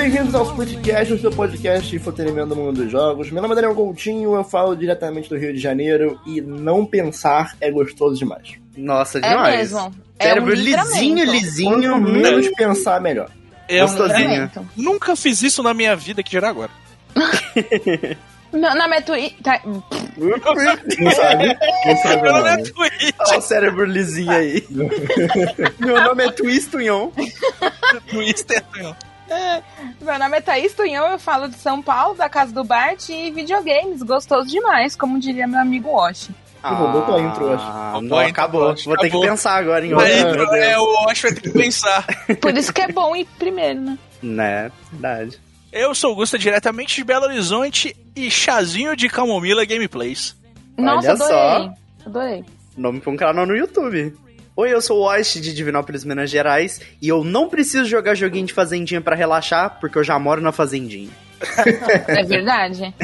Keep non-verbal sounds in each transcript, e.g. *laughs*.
bem-vindos ao Splitcast, o seu podcast de entretenimento do mundo dos jogos. Meu nome é Daniel Coutinho, eu falo diretamente do Rio de Janeiro e não pensar é gostoso demais. Nossa, É demais. mesmo. É Cérebro um lisinho, lisinho. Quanto menos pensar, melhor. Eu Gostosinho. Livramento. nunca fiz isso na minha vida, que dirá agora. Meu nome é Twi... Tá... Não sabe? Não sabe Meu o nome é. Twitch. Olha o cérebro lisinho aí. *laughs* Meu nome é Twistunhon. Twister. *laughs* Meu nome é Thaís Tunhão, eu falo de São Paulo, da casa do Bart e videogames. Gostoso demais, como diria meu amigo Wash. roubou tua intro, eu acho. Ah, não, intro, acabou. eu acho. Vou ter que Acabou. pensar agora em Aí, outra. Meu é, Deus. o Ash vai ter que pensar. *laughs* Por isso que é bom ir primeiro, né? Né, verdade. Eu sou o Gusta, diretamente de Belo Horizonte e chazinho de camomila gameplays. Nossa, Olha só. adorei. Adorei. Nome pra um canal no YouTube. Oi, eu sou o Osh de Divinópolis, Minas Gerais, e eu não preciso jogar joguinho de fazendinha pra relaxar, porque eu já moro na fazendinha. *laughs* É verdade.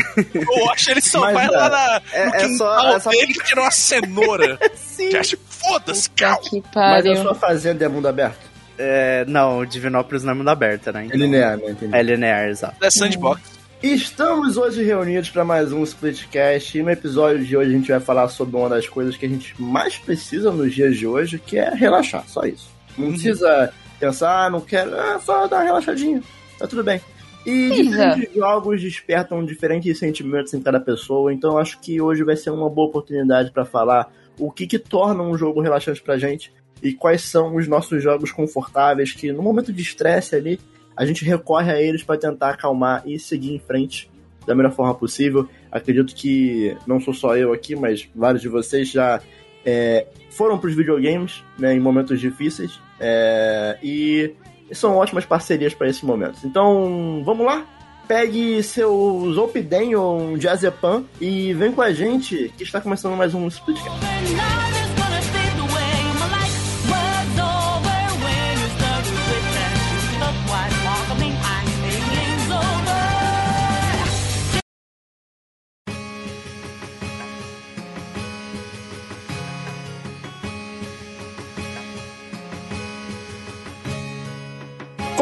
O Ash, ele só Mas, vai lá na, é- no é só- é só- dele e tira uma cenoura. *laughs* Sim. Já acha, foda-se, cal. que Mas a sua fazenda é mundo aberto? É, não, Divinópolis não é mundo aberta, né? É linear, né? Entendi. É linear, exato. É sandbox. Estamos hoje reunidos para mais um Splitcast e no episódio de hoje a gente vai falar sobre uma das coisas que a gente mais precisa nos dias de hoje, que é relaxar, só isso. Não precisa pensar, ah, não quero, é só dar uma relaxadinha, tá tudo bem. E diferentes jogos despertam diferentes sentimentos em cada pessoa, então eu acho que hoje vai ser uma boa oportunidade para falar o que que torna um jogo relaxante pra gente e quais são os nossos jogos confortáveis que no momento de estresse ali a gente recorre a eles para tentar acalmar e seguir em frente da melhor forma possível. Acredito que não sou só eu aqui, mas vários de vocês já é, foram para os videogames né, em momentos difíceis é, e são ótimas parcerias para esses momentos. Então, vamos lá? Pegue seu Zolpidem ou um Diazepam e vem com a gente que está começando mais um Splitcast.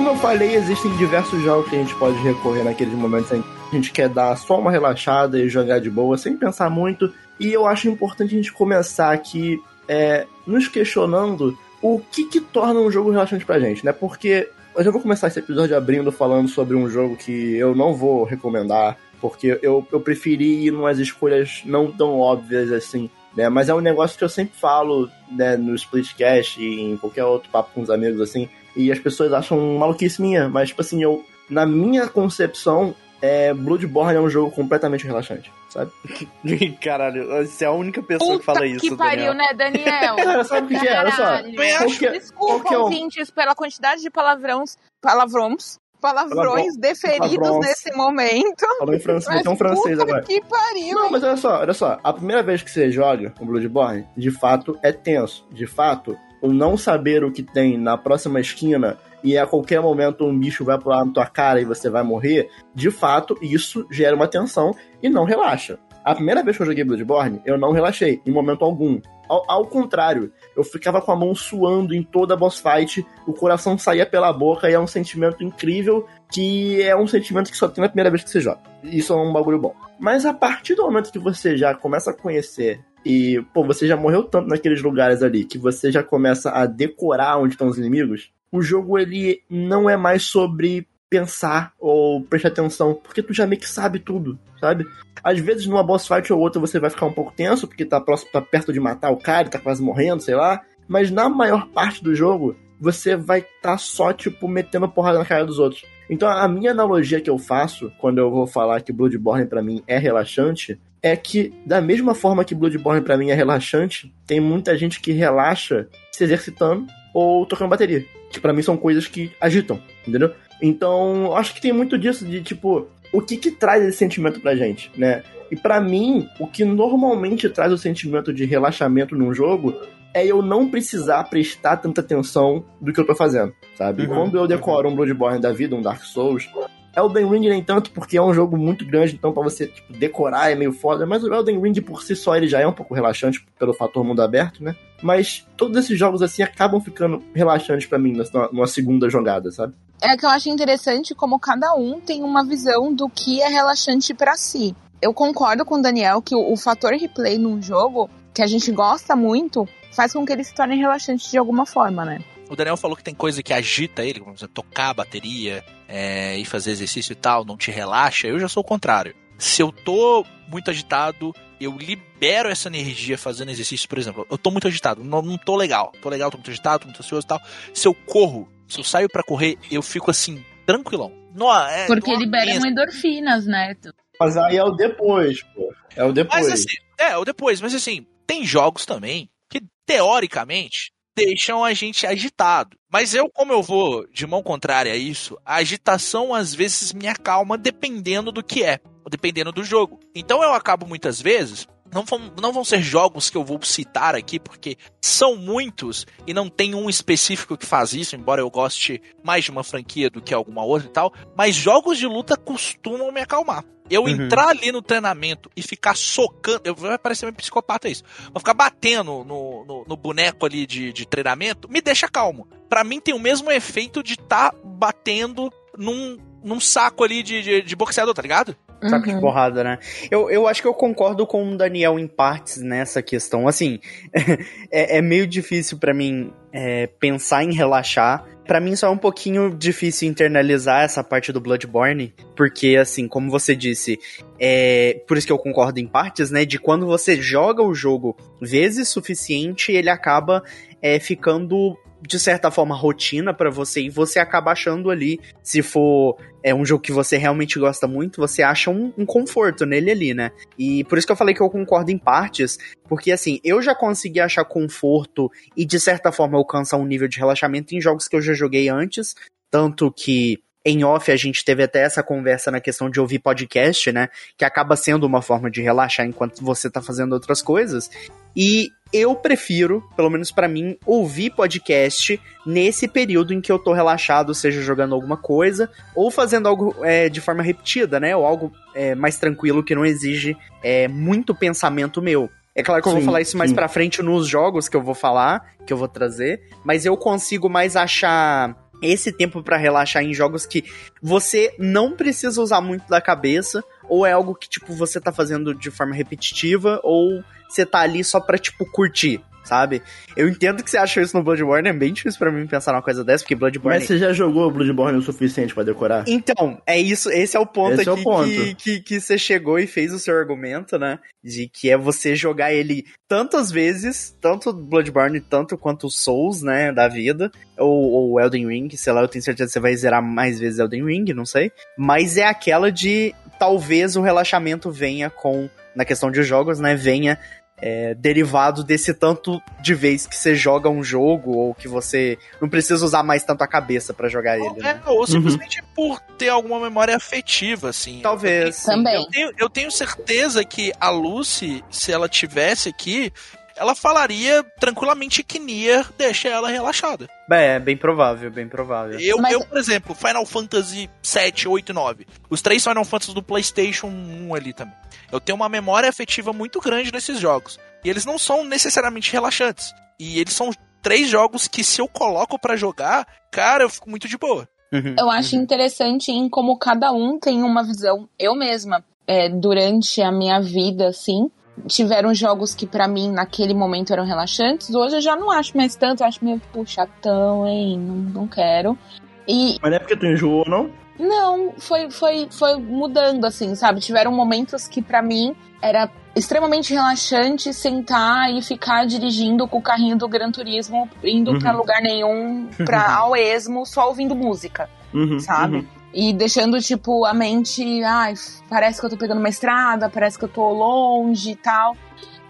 Como eu falei, existem diversos jogos que a gente pode recorrer naqueles momentos em que a gente quer dar só uma relaxada e jogar de boa, sem pensar muito. E eu acho importante a gente começar aqui é, nos questionando o que, que torna um jogo relaxante pra gente, né? Porque eu já vou começar esse episódio abrindo falando sobre um jogo que eu não vou recomendar, porque eu, eu preferi ir umas escolhas não tão óbvias assim. Né, mas é um negócio que eu sempre falo né, no Splitcast e em qualquer outro papo com os amigos assim, e as pessoas acham maluquice minha, mas tipo assim, eu, na minha concepção, é, Bloodborne é um jogo completamente relaxante, sabe? *laughs* Caralho, você é a única pessoa que Puta fala isso, que pariu, Daniel. né, Daniel? *laughs* Cara, sabe o que, que é? Olha só. Caralho. Também Qual acho. que é- qual Desculpa, que é o- ouvintes, pela quantidade de palavrões, palavrões, palavrões deferidos nesse momento. Falou em francês, Mas tem um francês agora. que pariu, Não, mas olha só, olha só. A primeira vez que você joga o Bloodborne, de fato, é tenso. De fato, o não saber o que tem na próxima esquina e a qualquer momento um bicho vai pular na tua cara e você vai morrer, de fato, isso gera uma tensão e não relaxa. A primeira vez que eu joguei Bloodborne, eu não relaxei, em momento algum. Ao, ao contrário, eu ficava com a mão suando em toda a boss fight, o coração saía pela boca e é um sentimento incrível que é um sentimento que só tem na primeira vez que você joga. Isso é um bagulho bom. Mas a partir do momento que você já começa a conhecer e, pô, você já morreu tanto naqueles lugares ali que você já começa a decorar onde estão os inimigos, o jogo ele não é mais sobre pensar ou prestar atenção, porque tu já meio que sabe tudo, sabe? Às vezes numa boss fight ou outra você vai ficar um pouco tenso, porque tá, próximo, tá perto de matar o cara, tá quase morrendo, sei lá. Mas na maior parte do jogo, você vai estar tá só, tipo, metendo porrada na cara dos outros. Então a minha analogia que eu faço quando eu vou falar que Bloodborne pra mim é relaxante é que da mesma forma que Bloodborne pra mim é relaxante, tem muita gente que relaxa se exercitando ou tocando bateria, que pra mim são coisas que agitam, entendeu? Então, acho que tem muito disso de tipo, o que que traz esse sentimento pra gente, né? E pra mim, o que normalmente traz o sentimento de relaxamento num jogo é eu não precisar prestar tanta atenção do que eu tô fazendo, sabe? E Uhum. quando eu decoro um Bloodborne da vida, um Dark Souls, Elden Ring nem tanto, porque é um jogo muito grande, então pra você tipo, decorar é meio foda, mas o Elden Ring por si só ele já é um pouco relaxante pelo fator mundo aberto, né? Mas todos esses jogos assim acabam ficando relaxantes pra mim numa, segunda jogada, sabe? é que eu acho interessante como cada um tem uma visão do que é relaxante para si. Eu concordo com o Daniel que o, o fator replay num jogo que a gente gosta muito faz com que ele se torne relaxante de alguma forma, né? O Daniel falou que tem coisa que agita ele, como tocar a bateria é, e fazer exercício e tal, não te relaxa. Eu já sou o contrário. Se eu tô muito agitado, eu libero essa energia fazendo exercício, por exemplo. Eu tô muito agitado, não, não tô legal. Tô legal, tô muito agitado, tô muito ansioso e tal. Se eu corro, se eu saio para correr, eu fico assim, tranquilão. Não, é, Porque não libera pensa. endorfinas, né? Mas aí é o depois, pô. É o depois. Mas assim, é, o depois, mas assim, tem jogos também que, teoricamente, deixam a gente agitado. Mas eu, como eu vou de mão contrária a isso, a agitação às vezes me acalma dependendo do que é, dependendo do jogo. Então eu acabo muitas vezes. Não vão, não vão ser jogos que eu vou citar aqui, porque são muitos e não tem um específico que faz isso, embora eu goste mais de uma franquia do que alguma outra e tal. Mas jogos de luta costumam me acalmar. Eu Uhum. entrar ali no treinamento e ficar socando. Eu, vai parecer meio psicopata isso. Mas ficar batendo no, no, no boneco ali de, de treinamento me deixa calmo. Pra mim tem o mesmo efeito de estar batendo num, num saco ali de, de, de boxeador, tá ligado? Saco de Uhum. porrada, né? Eu, eu acho que eu concordo com o Daniel em partes nessa questão. Assim, *laughs* é, é meio difícil pra mim é, pensar em relaxar. Pra mim só é um pouquinho difícil internalizar essa parte do Bloodborne, porque assim, como você disse, é por isso que eu concordo em partes, né? De quando você joga o jogo vezes suficiente, ele acaba é, ficando de certa forma rotina pra você e você acaba achando ali, se for é um jogo que você realmente gosta muito, você acha um, um conforto nele ali, né? E por isso que eu falei que eu concordo em partes, porque assim, eu já consegui achar conforto e de certa forma alcançar um nível de relaxamento em jogos que eu já joguei antes, tanto que em off a gente teve até essa conversa na questão de ouvir podcast, né? Que acaba sendo uma forma de relaxar enquanto você tá fazendo outras coisas. E eu prefiro, pelo menos pra mim, ouvir podcast nesse período em que eu tô relaxado, seja jogando alguma coisa, ou fazendo algo é, de forma repetida, né? Ou algo é, mais tranquilo que não exige é, muito pensamento meu. É claro que eu vou falar isso mais sim. pra frente nos jogos que eu vou falar, que eu vou trazer, mas eu consigo mais achar esse tempo pra relaxar em jogos que você não precisa usar muito da cabeça, ou é algo que tipo você tá fazendo de forma repetitiva, ou você tá ali só pra tipo curtir, sabe? Eu entendo que você acha isso no Bloodborne, é bem difícil pra mim pensar numa coisa dessa, porque Bloodborne Mas você já jogou Bloodborne o suficiente pra decorar? então, é isso, esse é o ponto Esse é o aqui ponto. Que, que, que você chegou e fez o seu argumento, né? De que é você jogar ele tantas vezes, tanto Bloodborne, tanto quanto Souls, né, da vida, ou, ou Elden Ring, sei lá, eu tenho certeza que você vai zerar mais vezes Elden Ring, não sei. Mas é aquela de talvez o relaxamento venha com, na questão de jogos, né, venha é, derivado desse tanto de vez que você joga um jogo ou que você não precisa usar mais tanto a cabeça pra jogar ele, né? É, ou simplesmente por ter alguma memória afetiva, assim. Talvez. Também. Eu tenho, eu tenho certeza que a Lucy, se ela tivesse aqui, ela falaria tranquilamente que Nier deixa ela relaxada. É, bem provável, bem provável. Eu, Mas- eu, por exemplo, Final Fantasy 7, 8 e 9. Os três Final Fantasy do PlayStation 1 ali também. Eu tenho uma memória afetiva muito grande nesses jogos. E eles não são necessariamente relaxantes. E eles são três jogos que se eu coloco pra jogar, cara, eu fico muito de boa. Uhum, Eu acho interessante em como cada um tem uma visão. Eu mesma, é, durante a minha vida, assim, tiveram jogos que pra mim naquele momento eram relaxantes. Hoje eu já não acho mais tanto, eu acho meio, puxa, tão, hein, não, não quero. E Mas não é porque tu enjoou, não? não, foi, foi, foi mudando, assim, sabe? Tiveram momentos que pra mim era extremamente relaxante sentar e ficar dirigindo com o carrinho do Gran Turismo, indo Uhum. pra lugar nenhum, pra *laughs* ao esmo, só ouvindo música Uhum, sabe? uhum. E deixando, tipo, a mente, ai, parece que eu tô pegando uma estrada, parece que eu tô longe e tal.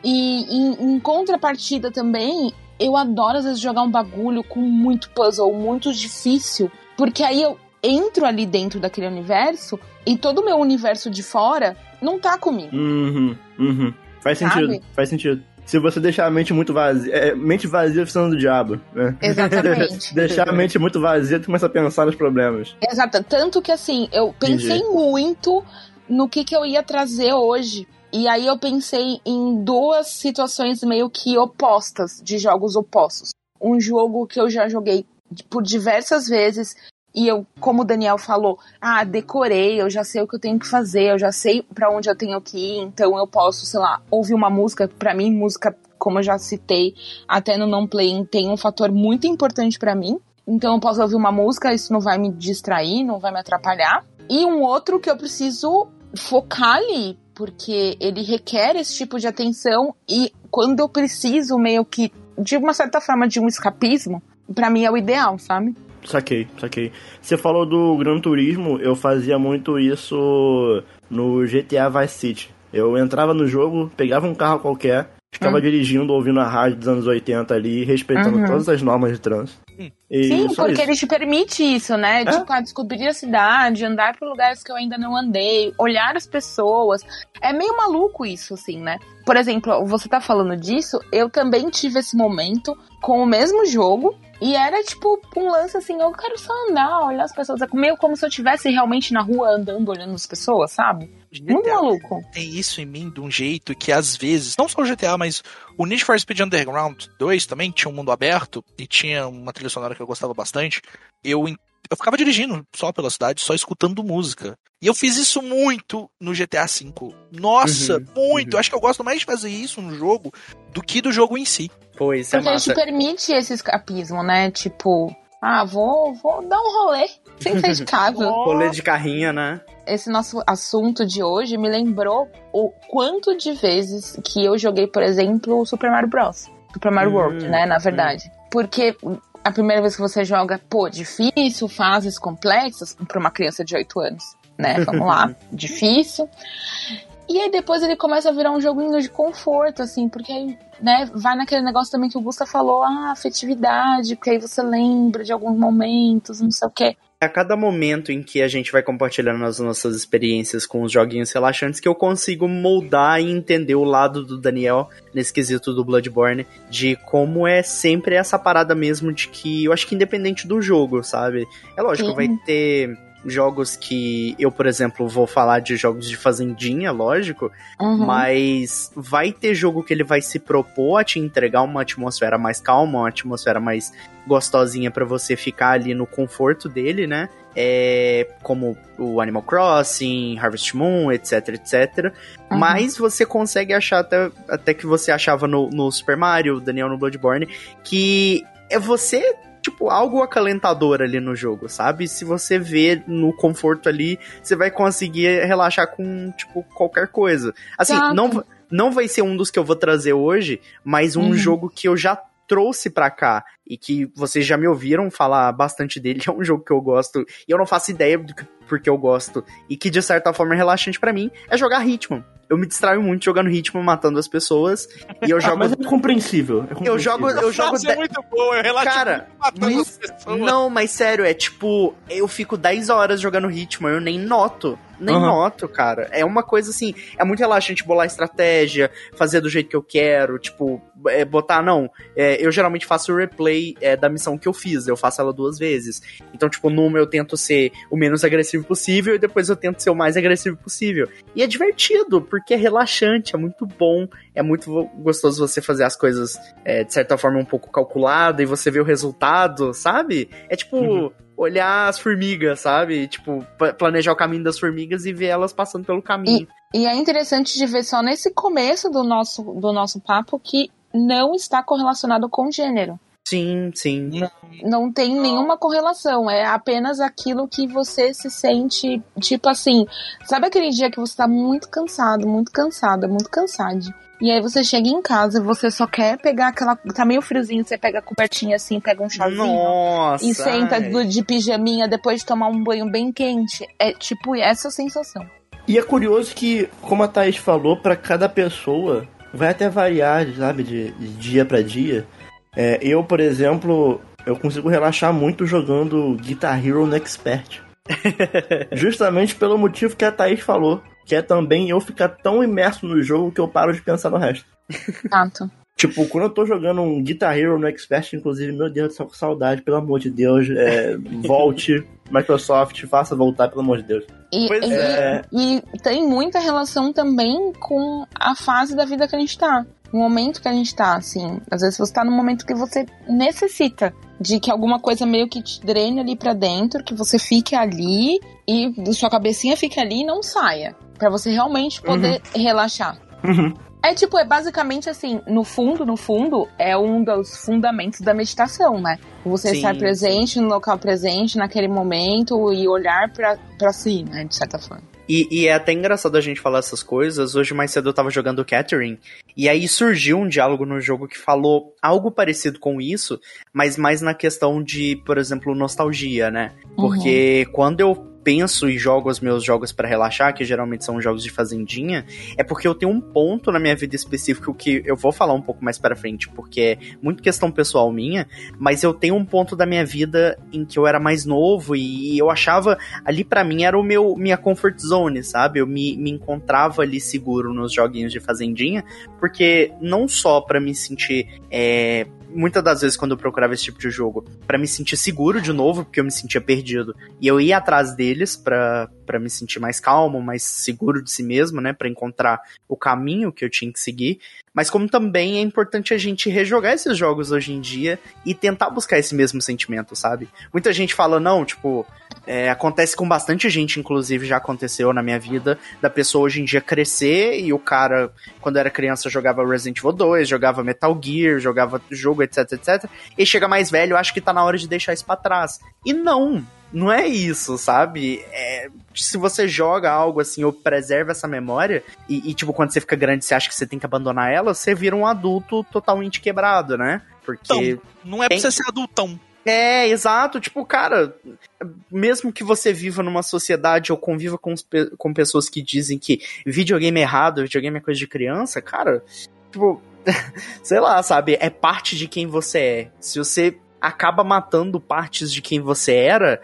E em, em contrapartida também, eu adoro às vezes jogar um bagulho com muito puzzle, muito difícil, porque aí eu entro ali dentro daquele universo e todo o meu universo de fora não tá comigo. Uhum, uhum. Faz Sabe? sentido, faz sentido. Se você deixar a mente muito vazia. É, mente vazia é função do diabo, né? Exatamente. *laughs* deixar a mente muito vazia, tu começa a pensar nos problemas. Exato. Tanto que assim, eu pensei Entendi. muito no que, que eu ia trazer hoje. E aí eu pensei em duas situações meio que opostas, de jogos opostos. Um jogo que eu já joguei por diversas vezes, e eu, como o Daniel falou, ah, decorei, eu já sei o que eu tenho que fazer, eu já sei para onde eu tenho que ir, então eu posso, sei lá, ouvir uma música, para mim música, como eu já citei, até no não playing tem um fator muito importante para mim. Então eu posso ouvir uma música, isso não vai me distrair, não vai me atrapalhar. E um outro que eu preciso focar ali, porque ele requer esse tipo de atenção e quando eu preciso meio que de uma certa forma de um escapismo, para mim é o ideal, sabe? Saquei, saquei. Você falou do Gran Turismo, eu fazia muito isso no GTA Vice City. Eu entrava no jogo, pegava um carro qualquer, ficava uhum. dirigindo, ouvindo a rádio dos anos 80 ali, respeitando uhum. todas as normas de trânsito. Sim, porque isso. ele te permite isso, né? É? Tipo, descobrir a cidade, andar por lugares que eu ainda não andei, olhar as pessoas. É meio maluco isso, assim, né? Por exemplo, você tá falando disso, eu também tive esse momento com o mesmo jogo, e era tipo um lance assim, eu quero só andar, olhar as pessoas. É meio como se eu estivesse realmente na rua andando, olhando as pessoas, sabe? GTA Muito maluco. Tem isso em mim de um jeito que às vezes, não só o GTA, mas o Need for Speed Underground 2 também tinha um mundo aberto e tinha uma trilha sonora que eu gostava bastante. Eu eu ficava dirigindo só pela cidade, só escutando música. E eu fiz isso muito no GTA V. Nossa, uhum, muito. Uhum. Acho que eu gosto mais de fazer isso no jogo do que do jogo em si. Pois é Porque massa. te permite esse escapismo, né? Tipo, ah, vou, vou dar um rolê *laughs* sem sair de casa. *laughs* rolê de carrinha, né? Esse nosso assunto de hoje me lembrou o quanto de vezes que eu joguei, por exemplo, o Super Mario Bros. Super Mario hum, World, né? Na verdade. Hum. Porque a primeira vez que você joga, pô, difícil, fases complexas para uma criança de 8 anos, né? Vamos lá, *laughs* difícil. E aí depois ele começa a virar um joguinho de conforto, assim, porque aí, né, vai naquele negócio também que o Gusta falou, ah, afetividade, porque aí você lembra de alguns momentos, não sei o quê. A cada momento em que a gente vai compartilhando as nossas experiências com os joguinhos relaxantes, que eu consigo moldar e entender o lado do Daniel nesse quesito do Bloodborne, de como é sempre essa parada mesmo de que eu acho que independente do jogo, sabe? É lógico, Sim. vai ter jogos que eu, por exemplo, vou falar de jogos de fazendinha, lógico, uhum. mas vai ter jogo que ele vai se propor a te entregar uma atmosfera mais calma, uma atmosfera mais gostosinha para você ficar ali no conforto dele, né? É, como o Animal Crossing, Harvest Moon, etc, etc. Uhum. Mas você consegue achar até, até que você achava no, no Super Mario, Daniel no Bloodborne, que é você tipo, algo acalentador ali no jogo, sabe? Se você vê no conforto ali, você vai conseguir relaxar com, tipo, qualquer coisa. Assim, não, não vai ser um dos que eu vou trazer hoje, mas um uhum. jogo que eu já trouxe pra cá e que vocês já me ouviram falar bastante dele, *laughs* é um jogo que eu gosto e eu não faço ideia do que, porque eu gosto e que de certa forma é relaxante para mim, é jogar Hitman eu me distraio muito jogando ritmo, matando as pessoas. E eu jogo. mas é compreensível. É compreensível. Eu jogo. Eu jogo. É muito bom, eu Cara, matando mas, as pessoas. Não, mas sério, é tipo, eu fico 10 horas jogando ritmo, eu nem noto nem uhum. noto, cara. É uma coisa assim, é muito relaxante bolar estratégia, fazer do jeito que eu quero, tipo, é, botar, não. É, eu geralmente faço o replay é, da missão que eu fiz, eu faço ela duas vezes. Então, tipo, numa eu tento ser o menos agressivo possível e depois eu tento ser o mais agressivo possível. E é divertido, porque é relaxante, é muito bom, é muito gostoso você fazer as coisas é, de certa forma um pouco calculada e você ver o resultado, sabe? É tipo. Uhum olhar as formigas, sabe? Tipo, planejar o caminho das formigas e ver elas passando pelo caminho. E, e, é interessante de ver só nesse começo do nosso, do nosso papo que não está correlacionado com gênero. Sim, sim. Não, não tem nenhuma correlação. É apenas aquilo que você se sente, tipo assim. Sabe aquele dia que você tá muito cansado, muito cansada, muito cansado. E aí você chega em casa e você só quer pegar aquela. Tá meio friozinho, você pega a cobertinha assim, pega um chazinho. Nossa, e senta ai. de pijaminha depois de tomar um banho bem quente. É tipo essa sensação. E é curioso que, como a Thaís falou, para cada pessoa vai até variar, sabe, de, de dia para dia. É, eu, por exemplo, eu consigo relaxar muito jogando Guitar Hero no Expert. *laughs* Justamente pelo motivo que a Thaís falou que é também eu ficar tão imerso no jogo que eu paro de pensar no resto. Exato. Tipo, quando eu tô jogando um Guitar Hero no Expert, inclusive, meu Deus, tô com saudade, pelo amor de Deus. É, *laughs* volte, Microsoft, faça voltar, pelo amor de Deus. E, e, é... e, tem muita relação também com a fase da vida que a gente tá. o momento que a gente tá, assim. Às vezes você tá num momento que você necessita de que alguma coisa meio que te drene ali pra dentro, que você fique ali e sua cabecinha fique ali e não saia. Pra você realmente poder relaxar. Uhum. É tipo, é basicamente assim, no fundo, no fundo, é um dos fundamentos da meditação, né? Você Sim, estar presente no local presente, naquele momento, e olhar pra, pra si, né? De certa forma. E, e é até engraçado a gente falar essas coisas. Hoje mais cedo eu tava jogando Catherine, e aí surgiu um diálogo no jogo que falou algo parecido com isso, mas mais na questão de, por exemplo, nostalgia, né? Porque quando eu penso e jogo os meus jogos pra relaxar, que geralmente são jogos de fazendinha, é porque eu tenho um ponto na minha vida específico que eu vou falar um pouco mais pra frente, porque é muito questão pessoal minha, mas eu tenho um ponto da minha vida em que eu era mais novo e eu achava ali pra mim era o meu minha comfort zone, sabe? Eu me, me encontrava ali seguro nos joguinhos de fazendinha, porque não só pra me sentir é, muitas das vezes quando eu procurava esse tipo de jogo, pra me sentir seguro de novo, porque eu me sentia perdido, e eu ia atrás deles pra para me sentir mais calmo, mais seguro de si mesmo, né, Pra encontrar o caminho que eu tinha que seguir. Mas como também é importante a gente rejogar esses jogos hoje em dia e tentar buscar esse mesmo sentimento, sabe? Muita gente fala não, tipo, é, acontece com bastante gente, inclusive já aconteceu na minha vida, da pessoa hoje em dia crescer e o cara, quando era criança, jogava Resident Evil 2, jogava Metal Gear, jogava jogo, etc, etc. E chega mais velho, acho que tá na hora de deixar isso pra trás. E não, não é isso, sabe? É, se você joga algo assim ou preserva essa memória, e, e, tipo, quando você fica grande, você acha que você tem que abandonar ela, você vira um adulto totalmente quebrado, né? Porque. Então, não é pra tem- você ser adultão. É, exato. Tipo, cara, mesmo que você viva numa sociedade ou conviva com, pe- com pessoas que dizem que videogame é errado, videogame é coisa de criança, cara, tipo, *laughs* sei lá, sabe? É parte de quem você é. Se você acaba matando partes de quem você era,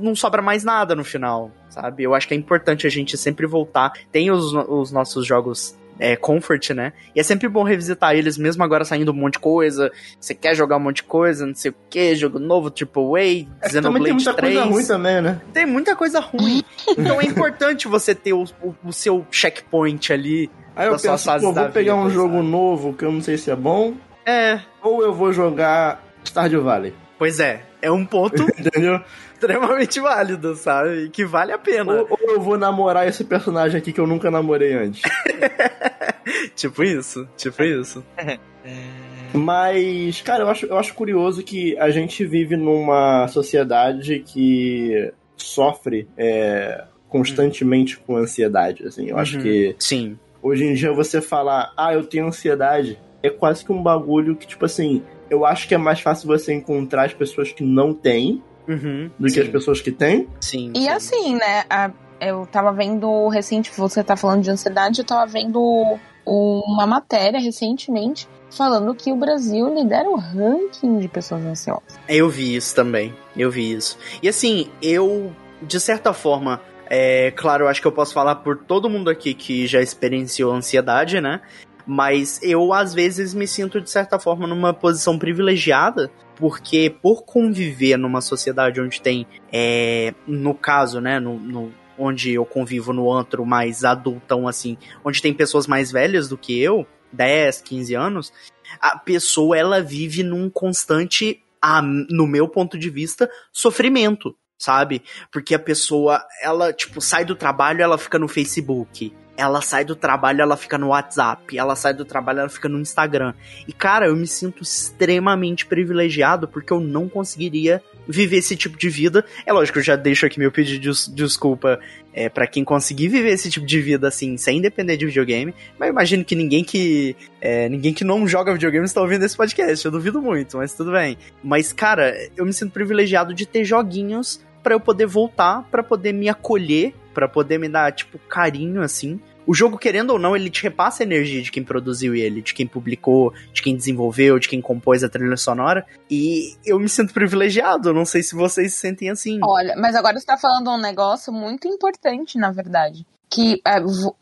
não sobra mais nada no final, sabe? Eu acho que é importante a gente sempre voltar. Tem os, os nossos jogos. É, comfort, né? E é sempre bom revisitar eles, mesmo agora saindo um monte de coisa. Você quer jogar um monte de coisa, não sei o que, jogo novo, Triple A, É que também Xenoblade tem muita 3 coisa ruim também, né? tem muita coisa ruim. *laughs* então é importante você ter o, o- o seu checkpoint ali. Aí eu penso, pô, vou pegar vida, um jogo sabe? novo que eu não sei se é bom, É, ou eu vou jogar Stardew Valley, pois é. É um ponto *laughs* extremamente válido, sabe? Que vale a pena. ou, ou eu vou namorar esse personagem aqui que eu nunca namorei antes. *laughs* Tipo isso, tipo isso. Mas, cara, eu acho, eu acho curioso que a gente vive numa sociedade que sofre é, constantemente com ansiedade, assim. Eu acho Uhum. que Sim. hoje em dia você falar, ah, eu tenho ansiedade, é quase que um bagulho que, tipo assim, eu acho que é mais fácil você encontrar as pessoas que não têm Uhum. do sim, que as pessoas que têm. Sim. E sim. assim, né? a- eu tava vendo recente, você tá falando de ansiedade, eu tava vendo uma matéria recentemente falando que o Brasil lidera o ranking de pessoas ansiosas. Eu vi isso também. Eu vi isso. E assim, eu, de certa forma, é claro, eu acho que eu posso falar por todo mundo aqui que já experienciou ansiedade, né? Mas eu, às vezes, me sinto, de certa forma, numa posição privilegiada, porque por conviver numa sociedade onde tem, é, no caso, né, no, no- onde eu convivo no antro mais adultão, assim, onde tem pessoas mais velhas do que eu, 10, 15 anos, a pessoa, ela vive num constante, ah, no meu ponto de vista, sofrimento, sabe? Porque a pessoa, ela, tipo, sai do trabalho, ela fica no Facebook. Ela sai do trabalho, ela fica no WhatsApp. Ela sai do trabalho, ela fica no Instagram. E, cara, eu me sinto extremamente privilegiado porque eu não conseguiria viver esse tipo de vida. É lógico, eu já deixo aqui meu pedido de des- desculpa é, para quem conseguir viver esse tipo de vida assim, sem depender de videogame. Mas imagino que ninguém que. é, ninguém que não joga videogame está ouvindo esse podcast. Eu duvido muito, mas tudo bem. Mas, cara, eu me sinto privilegiado de ter joguinhos pra eu poder voltar, pra poder me acolher, pra poder me dar, tipo, carinho, assim. O jogo, querendo ou não, ele te repassa a energia de quem produziu ele, de quem publicou, de quem desenvolveu, de quem compôs a trilha sonora. E eu me sinto privilegiado. Não sei se vocês se sentem assim. Olha, mas agora você tá falando um negócio muito importante, na verdade. Que é,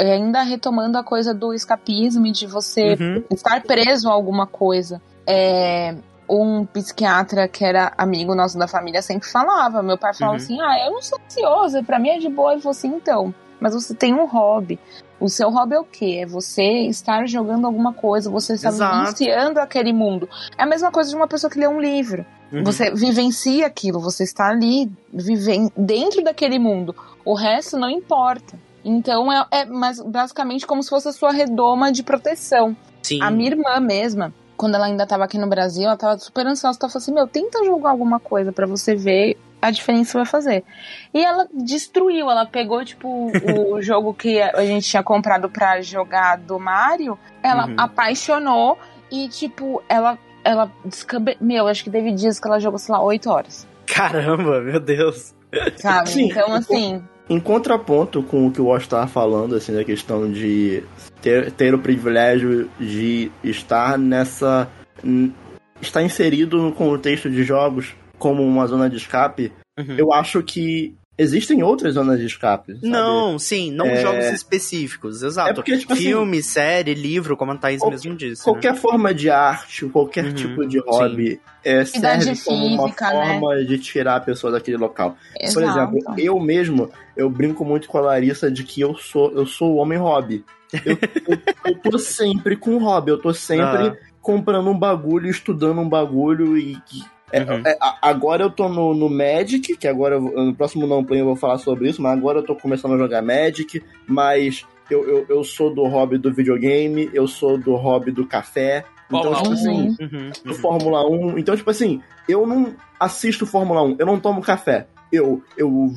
é, ainda retomando a coisa do escapismo e de você Uhum. estar preso a alguma coisa. É, um psiquiatra que era amigo nosso da família sempre falava. Meu pai falava Uhum. assim: Ah, eu não sou ansioso, pra mim é de boa. Ele falou assim: então, mas você tem um hobby. O seu hobby é o quê? É você estar jogando alguma coisa, você estar vivenciando aquele mundo. É a mesma coisa de uma pessoa que lê um livro. Uhum. Você vivencia aquilo, você está ali viven dentro daquele mundo. O resto não importa. Então é, é mas basicamente como se fosse a sua redoma de proteção. Sim. A minha irmã mesma, quando ela ainda tava aqui no Brasil, ela tava super ansiosa. Ela falou assim: Meu, tenta jogar alguma coisa pra você ver a diferença que vai fazer. E ela destruiu. Ela pegou, tipo, o *laughs* jogo que a gente tinha comprado pra jogar do Mario. Ela Uhum. apaixonou e, tipo, ela. Ela. Meu, acho que teve dias que ela jogou, sei lá, 8 horas. Caramba, meu Deus. Sabe? Sim, então, assim. Em contraponto com o que o Wash estava falando, assim, da questão de ter, ter o privilégio de estar nessa. estar inserido no contexto de jogos como uma zona de escape, Uhum. eu acho que existem outras zonas de escape. sabe? Não, sim, não É- jogos específicos, exato. É porque, tipo assim, Filme, série, livro, como a Thaís qual- mesmo disse. né? Qualquer forma de arte, qualquer Uhum, tipo de hobby, é, serve Atividade como uma física, né? forma de tirar a pessoa daquele local. Por Exato. exemplo, eu mesmo, eu brinco muito com a Larissa de que eu sou, eu sou o homem hobby. Eu, eu, eu tô sempre com hobby, eu tô sempre Ah. comprando um bagulho, estudando um bagulho e. e- é- Uhum. é, agora eu tô no, no Magic, que agora eu vou- no próximo não play eu vou falar sobre isso, mas agora eu tô começando a jogar Magic, mas eu, eu, eu sou do hobby do videogame, eu sou do hobby do café. Então, Fórmula tipo 1. assim, Uhum, do uhum. Fórmula 1. Então, tipo assim, eu não assisto Fórmula 1, eu não tomo café. Eu, eu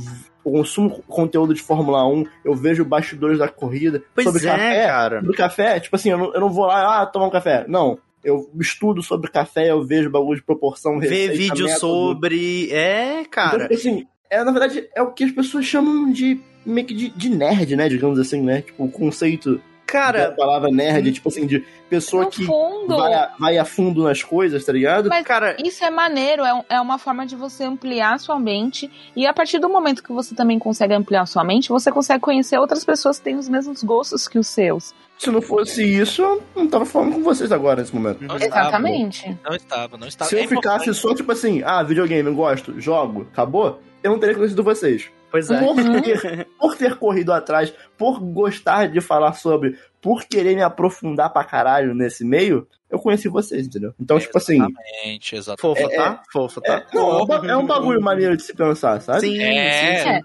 v- consumo conteúdo de Fórmula 1, eu vejo bastidores da corrida. Pois sobre é, café, cara. sobre café, tipo assim, eu não, eu não vou lá, ah, tomar um café. Não. Eu estudo sobre café, eu vejo bagulho de proporção, Ver vídeo método. sobre. É, Então, cara. tipo assim, é, na verdade, é o que as pessoas chamam de meio que de, de nerd, né? Digamos assim, né? Tipo, o conceito Cara, palavra nerd, tipo assim, de pessoa que fundo, vai a, vai a fundo nas coisas, tá ligado? Mas cara, Isso é maneiro, é, um- é uma forma de você ampliar sua mente. E a partir do momento que você também consegue ampliar sua mente, você consegue conhecer outras pessoas que têm os mesmos gostos que os seus. Se não fosse isso, eu não tava falando com vocês agora nesse momento. Não estava, Exatamente. Não estava, não estava. Se eu É ficasse importante. só, tipo assim, ah, videogame, eu gosto, jogo, acabou, eu não teria conhecido vocês. Pois é. Por, ter, *laughs* por ter corrido atrás, por gostar de falar sobre, por querer me aprofundar pra caralho nesse meio, eu conheci vocês, entendeu? Então, tipo assim, Exatamente, exatamente. Fofo, É, tá? Fofo, tá? é, não, é um é um bagulho maneiro de se pensar, sabe? Sim, É. sim, sim. É.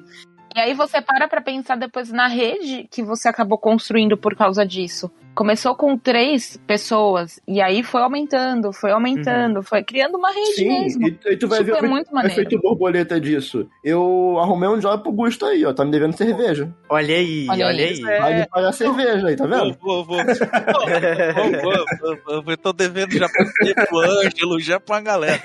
E aí você para pra pensar depois na rede que você acabou construindo por causa disso. Começou com três pessoas, e aí foi aumentando, foi aumentando, foi criando uma rede Sim, mesmo. e, e tu vai Isso ver é o muito efeito- maneiro. efeito borboleta disso. Eu arrumei um job pro Gusto aí, ó, tá me devendo cerveja. Olha aí, olha, Olha aí. isso, Vai me pagar cerveja aí, tá vendo? Vou, vou, vou. Vou, vou. Eu tô devendo já pra você, pro Ângelo, já pra uma galera.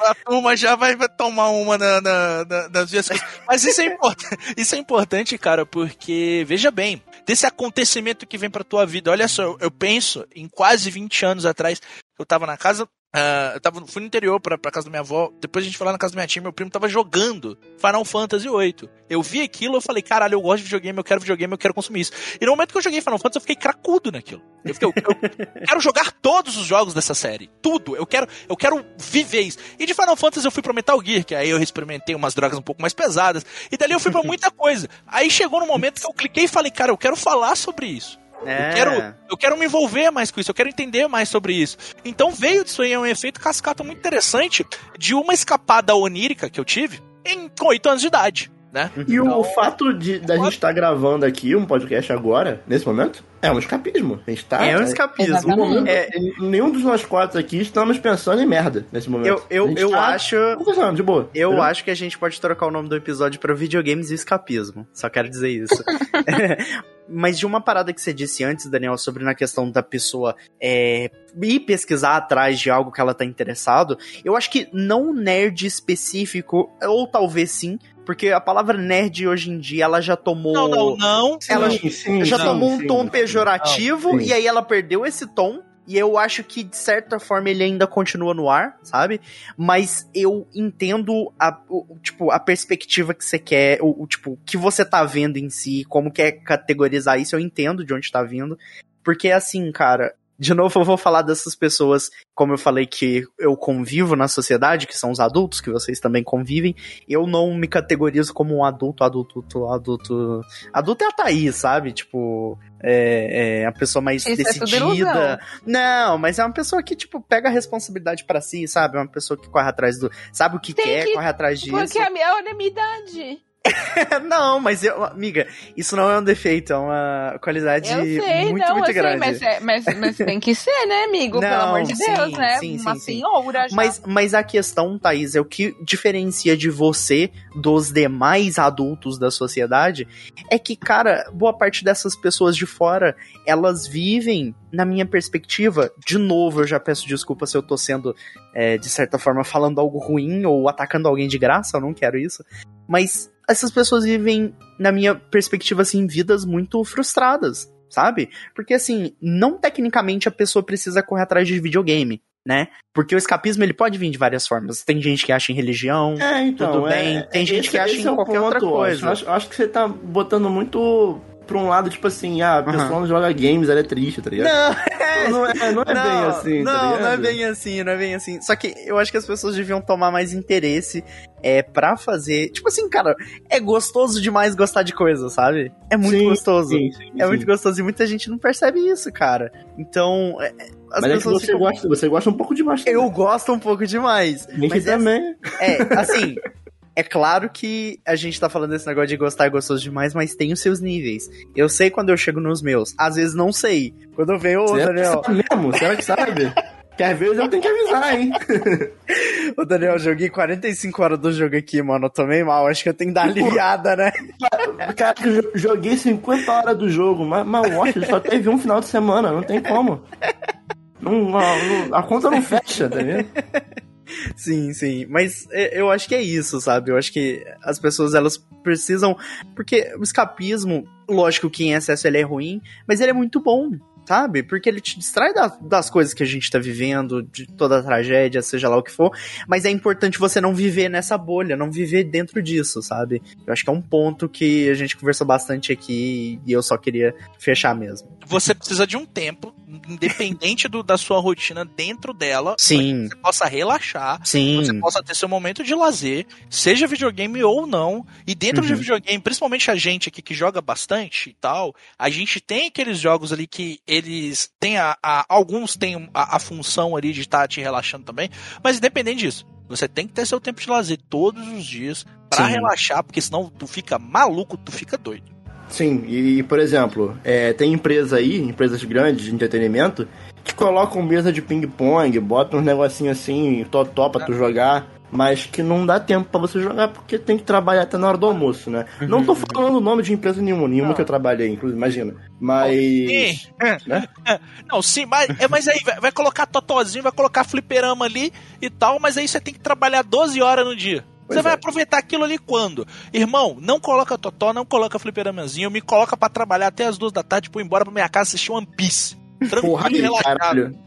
A turma já vai, tomar uma na, na, na- nas coisas. Mas isso é, importante, isso é importante, cara, porque, veja bem, desse acontecimento que vem pra tua vida, olha só, eu, penso em quase 20 anos atrás, eu tava na casa. ah, eu tava, fui no interior pra, pra casa da minha avó. Depois a gente foi lá na casa da minha tia. Meu primo tava jogando Final Fantasy VIII. Eu vi aquilo, eu falei, caralho, eu gosto de videogame, eu quero videogame, eu quero consumir isso. E no momento que eu joguei Final Fantasy, eu fiquei cracudo naquilo. Eu, fiquei, eu, eu *laughs* quero jogar todos os jogos dessa série. Tudo. Eu quero, eu quero viver isso. E de Final Fantasy eu fui pra Metal Gear, que aí eu experimentei umas drogas um pouco mais pesadas. E dali eu fui pra *laughs* muita coisa. Aí chegou no momento que eu cliquei e falei, cara, eu quero falar sobre isso. É. Eu quero, eu quero me envolver mais com isso, eu quero entender mais sobre isso. Então veio disso aí um efeito cascata muito interessante de uma escapada onírica que eu tive em, com 8 anos de idade, né? E o Então- fato de da gente estar gravando aqui um podcast agora, nesse momento, é um escapismo. A gente tá. É um escapismo. Momento, É. Nenhum dos nós quatro aqui estamos pensando em merda nesse momento. Eu, eu, eu tá acho. Conversando, de boa. Eu entendeu? acho que a gente pode trocar o nome do episódio pra videogames e escapismo. Só quero dizer isso. *laughs* *laughs* Mas de uma parada que você disse antes, Daniel, sobre na questão da pessoa é, ir pesquisar atrás de algo que ela tá interessado, eu acho que não nerd específico, ou talvez sim, porque a palavra nerd hoje em dia ela já tomou. Não, não, não. ela Sim, sim, já sim, tomou um sim, tom sim. pejorativo e aí ela perdeu esse tom. E eu acho que, de certa forma, ele ainda continua no ar, sabe? Mas eu entendo a, o- tipo, a perspectiva que você quer, o, o, tipo, o que você tá vendo em si, como quer categorizar isso, eu entendo de onde tá vindo. Porque, assim, cara, de novo, eu vou falar dessas pessoas, como eu falei que eu convivo na sociedade, que são os adultos, que vocês também convivem. Eu não me categorizo como um adulto, adulto, adulto. Adulto é a Thaís, sabe? Tipo, é, é a pessoa mais Isso é decidida. não, mas é uma pessoa que, tipo, pega a responsabilidade para si, sabe? É uma pessoa que corre atrás do. Sabe o que Tem quer, que- corre atrás disso. Porque olha a minha idade. *laughs* não, mas eu, amiga, isso não é um defeito, é uma qualidade Eu sei, muito, não, muito eu sei, grande. mas, é- mas, mas tem que ser, né, amigo? Pelo Não, amor de sim, Deus, né? sim, Uma sim, sim. senhora já. Mas, mas a questão, Thaís, é o que diferencia de você dos demais adultos da sociedade é que, cara, boa parte dessas pessoas de fora, elas vivem, na minha perspectiva, de novo, eu já peço desculpa se eu tô sendo, é, de certa forma, falando algo ruim ou atacando alguém de graça, eu não quero isso. Mas essas pessoas vivem, na minha perspectiva, assim, vidas muito frustradas, sabe? Porque, assim, não tecnicamente a pessoa precisa correr atrás de videogame, né? Porque o escapismo, ele pode vir de várias formas. Tem gente que acha em religião, É, então. Tudo é- bem. Tem gente esse- que acha em é qualquer outra ponto, coisa. Eu acho, eu acho que você tá botando muito pra um lado, tipo assim, ah, a pessoa Aham. não joga games, ela é triste, tá ligado? Não, *laughs* Não, é, não é bem assim, não, tá não é bem assim, não é bem assim. Só que eu acho que as pessoas deviam tomar mais interesse é, pra fazer. Tipo assim, cara, é gostoso demais gostar de coisa, sabe? É muito Sim, gostoso. Sim, sim, É muito gostoso e muita gente não percebe isso, cara. Então, é, é, as Mas é pessoas você ficam- gosta, você gosta um pouco demais. também. Eu gosto um pouco demais. Mas é, também. é, assim, *laughs* é claro que a gente tá falando desse negócio de gostar é gostoso demais, mas tem os seus níveis. Eu sei quando eu chego nos meus. Às vezes não sei. Quando eu venho, ô, que Daniel, sabe mesmo? Será que sabe? Que às vezes eu tenho que avisar, hein? *laughs* ô, Daniel, eu joguei 45 horas do jogo aqui, mano. Eu tomei mal. Acho que eu tenho que dar aliviada, né? Cara, eu jo- joguei 50 horas do jogo, mas, mas Watch só teve um final de semana, não tem como. Não- não- a conta não fecha, tá vendo? Sim, sim. Mas é, eu acho que é isso, sabe? Eu acho que as pessoas, elas precisam... Porque o escapismo, lógico que em excesso ele é ruim, mas ele é muito bom. Sabe? Porque ele te distrai da- das coisas que a gente tá vivendo, de toda a tragédia, seja lá o que for. Mas é importante você não viver nessa bolha, não viver dentro disso, sabe? Eu acho que é um ponto que a gente conversou bastante aqui e eu só queria fechar mesmo. Você precisa de um tempo, independente do, da sua rotina dentro dela, Sim, que você possa relaxar, você sim. possa ter seu momento de lazer, seja videogame ou não. E dentro de Uhum. videogame, principalmente a gente aqui que joga bastante e tal, a gente tem aqueles jogos ali que eles têm a, a- alguns têm a, a função ali de estar te relaxando também, mas independente disso, você tem que ter seu tempo de lazer todos os dias pra Sim. relaxar, porque senão tu fica maluco, tu fica doido. Sim, e, por exemplo, é, tem empresa aí, empresas grandes de entretenimento, que colocam mesa de ping-pong, botam uns negocinhos assim, totó pra tu jogar, mas que não dá tempo pra você jogar porque tem que trabalhar até na hora do almoço, né? Não tô falando o nome de empresa nenhuma, nenhuma Não. que eu trabalhei, inclusive, imagina. Mas. Sim. Né? Não, sim, mas, é, mas aí vai, vai colocar totozinho, vai colocar fliperama ali e tal, mas aí você tem que trabalhar 12 horas no dia. Pois você vai é. aproveitar aquilo ali quando? Irmão, não coloca totó, não coloca fliperamazinho, me coloca pra trabalhar até as duas da tarde, pô, embora pra minha casa assistir One Piece. Tranquilo Porra, relaxado. caralho.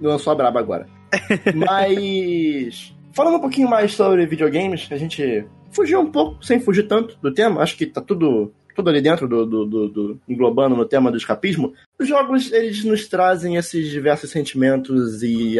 Lançou a braba agora. *laughs* Mas. Falando um pouquinho mais sobre videogames, a gente fugiu um pouco, sem fugir tanto do tema. Acho que tá tudo, tudo ali dentro do, do, do- do- englobando no tema do escapismo. Os jogos, eles nos trazem esses diversos sentimentos e,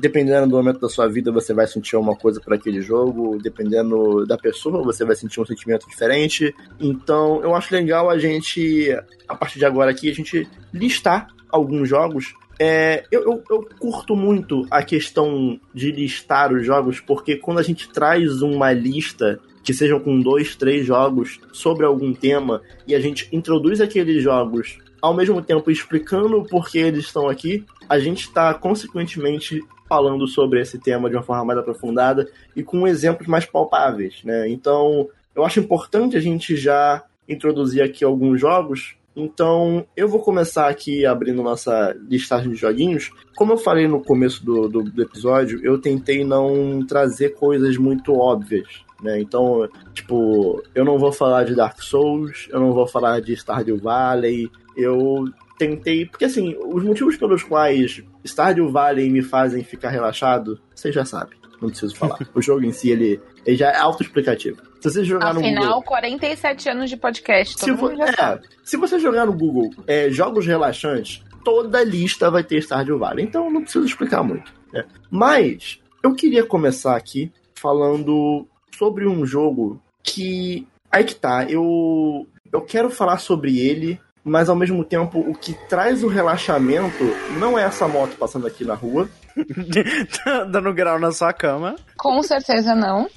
dependendo do momento da sua vida, você vai sentir uma coisa por aquele jogo. Dependendo da pessoa, você vai sentir um sentimento diferente. Então, eu acho legal a gente, a partir de agora aqui, a gente listar alguns jogos. É, eu, eu, eu curto muito a questão de listar os jogos, porque quando a gente traz uma lista que sejam com dois, três jogos sobre algum tema e a gente introduz aqueles jogos ao mesmo tempo explicando o porquê eles estão aqui, a gente está consequentemente falando sobre esse tema de uma forma mais aprofundada e com exemplos mais palpáveis, né? Então, eu acho importante a gente já introduzir aqui alguns jogos. Então, eu vou começar aqui abrindo nossa listagem de joguinhos. Como eu falei no começo do, do, do episódio, eu tentei não trazer coisas muito óbvias, né? Então, tipo, eu não vou falar de Dark Souls, eu não vou falar de Stardew Valley, eu tentei. Porque assim, os motivos pelos quais Stardew Valley me fazem ficar relaxado, você já sabe. Não preciso falar. *laughs* o jogo em si, ele, ele já é autoexplicativo. Se você jogar no Google. Afinal, 47 anos de podcast. Se, é, se você jogar no Google é, jogos relaxantes, toda lista vai ter Stardew Valley, então não preciso explicar muito. Né? Mas eu queria começar aqui falando sobre um jogo que. Aí que tá, eu, eu quero falar sobre ele, mas ao mesmo tempo o que traz o relaxamento não é essa moto passando aqui na rua. *laughs* Dando grau na sua cama. Com certeza não.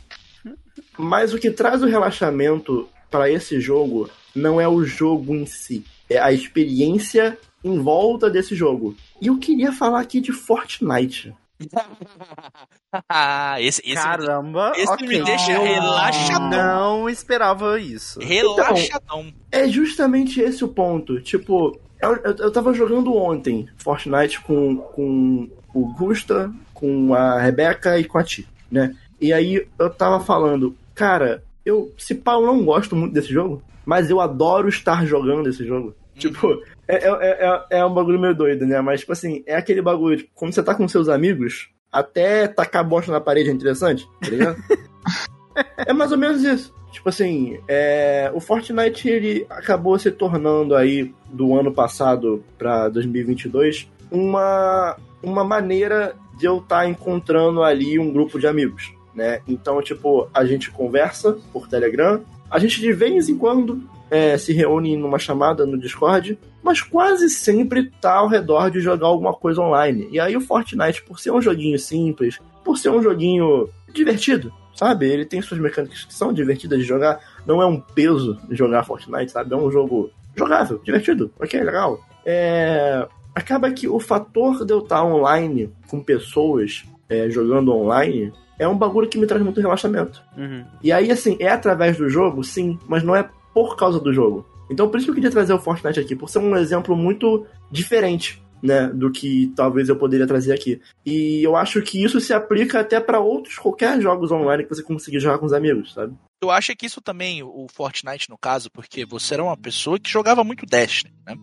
Mas o que traz o relaxamento para esse jogo não é o jogo em si, é a experiência em volta desse jogo. E eu queria falar aqui de Fortnite. *laughs* esse, esse, Caramba, esse ok. me deixa relaxadão. Não esperava isso. Relaxadão. É justamente esse o ponto. Tipo, eu, eu, eu tava jogando ontem Fortnite com, com o Gusta, com a Rebeca e com a Ti, né? E aí eu tava falando, cara, eu, se pá, eu não gosto muito desse jogo, mas eu adoro estar jogando esse jogo. Tipo, é, é, é, é um bagulho meio doido, né? Mas, tipo assim, é aquele bagulho, tipo, quando você tá com seus amigos, até tacar bosta na parede é interessante, tá ligado? *laughs* é mais ou menos isso. Tipo assim, é, o Fortnite ele acabou se tornando aí do ano passado pra 2022 uma, uma maneira de eu estar encontrando ali um grupo de amigos, né? Então, tipo, a gente conversa por Telegram, a gente de vez em quando é, se reúne numa chamada no Discord, mas quase sempre tá ao redor de jogar alguma coisa online. E aí o Fortnite, por ser um joguinho simples, por ser um joguinho divertido, sabe? Ele tem suas mecânicas que são divertidas de jogar, não é um peso jogar Fortnite, sabe? É um jogo jogável, divertido, ok, legal. É... Acaba que o fator de eu estar online com pessoas é, jogando online é um bagulho que me traz muito relaxamento. Uhum. E aí, assim, é através do jogo, sim, mas não é por causa do jogo. Então, por isso que eu queria trazer o Fortnite aqui, por ser um exemplo muito diferente, né, do que talvez eu poderia trazer aqui. E eu acho que isso se aplica até para outros, qualquer jogos online que você conseguir jogar com os amigos, sabe? Eu acho que isso também, o Fortnite no caso, porque você era uma pessoa que jogava muito Destiny, né?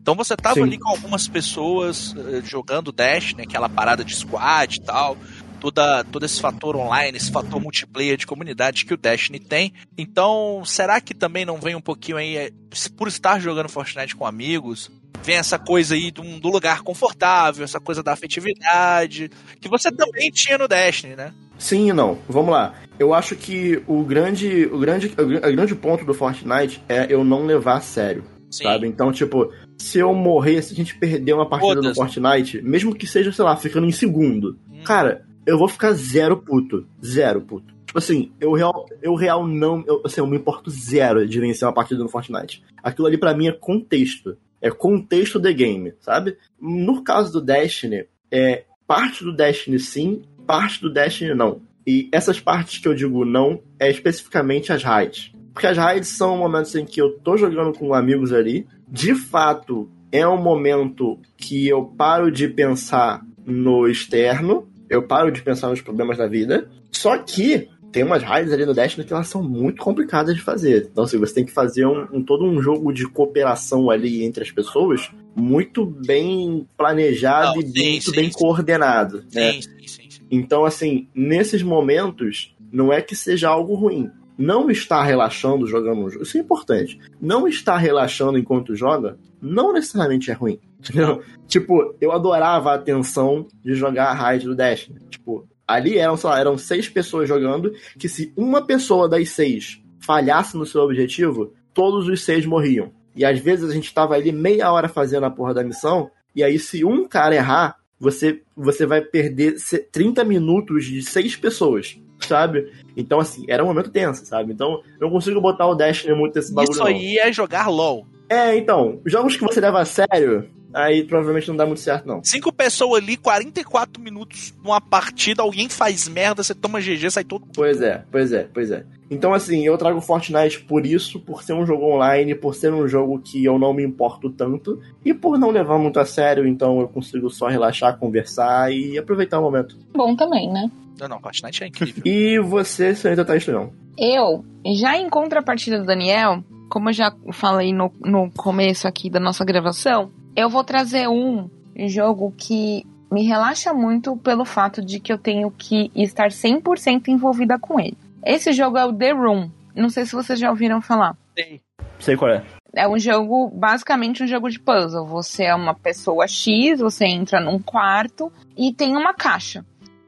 Então você tava Sim. ali com algumas pessoas eh, jogando Destiny, aquela parada de squad e tal, toda, todo esse fator online, esse fator multiplayer de comunidade que o Destiny tem. Então, será que também não vem um pouquinho aí, eh, por estar jogando Fortnite com amigos, vem essa coisa aí do, do lugar confortável, essa coisa da afetividade, que você também tinha no Destiny, né? Sim e não. Vamos lá. Eu acho que o grande, o grande, o gr- o grande ponto do Fortnite é eu não levar a sério, Sim. sabe? Então, tipo, se eu morrer, se a gente perder uma partida no Foda-se. Fortnite, mesmo que seja, sei lá, ficando em segundo, Hum. cara, eu vou ficar zero puto. Zero puto. Tipo assim, eu real, eu real não. Eu, assim, eu me importo zero de vencer uma partida no Fortnite. Aquilo ali pra mim é contexto. É contexto de game, sabe? No caso do Destiny, é parte do Destiny sim, parte do Destiny não. E essas partes que eu digo não é especificamente as raids. Porque as raids são momentos em que eu tô jogando com amigos ali. De fato, é um momento que eu paro de pensar no externo, eu paro de pensar nos problemas da vida. Só que tem umas raids ali no Destiny que elas são muito complicadas de fazer. Então, assim, você tem que fazer um, um- todo um jogo de cooperação ali entre as pessoas muito bem planejado Não, e sim, muito sim, bem sim. coordenado. né? Sim, sim, sim, sim. Então, assim, nesses momentos, não é que seja algo ruim. Não estar relaxando jogando um jogo, isso é importante. Não estar relaxando enquanto joga, não necessariamente é ruim. *laughs* Entendeu? Tipo, eu adorava a tensão de jogar a raid do Destiny. Tipo, ali eram, sei lá, eram seis pessoas jogando, que se uma pessoa das seis falhasse no seu objetivo, todos os seis morriam. E às vezes a gente tava ali meia hora fazendo a porra da missão, e aí se um cara errar, você, você vai perder se- 30 minutos de seis pessoas, sabe? Então, assim, era um momento tenso, sabe? Então, eu não consigo botar o Destiny muito nesse bagulho, Isso não. aí é jogar LOL. É, então, jogos que você leva a sério, aí provavelmente não dá muito certo, não. Cinco pessoas ali, 44 minutos numa partida, alguém faz merda, você toma GG, sai todo. Pois é, pois é, pois é. Então, assim, eu trago Fortnite por isso, por ser um jogo online, por ser um jogo que eu não me importo tanto, e por não levar muito a sério, então eu consigo só relaxar, conversar e aproveitar o momento. Bom também, né? Não, não, Fortnite é incrível. E você, senhorita Thaís Leão? Eu, já em contrapartida do Daniel, como eu já falei no, no começo aqui da nossa gravação, eu vou trazer um jogo que me relaxa muito pelo fato de que eu tenho que estar 100% envolvida com ele. Esse jogo é o The Room. Não sei se vocês já ouviram falar. Sei. Sei qual é. é um jogo, basicamente um jogo de puzzle. Você é uma pessoa X, você entra num quarto e tem uma caixa.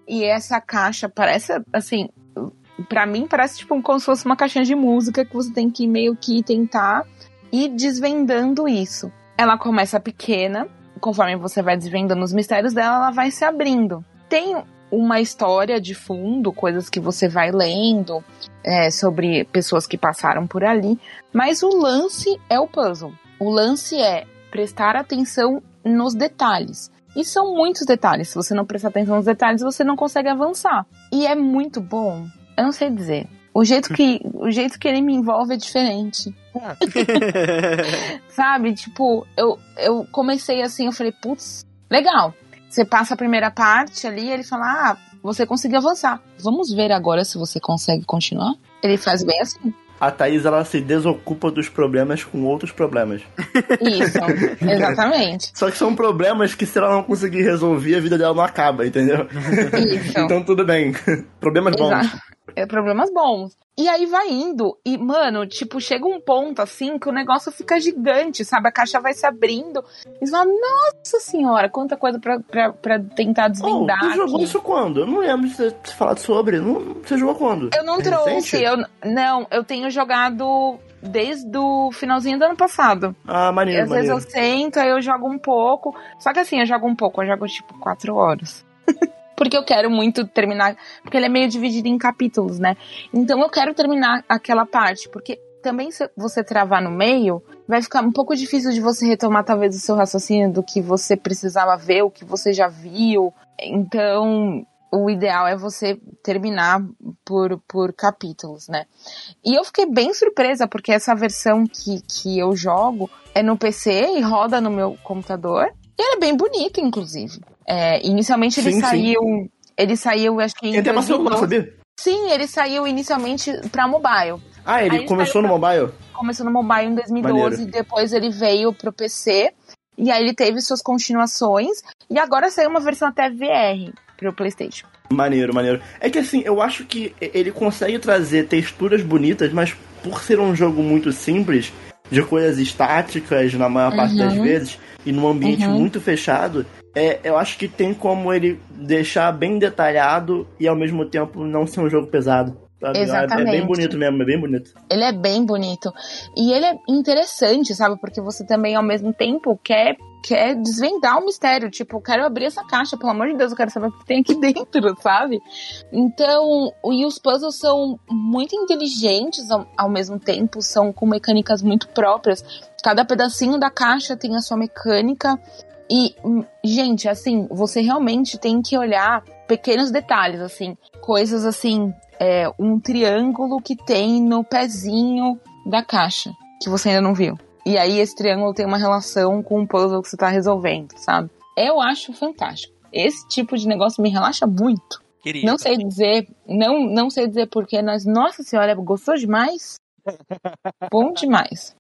E essa caixa parece, assim, para mim parece tipo como se fosse uma caixinha de música que você tem que meio que tentar ir desvendando isso. Ela começa pequena, conforme você vai desvendando os mistérios dela, ela vai se abrindo. Tem uma história de fundo, coisas que você vai lendo é, sobre pessoas que passaram por ali, mas o lance é o puzzle. O lance é prestar atenção nos detalhes. E são muitos detalhes. Se você não prestar atenção nos detalhes, você não consegue avançar. E é muito bom. Eu não sei dizer. O jeito que, *laughs* o jeito que ele me envolve é diferente. *laughs* Sabe? Tipo, eu, eu comecei assim, eu falei, putz, legal. Você passa a primeira parte ali, ele fala, ah, você conseguiu avançar. Vamos ver agora se você consegue continuar? Ele faz bem assim. A Thaís, ela se desocupa dos problemas com outros problemas. Isso, *laughs* exatamente. Só que são problemas que se ela não conseguir resolver, a vida dela não acaba, entendeu? Isso. *laughs* então tudo bem. Problemas bons. Exato. É problemas bons. E aí vai indo. E, mano, tipo, chega um ponto assim que o negócio fica gigante, sabe? A caixa vai se abrindo. E você fala, nossa senhora, quanta coisa pra, pra, pra tentar Oh, desvendar. tu jogou aqui. isso quando? Eu não lembro de você ter falado sobre. Não, você jogou quando? Eu não É trouxe, recente? eu não, eu tenho jogado desde o finalzinho do ano passado. Ah, maneiro, Às vezes maneiro. eu sento, aí eu jogo um pouco. Só que assim, eu jogo um pouco, eu jogo tipo quatro horas. *laughs* porque eu quero muito terminar. Porque ele é meio dividido em capítulos, né? Então eu quero terminar aquela parte. Porque também se você travar no meio, vai ficar um pouco difícil de você retomar talvez o seu raciocínio do que você precisava ver, o que você já viu. Então, o ideal é você terminar por, por capítulos, né? E eu fiquei bem surpresa, porque essa versão que, que eu jogo é no PC e roda no meu computador. E ela é bem bonita, inclusive. É, inicialmente ele Sim, sim. saiu. Ele saiu, acho que em Tem até pra celular, 2012. sabia? Sim, ele saiu inicialmente pra mobile. Ah, ele Aí começou saiu no mobile? Começou no mobile em 2012, Maneiro. depois ele veio pro PC. E aí ele teve suas continuações. E agora saiu uma versão até VR pro PlayStation. Maneiro, maneiro. É que assim, eu acho que ele consegue trazer texturas bonitas, mas por ser um jogo muito simples, de coisas estáticas na maior parte das Uhum. vezes, e num ambiente Uhum. muito fechado, é, eu acho que tem como ele deixar bem detalhado e ao mesmo tempo não ser um jogo pesado. sabe? É- É, Exatamente. bem bonito mesmo, é bem bonito. Ele é bem bonito. E ele é interessante, sabe? Porque você também, ao mesmo tempo, quer, quer desvendar o mistério. Tipo, quero abrir essa caixa, pelo amor de Deus, eu quero saber o que tem aqui *laughs* dentro, sabe? Então, e os puzzles são muito inteligentes ao, ao mesmo tempo, são com mecânicas muito próprias. Cada pedacinho da caixa tem a sua mecânica. E, gente, assim, você realmente tem que olhar pequenos detalhes, assim, coisas assim, é, um triângulo que tem no pezinho da caixa, que você ainda não viu. E aí esse triângulo tem uma relação com o puzzle que você tá resolvendo, sabe? Eu acho fantástico. Esse tipo de negócio me relaxa muito. Querido. Não sei dizer, não, não sei dizer porquê, mas nossa senhora, gostou demais? *laughs* Bom demais.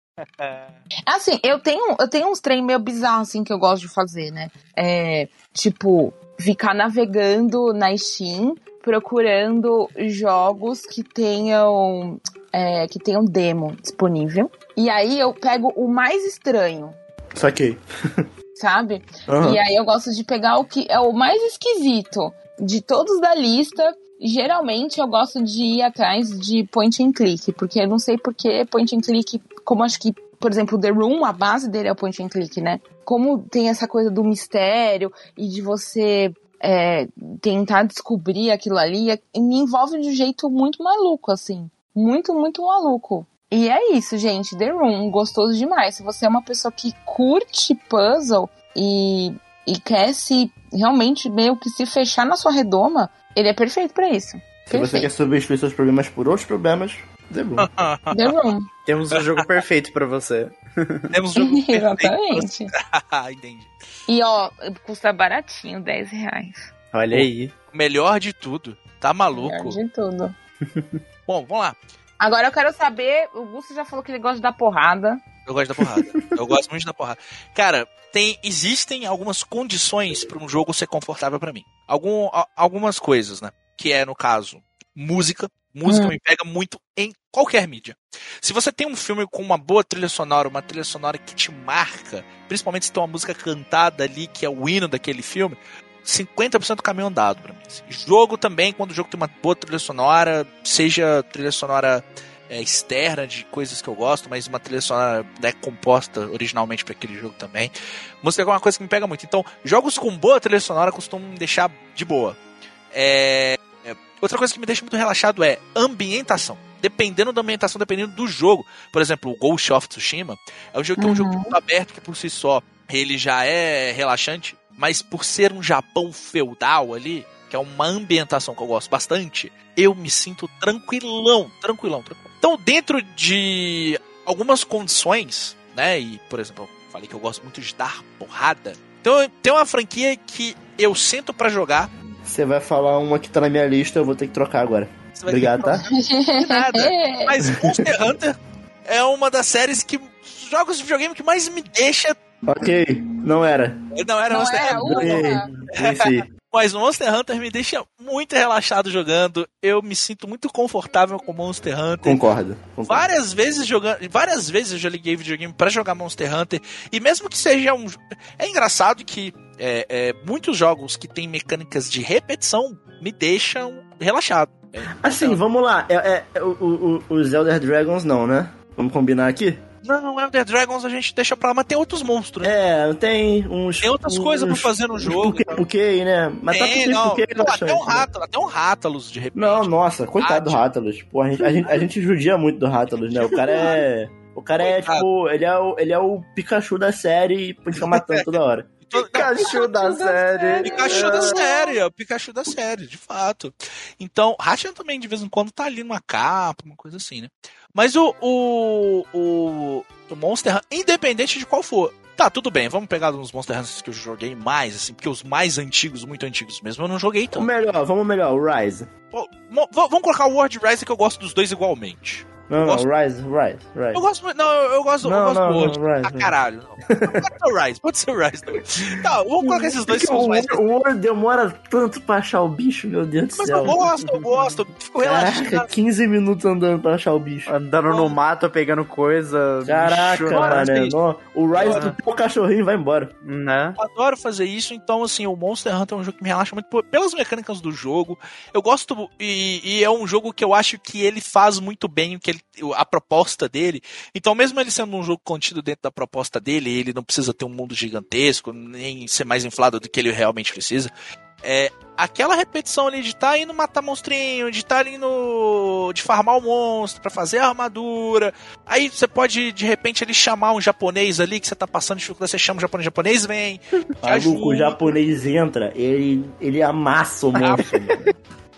Assim, eu tenho, eu tenho uns trem meio bizarros assim que eu gosto de fazer, né? É, tipo, ficar navegando na Steam, procurando jogos que tenham é, que tenham demo disponível. E aí eu pego o mais estranho, Saquei. *laughs* sabe? Aham. E aí eu gosto de pegar o que é o mais esquisito de todos da lista. Geralmente eu gosto de ir atrás de point and click, porque eu não sei porque point and click, como acho que, por exemplo, The Room, a base dele é o point and click, né? Como tem essa coisa do mistério e de você é, tentar descobrir aquilo ali, é- me envolve de um jeito muito maluco, assim. Muito, muito maluco. E é isso, gente. The Room, gostoso demais. Se você é uma pessoa que curte puzzle e, e quer se realmente meio que se fechar na sua redoma, ele é perfeito pra isso. Se você quer substituir seus problemas por outros problemas, The Room. *laughs* The Room. Temos um jogo perfeito pra você. *laughs* Temos um jogo perfeito. Exatamente. *laughs* Entendi. E ó, custa baratinho, 10 reais. Olha aí. O melhor de tudo. Tá maluco? Melhor de tudo. Bom, vamos lá. Agora eu quero saber, o Gusto já falou que ele gosta de dar porrada. Eu gosto da porrada. Eu gosto muito da porrada. Cara, tem, existem algumas condições para um jogo ser confortável para mim. Algum, algumas coisas, né? Que é, no caso, música. Música Hum. me pega muito em qualquer mídia. Se você tem um filme com uma boa trilha sonora, uma trilha sonora que te marca, principalmente se tem uma música cantada ali, que é o hino daquele filme, 50% do caminho andado pra mim. Jogo também, quando o jogo tem uma boa trilha sonora, seja trilha sonora é, externa de coisas que eu gosto, mas uma trilha sonora né, composta originalmente para aquele jogo também. Música é uma coisa que me pega muito. Então, jogos com boa trilha sonora costumam me deixar de boa. É... é outra coisa que me deixa muito relaxado é ambientação. Dependendo da ambientação, dependendo do jogo. Por exemplo, o Ghost of Tsushima é um jogo que é um jogo muito aberto que por si só ele já é relaxante, mas por ser um Japão feudal ali, que é uma ambientação que eu gosto bastante, eu me sinto tranquilão, tranquilão, tranquilão. Então, dentro de algumas condições, né, e por exemplo, eu falei que eu gosto muito de dar porrada, então tem uma franquia que eu sento para jogar. Você vai falar uma que tá na minha lista, eu vou ter que trocar agora. Obrigado, tá? Nada. *laughs* Mas Monster Hunter é uma das séries que jogos de videogame que mais me deixa Ok, não era. Não era Não Monster era, Hunter. ufa. Mas Monster Hunter me deixa muito relaxado jogando. Eu me sinto muito confortável com Monster Hunter. Concordo. concordo. Várias vezes jogando, várias vezes eu já liguei videogame pra jogar Monster Hunter e mesmo que seja um, é engraçado que é, é, muitos jogos que têm mecânicas de repetição me deixam relaxado. É, Assim, então- vamos lá. É, é- é o, o, o- os Elder Dragons não, né? Vamos combinar aqui? Não, Elder Dragons a gente deixa pra lá, mas tem outros monstros. né? É, tem uns. Tem outras uns- coisas pra fazer no uns jogo. Puquê, puquê, né? Mas tá Tem, tudo não, Pô, até um relaxante, né? Até um Rátalos de repente. Não, nossa, coitado do. Rátalos. Pô, a gente, a, gente, a gente judia muito do Rátalos, né? O cara é. O cara é, Coitado. tipo, ele é, o, ele é o Pikachu da série e fica matando *laughs* toda hora. Pikachu da série. Pikachu da série, é o Pikachu da série, de fato. Então, Ratchet também de vez em quando tá ali numa capa, uma coisa assim, né? Mas o, o, o, o Monster Hunter, independente de qual for, tá, tudo bem, vamos pegar uns Monster Hunters que eu joguei mais, assim, porque os mais antigos, muito antigos mesmo, eu não joguei tanto. melhor, vamos melhor, o Rise. Pô, vamos colocar o World Rise que eu gosto dos dois igualmente. Não, Eu não, gosto- Rise, Rise, Rise. Eu gosto muito, não, eu, eu gosto, eu Não, gosto não, do não, World. Rise, Ah, caralho, não. *laughs* Pode ser o Rise, pode ser o Rise também. Tá, vamos colocar esses dois que são os o, mais o World demora tanto pra achar o bicho, meu Deus do Mas céu. eu gosto, eu gosto, eu fico Caraca, relaxado. 15 minutos andando pra achar o bicho. Andando no mato, pegando coisa. Caraca, mano. não. O Rise do teu cachorrinho vai embora. Né? Eu adoro fazer isso, então assim, o Monster Hunter é um jogo que me relaxa muito pelas mecânicas do jogo. Eu gosto e, e é um jogo que eu acho que ele faz muito bem o que ele, a proposta dele. Então, mesmo ele sendo um jogo contido dentro da proposta dele, ele não precisa ter um mundo gigantesco, nem ser mais inflado do que ele realmente precisa. É, aquela repetição ali de estar indo matar monstrinho, de estar indo. de farmar o monstro pra fazer a armadura. Aí você pode, de repente, ele chamar um japonês ali que você tá passando dificuldade, você chama o japonês, o japonês vem. Maluco, o japonês entra, ele, ele amassa o *laughs* monstro.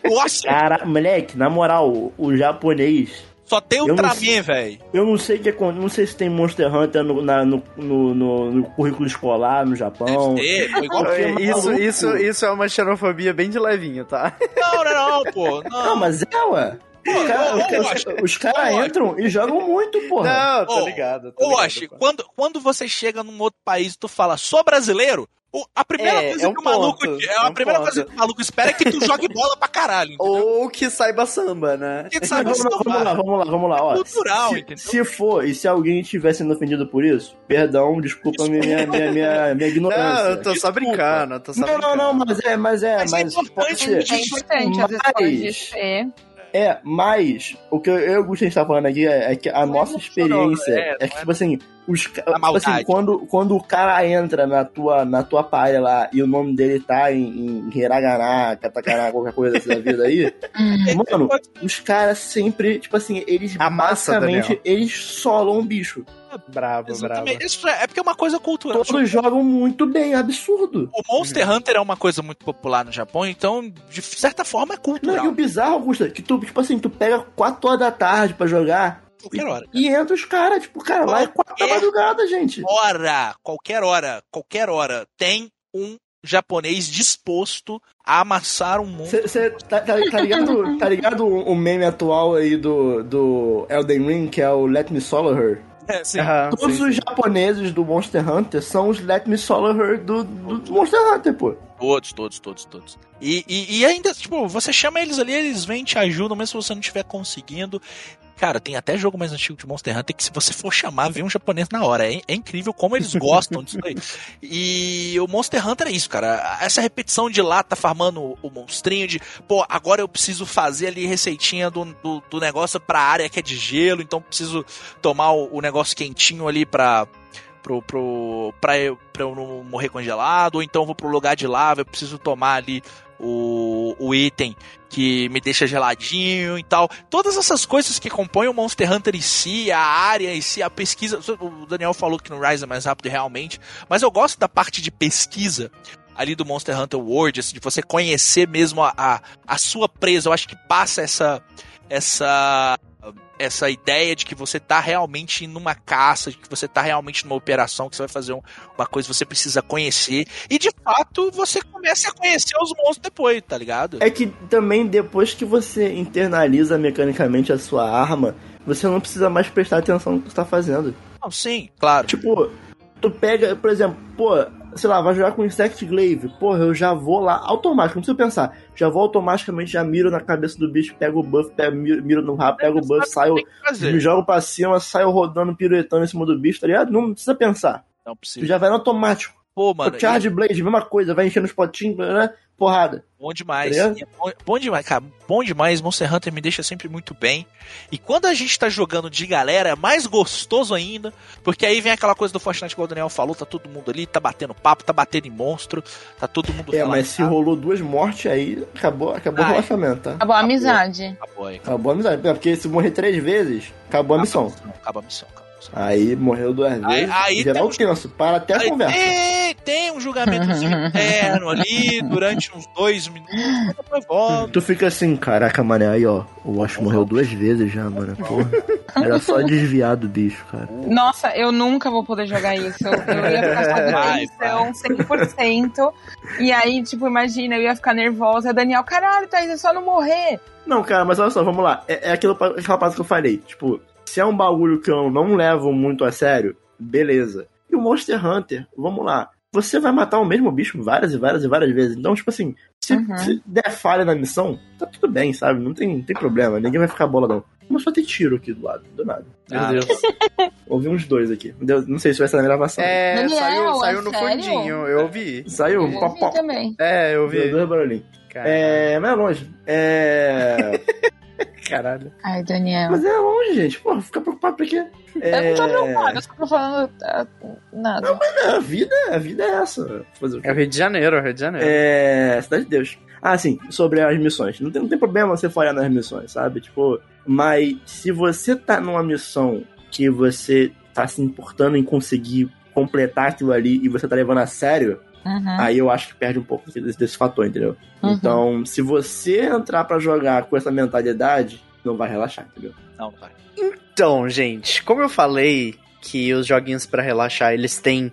Nossa, Cara, moleque, na moral, o japonês. Só tem Ultraman, velho. Eu não sei o que acon- não sei se tem Monster Hunter no, na- no, no, no- no currículo escolar no Japão. Deve ter, pô, igual- É, Isso, isso, isso é uma xenofobia bem de levinho, tá? Não, não, não, *laughs* pô. Não, Não, mas é, ué. Os caras ô, os- caras ô, entram e jogam muito, porra. Não, tô ligado. tô ligado, pô. quando, quando você chega num outro país e tu fala, sou brasileiro, o- a primeira É, coisa é um que o maluco. ponto, é é a primeira coisa que o maluco espera é que tu *laughs* jogue bola pra caralho. Entendeu? Ou que saiba samba, né? Tu sabe vamos, não vamos lá, vamos lá, vamos lá, ó. Cultural, se, se for, e se alguém estiver sendo ofendido por isso, perdão, desculpa minha, minha, minha, minha, ignorância. Não, eu tô só brincando, eu tô só Não, não, não, brincando. mas é, mas é, Mas é mas, importante pode ser. É importante, às vezes pode Mas- ser. É, mas o que eu, gostaria de estar falando aqui é, é que a Não é nossa experiência é, é, que, é- tipo assim, os, tipo assim quando, quando o cara entra na tua, na tua palha lá e o nome dele tá em, em Hiragana, Katakana, qualquer coisa assim da vida aí, *laughs* mano, os caras sempre, tipo assim, eles Amassa, basicamente, eles solam o bicho. Bravo, bravo. Exatamente. Isso é, é porque é uma coisa cultural. Todos jogam muito bem, absurdo. O Monster Hunter é uma coisa muito popular no Japão, então, de certa forma, é Não, cultural. e o bizarro, Augusta, que tu, tipo assim, tu pega 4 horas da tarde pra jogar Qualquer hora. e entra os caras, tipo, cara, lá é 4 da Qualquer madrugada, gente. Hora, qualquer hora, qualquer hora, tem um japonês disposto a amassar um monstro. Você tá, tá- tá ligado, tá ligado o o meme atual aí do, do Elden Ring, que é o Let Me Solo Her? É, sim. Aham, Todos sim, os sim. japoneses do Monster Hunter são os Let Me Solo Her do, do Monster Hunter, pô. Todos, todos, todos, todos. E, e, e ainda, tipo, você chama eles ali, eles vêm, te ajudam, mesmo se você não estiver conseguindo. Cara, tem até jogo mais antigo de Monster Hunter que se você for chamar, vem um japonês na hora. É, é incrível como eles *laughs* gostam disso aí. E o Monster Hunter é isso, cara. Essa repetição de lá tá farmando o monstrinho de, pô, agora eu preciso fazer ali receitinha do, do, do negócio pra área que é de gelo, então preciso tomar o, o negócio quentinho ali pra, pro, pro, pra, eu, pra eu não morrer congelado, ou então vou pro lugar de lava, eu preciso tomar ali o, o item que me deixa geladinho e tal. Todas essas coisas que compõem o Monster Hunter em si, a área em si, a pesquisa. O Daniel falou que no Rise é mais rápido realmente, mas eu gosto da parte de pesquisa ali do Monster Hunter World, assim, de você conhecer mesmo a, a, a sua presa. Eu acho que passa essa essa essa ideia de que você tá realmente numa caça, de que você tá realmente numa operação, que você vai fazer um, uma coisa que você precisa conhecer. E de fato você começa a conhecer os monstros depois, tá ligado? É que também depois que você internaliza mecanicamente a sua arma, você não precisa mais prestar atenção no que você tá fazendo. Não, sim, claro. Tipo, tu pega, por exemplo, pô, sei lá, vai jogar com Insect Glaive, porra, eu já vou lá, automático, não precisa pensar, já vou automaticamente, já miro na cabeça do bicho, pego o buff, pego, miro, miro no rabo, pego o buff, saio, me jogo pra cima, saio rodando, piruetando em cima do bicho, tá ligado? Não precisa pensar. Não precisa. Tu já vai no automático. Pô, mano. O Charge Blade, mesma coisa, vai enchendo os potinhos, né? porrada. Bom demais. É bom, bom demais, cara. Bom demais. Monster Hunter me deixa sempre muito bem. E quando a gente tá jogando de galera, é mais gostoso ainda. Porque aí vem aquela coisa do Fortnite que o Daniel falou: tá todo mundo ali, tá batendo papo, tá batendo em monstro, tá todo mundo É, mas se rolou duas mortes aí, acabou, acabou o Ai. relacionamento, tá? Acabou a amizade. Acabou aí. Acabou a amizade. É, Porque se morrer três vezes, acabou a missão. Acaba a missão, acaba a missão. Aí morreu duas Aí- vezes. aí geral tem tenso, para até a Aí conversa. tem, tem um julgamentozinho *laughs* interno ali durante uns dois minutos. Tu fica assim, caraca, mané, aí ó, o Wash morreu duas vezes já, mano, porra. *laughs* Era só desviar do bicho, cara. Nossa, eu nunca vou poder jogar isso. Eu ia ficar Vai, tensão 100%. E aí, tipo, imagina, eu ia ficar nervosa. Daniel, caralho, Thaís, é só não morrer. Não, cara, mas olha só, vamos lá. É, é aquilo, aquela parte que eu falei. Tipo, se é um bagulho que eu não levo muito a sério, beleza. E o Monster Hunter, vamos lá. Você vai matar o mesmo bicho várias e várias e várias vezes. Então, tipo assim, se, Uhum. se der falha na missão, tá tudo bem, sabe? Não tem, não tem problema. Ninguém vai ficar bola, não. Mas só tem tiro aqui do lado, do nada. Meu Ah, Deus. *laughs* Ouvi uns dois aqui. Deus, não sei se vai ser na gravação. É, Daniel, saiu, saiu é no sério? fundinho, eu ouvi. Saiu, Eu ouvi também. É, eu Deu ouvi. dois barulhinhos. É, mas é longe. É. *laughs* Caralho. Ai, Daniel. mas é longe, gente. Porra, fica preocupado pra quê? É... Eu não tô preocupada, eu só tô falando ah, nada. A vida, a vida é essa. Fazer o quê? É o Rio de Janeiro, é o Rio de Janeiro. É. Cidade de Deus. Ah, sim, sobre as missões. Não tem, não tem problema você falhar nas missões, sabe? Tipo, mas se você tá numa missão que você tá se importando em conseguir completar aquilo ali e você tá levando a sério, Uhum. aí eu acho que perde um pouco desse, desse fator, entendeu? Uhum. Então, se você entrar pra jogar com essa mentalidade, não vai relaxar, entendeu? Não, vai. Então, gente, como eu falei que os joguinhos pra relaxar, eles têm,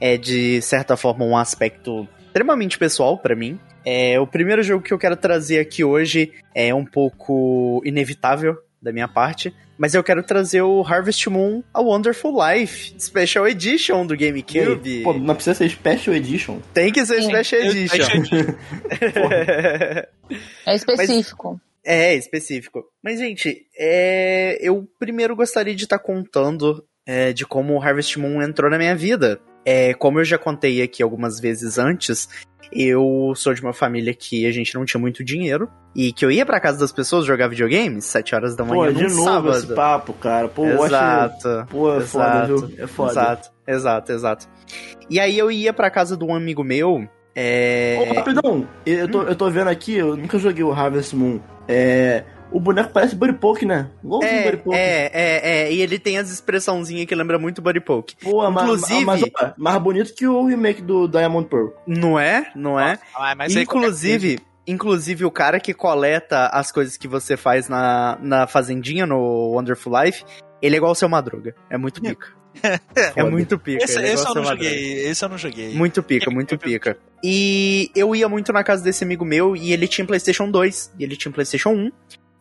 é, de certa forma, um aspecto extremamente pessoal pra mim. É, o primeiro jogo que eu quero trazer aqui hoje é um pouco inevitável da minha parte, mas eu quero trazer o Harvest Moon A Wonderful Life Special Edition do GameCube. Pô, não precisa ser Special Edition. Tem que ser Sim. Special Eu- Edition. É específico. É, específico. Mas, gente, é, eu primeiro gostaria de estar contando é, de como o Harvest Moon entrou na minha vida. É, como eu já contei aqui algumas vezes antes, eu sou de uma família que a gente não tinha muito dinheiro e que eu ia pra casa das pessoas jogar videogames 7 horas da manhã Pô, de novo sábado. esse papo, cara. Pô. Exato. Pô, é foda, Exato. viu? É foda. Exato, exato, exato. E aí eu ia pra casa de um amigo meu. É... Ô, rapidão, eu tô, eu tô vendo aqui, eu nunca joguei o Harvest Moon. É. O boneco parece Buddy Poke, né? Igualzinho É, Buddy Poke. é, é, é, e ele tem as expressãozinhas que lembra muito Buddy Poke. Pô, mas- Inclusive- mas, ó, mais bonito que o remake do Diamond Pearl. Não é? Não é? Ah, mas aí inclusive, inclusive, o cara que coleta as coisas que você faz na, na fazendinha, no Wonderful Life, ele é igual o seu Madruga. É muito pica. *laughs* é muito pica. Esse, é esse eu não Madruga. joguei, esse eu não joguei. Muito pica, muito pica. E eu ia muito na casa desse amigo meu e ele tinha PlayStation 2 e ele tinha PlayStation 1.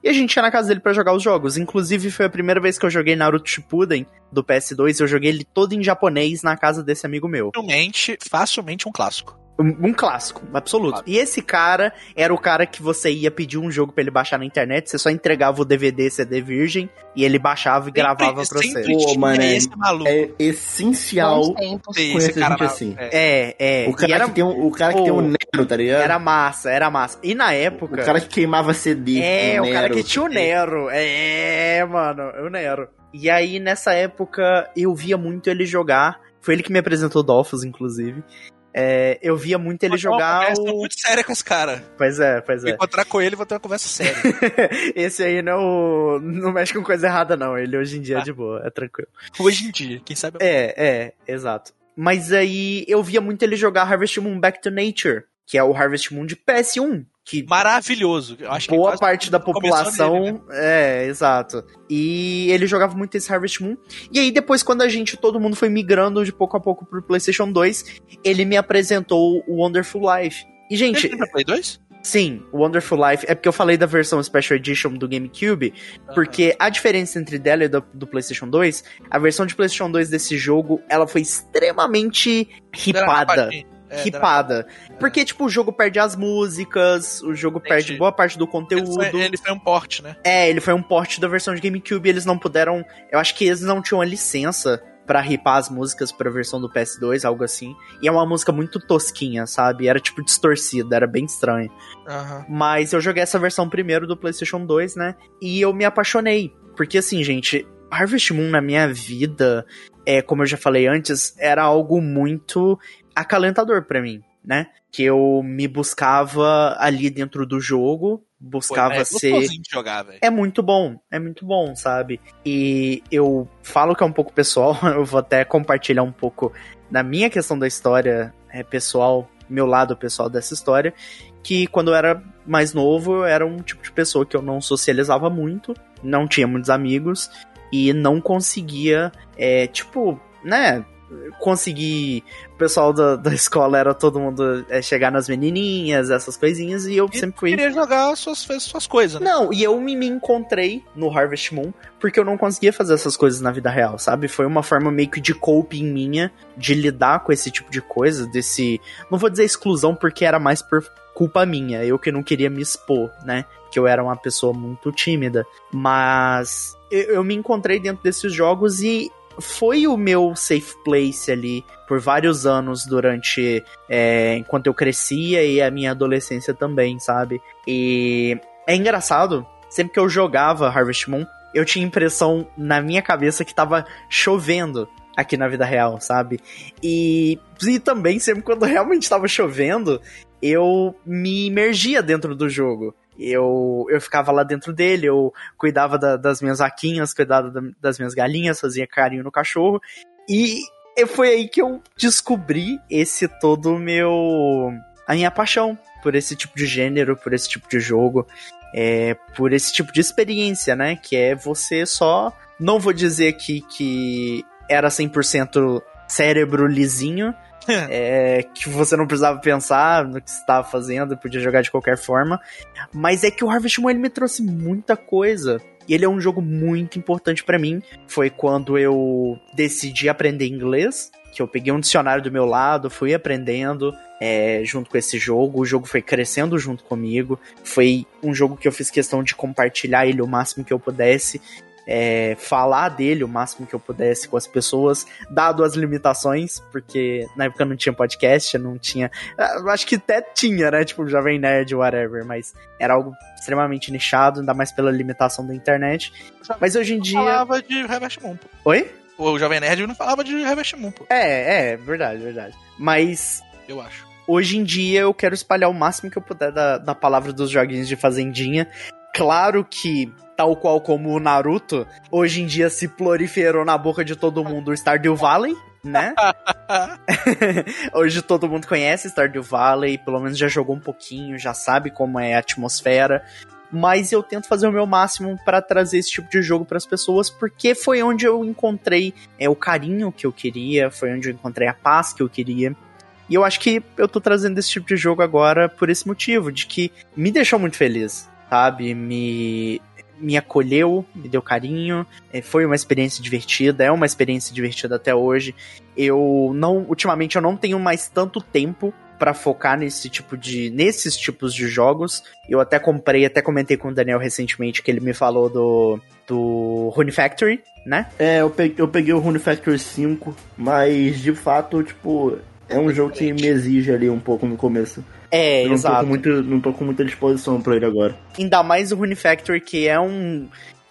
E a gente ia na casa dele pra jogar os jogos. Inclusive, foi a primeira vez que eu joguei Naruto Shippuden do PS2. Eu joguei ele todo em japonês na casa desse amigo meu. Facilmente, facilmente um clássico. Um, um clássico, absoluto. E esse cara era o cara que você ia pedir um jogo pra ele baixar na internet, você só entregava o DVD, CD virgem, e ele baixava e gravava pra você. sempre Pô, mano, é- esse maluco. É essencial conhecer esse cara gente assim. É. É, é. O cara, e era, que tem um, o cara que Pô, tem um Nero, tá ligado? era massa, era massa. E na O época. cara que queimava CD. É, um o cara Nero. que tinha o Nero. É, mano, o Nero. E aí, nessa época, eu via muito ele jogar. Foi ele que me apresentou Dolphus, inclusive. É, eu via muito ele Vou uma jogar conversa o. muito séria com esse cara. Pois é, pois Vou é. encontrar com ele e vou ter uma conversa séria. *laughs* Esse aí não, não mexe com coisa errada, não. Ele hoje em dia é Ah. de boa, é tranquilo. Hoje em dia, quem sabe... É, é, exato. Mas aí eu via muito ele jogar Harvest Moon Back to Nature, que é o Harvest Moon de PS1, que Maravilhoso. Eu acho que boa quase parte da população. nele, né? É, exato. E ele jogava muito esse Harvest Moon. E aí, depois, quando a gente, todo mundo foi migrando de pouco a pouco pro PlayStation 2, ele me apresentou o Wonderful Life. E, Ele gente, tem pra Play 2? sim, o Wonderful Life é porque eu falei da versão Special Edition do GameCube, porque a diferença entre dela e do, do PlayStation 2, a versão de PlayStation 2 desse jogo, ela foi extremamente ripada. É, ripada. Porque, tipo, o jogo perde as músicas, o jogo Entendi. perde boa parte do Ele conteúdo. foi, ele foi um porte, né? É, ele foi um porte da versão de GameCube, eles não puderam. Eu acho que eles não tinham a licença pra ripar as músicas pra versão do PS2, algo assim. E é uma música muito tosquinha, sabe? Era tipo distorcida, era bem estranho. Aham. Mas eu joguei essa versão primeiro do PlayStation 2, né? E eu me apaixonei. Porque assim, gente, Harvest Moon na minha vida, é, como eu já falei antes, era algo muito acalentador pra mim, né? Que eu me buscava ali dentro do jogo, Pô, buscava é ser jogar, velho. é muito bom, é muito bom, sabe? E eu falo que é um pouco pessoal, *laughs* eu vou até compartilhar um pouco da minha questão da história é, pessoal, meu lado pessoal dessa história, que quando eu era mais novo, eu era um tipo de pessoa que eu não socializava muito, não tinha muitos amigos e não conseguia, é, tipo, né? Conseguir. O pessoal da, da *laughs* escola era todo mundo é, chegar nas menininhas, essas coisinhas, e eu E sempre fui. queria jogar suas, suas coisas, né? Não, e eu me, me encontrei no Harvest Moon porque eu não conseguia fazer essas coisas na vida real, sabe? Foi uma forma meio que de coping minha de lidar com esse tipo de coisa, desse. Não vou dizer exclusão porque era mais por culpa minha, eu que não queria me expor, né? Que eu era uma pessoa muito tímida. Mas eu, eu me encontrei dentro desses jogos e foi o meu safe place ali por vários anos durante. é, enquanto eu crescia e a minha adolescência também, sabe? E é engraçado, sempre que eu jogava Harvest Moon, eu tinha impressão na minha cabeça que tava chovendo aqui na vida real, sabe? E, e também, sempre quando *laughs* realmente tava chovendo, eu me imergia dentro do jogo. Eu, eu ficava lá dentro dele, eu cuidava da- das minhas vaquinhas, cuidava da- das minhas galinhas, fazia carinho no cachorro. E foi aí que eu descobri esse todo meu. a minha paixão por esse tipo de gênero, por esse tipo de jogo, é, por esse tipo de experiência, né? Que é você só. Não vou dizer aqui que era 100% cérebro lisinho, *laughs* é, que você não precisava pensar no que estava fazendo, podia jogar de qualquer forma. Mas é que o Harvest Moon ele me trouxe muita coisa. E ele é um jogo muito importante pra mim. Foi quando eu decidi aprender inglês, que eu peguei um dicionário do meu lado, fui aprendendo é, junto com esse jogo. O jogo foi crescendo junto comigo. Foi um jogo que eu fiz questão de compartilhar ele o máximo que eu pudesse. É, falar dele o máximo que eu pudesse com as pessoas, dado as limitações, porque na época não tinha podcast, não tinha. Acho que até tinha, né? Tipo, Jovem Nerd, whatever, mas era algo extremamente nichado, ainda mais pela limitação da internet. Mas hoje em Não dia. falava de Harvest Moon. Oi? O Jovem Nerd não falava de Harvest Moon, pô. É, é, verdade, verdade. Mas Eu acho. hoje em dia eu quero espalhar o máximo que eu puder da, da palavra dos joguinhos de Fazendinha. Claro que, tal qual como o Naruto, hoje em dia se proliferou na boca de todo mundo o Stardew Valley, né? *laughs* hoje todo mundo conhece Stardew Valley, pelo menos já jogou um pouquinho, já sabe como é a atmosfera. Mas eu tento fazer o meu máximo para trazer esse tipo de jogo para as pessoas, porque foi onde eu encontrei é, o carinho que eu queria, foi onde eu encontrei a paz que eu queria. E eu acho que eu tô trazendo esse tipo de jogo agora por esse motivo, de que me deixou muito feliz, sabe? Me, me acolheu, me deu carinho, eh, foi uma experiência divertida, é uma experiência divertida até hoje. Eu não, ultimamente eu não tenho mais tanto tempo para focar nesse tipo de nesses tipos de jogos. Eu até comprei, até comentei com o Daniel recentemente que ele me falou do do Rune Factory, né? É, eu peguei, eu peguei o Rune Factory 5, mas de fato, tipo, é um jogo que me exige ali um pouco no começo. É, eu não exato. Tô com muito, não tô com muita disposição pra ele agora. Ainda mais o Rune Factory, que é um,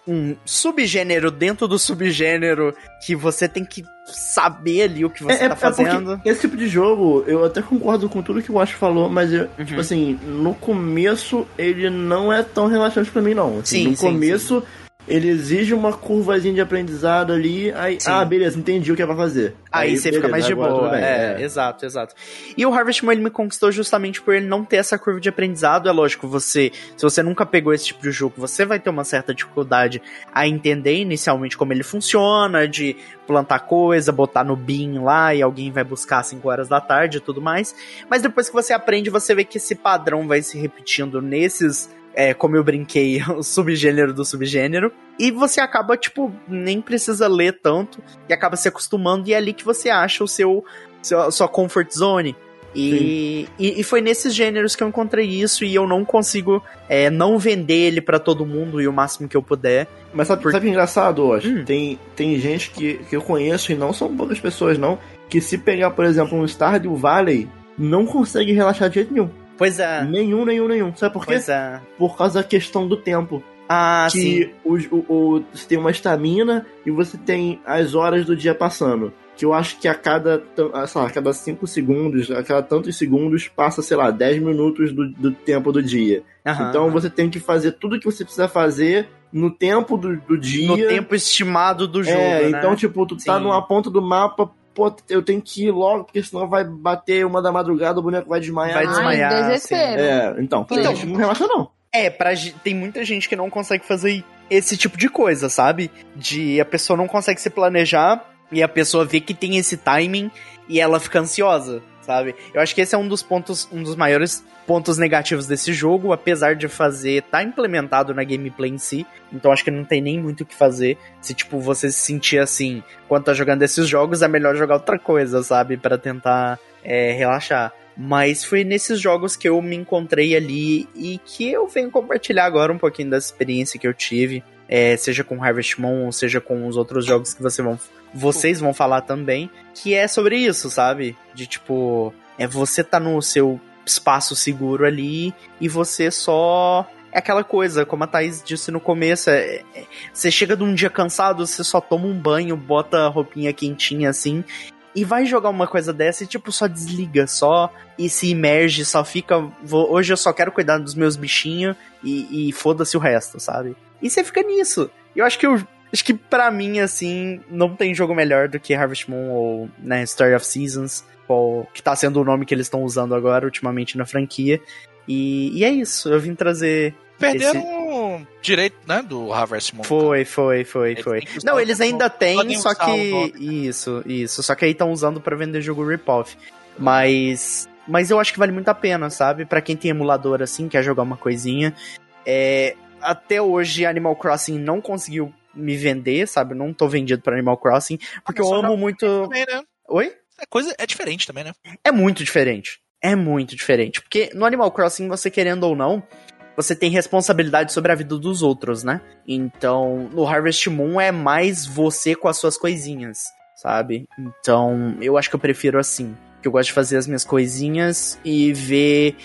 um subgênero dentro do subgênero que você tem que saber ali o que você é, tá é fazendo. esse tipo de jogo, eu até concordo com tudo que o Ash falou, mas eu, Uhum. tipo assim, no começo ele não é tão relaxante pra mim, não. Assim, Sim, no sim, começo ele exige uma curvazinha de aprendizado ali, aí, Sim. ah, beleza, entendi o que é pra fazer. Aí, você fica beleza, mais de boa. bem, É, exato, exato. E o Harvest Moon ele me conquistou justamente por ele não ter essa curva de aprendizado. É lógico, você, se você nunca pegou esse tipo de jogo, você vai ter uma certa dificuldade a entender inicialmente como ele funciona, de plantar coisa, botar no bin lá e alguém vai buscar às 5 horas da tarde e tudo mais. Mas depois que você aprende, você vê que esse padrão vai se repetindo nesses é, como eu brinquei, *laughs* o subgênero do subgênero. E você acaba, tipo, nem precisa ler tanto e acaba se acostumando, e é ali que você acha o seu, seu sua comfort zone. E, e, e foi nesses gêneros que eu encontrei isso, e eu não consigo é, não vender ele pra todo mundo e o máximo que eu puder. Mas sabe, Por- sabe que é engraçado, hoje? Hum. Tem, tem gente que, que eu conheço, e não são poucas pessoas, não, que se pegar, por exemplo, um Stardew Valley, não consegue relaxar de jeito nenhum. Pois é, Nenhum, nenhum, nenhum. Sabe por quê? pois é. Por causa da questão do tempo. Ah, sim. que o, o, você tem uma estamina e você tem as horas do dia passando. Que eu acho que a cada, ah, sei lá, a cada 5 segundos, a cada tantos segundos, passa, sei lá, 10 minutos do, do tempo do dia. Aham, então aham. você tem que fazer tudo que você precisa fazer no tempo do, do dia. No tempo estimado do jogo, É, né? então, tipo, tu tá Sim. numa ponta do mapa, pô, eu tenho que ir logo, porque senão vai bater uma da madrugada, o boneco vai desmaiar. Vai Ai, desmaiar, desespero. É, então, Então- gente não relaxa, não. É, pra, tem muita gente que não consegue fazer esse tipo de coisa, sabe? De a pessoa não consegue se planejar e a pessoa vê que tem esse timing e ela fica ansiosa, sabe? Eu acho que esse é um dos pontos, um dos maiores pontos negativos desse jogo, apesar de fazer tá implementado na gameplay em si. Então acho que não tem nem muito o que fazer. Se tipo você se sentir assim, quando tá jogando esses jogos, é melhor jogar outra coisa, sabe, Pra tentar é, relaxar. Mas foi nesses jogos que eu me encontrei ali e que eu venho compartilhar agora um pouquinho dessa experiência que eu tive. É, seja com Harvest Moon, seja com os outros jogos que você vão, vocês vão falar também. Que é sobre isso, sabe? De tipo, é você tá no seu espaço seguro ali e você só. É aquela coisa, como a Thaís disse no começo, é- é- você chega de um dia cansado, você só toma um banho, bota a roupinha quentinha assim, e vai jogar uma coisa dessa e tipo, só desliga, só e se imerge, só fica. vou- hoje eu só quero cuidar dos meus bichinhos e, e foda-se o resto, sabe? E você fica nisso. Eu acho que eu. Acho que pra mim, assim, não tem jogo melhor do que Harvest Moon ou né, Story of Seasons, qual, que tá sendo o nome que eles estão usando agora ultimamente na franquia. E, e é isso, eu vim trazer. Perderam o direito, né, do Harvest Moon. Foi, foi, foi, Eles foi. usar Não, eles ainda têm, só que. nome, Isso, isso. Só que aí estão usando pra vender jogo rip-off. Mas. Mas eu acho que vale muito a pena, sabe? Pra quem tem emulador assim, quer jogar uma coisinha. É, até hoje, Animal Crossing não conseguiu me vender, sabe? Eu não tô vendido pra Animal Crossing. Porque eu amo muito. Também, né? Oi? É coisa é diferente também, né? é muito diferente. É muito diferente. Porque no Animal Crossing, você querendo ou não, você tem responsabilidade sobre a vida dos outros, né? Então, no Harvest Moon é mais você com as suas coisinhas, sabe? Então, eu acho que eu prefiro assim. Que eu gosto de fazer as minhas coisinhas e ver.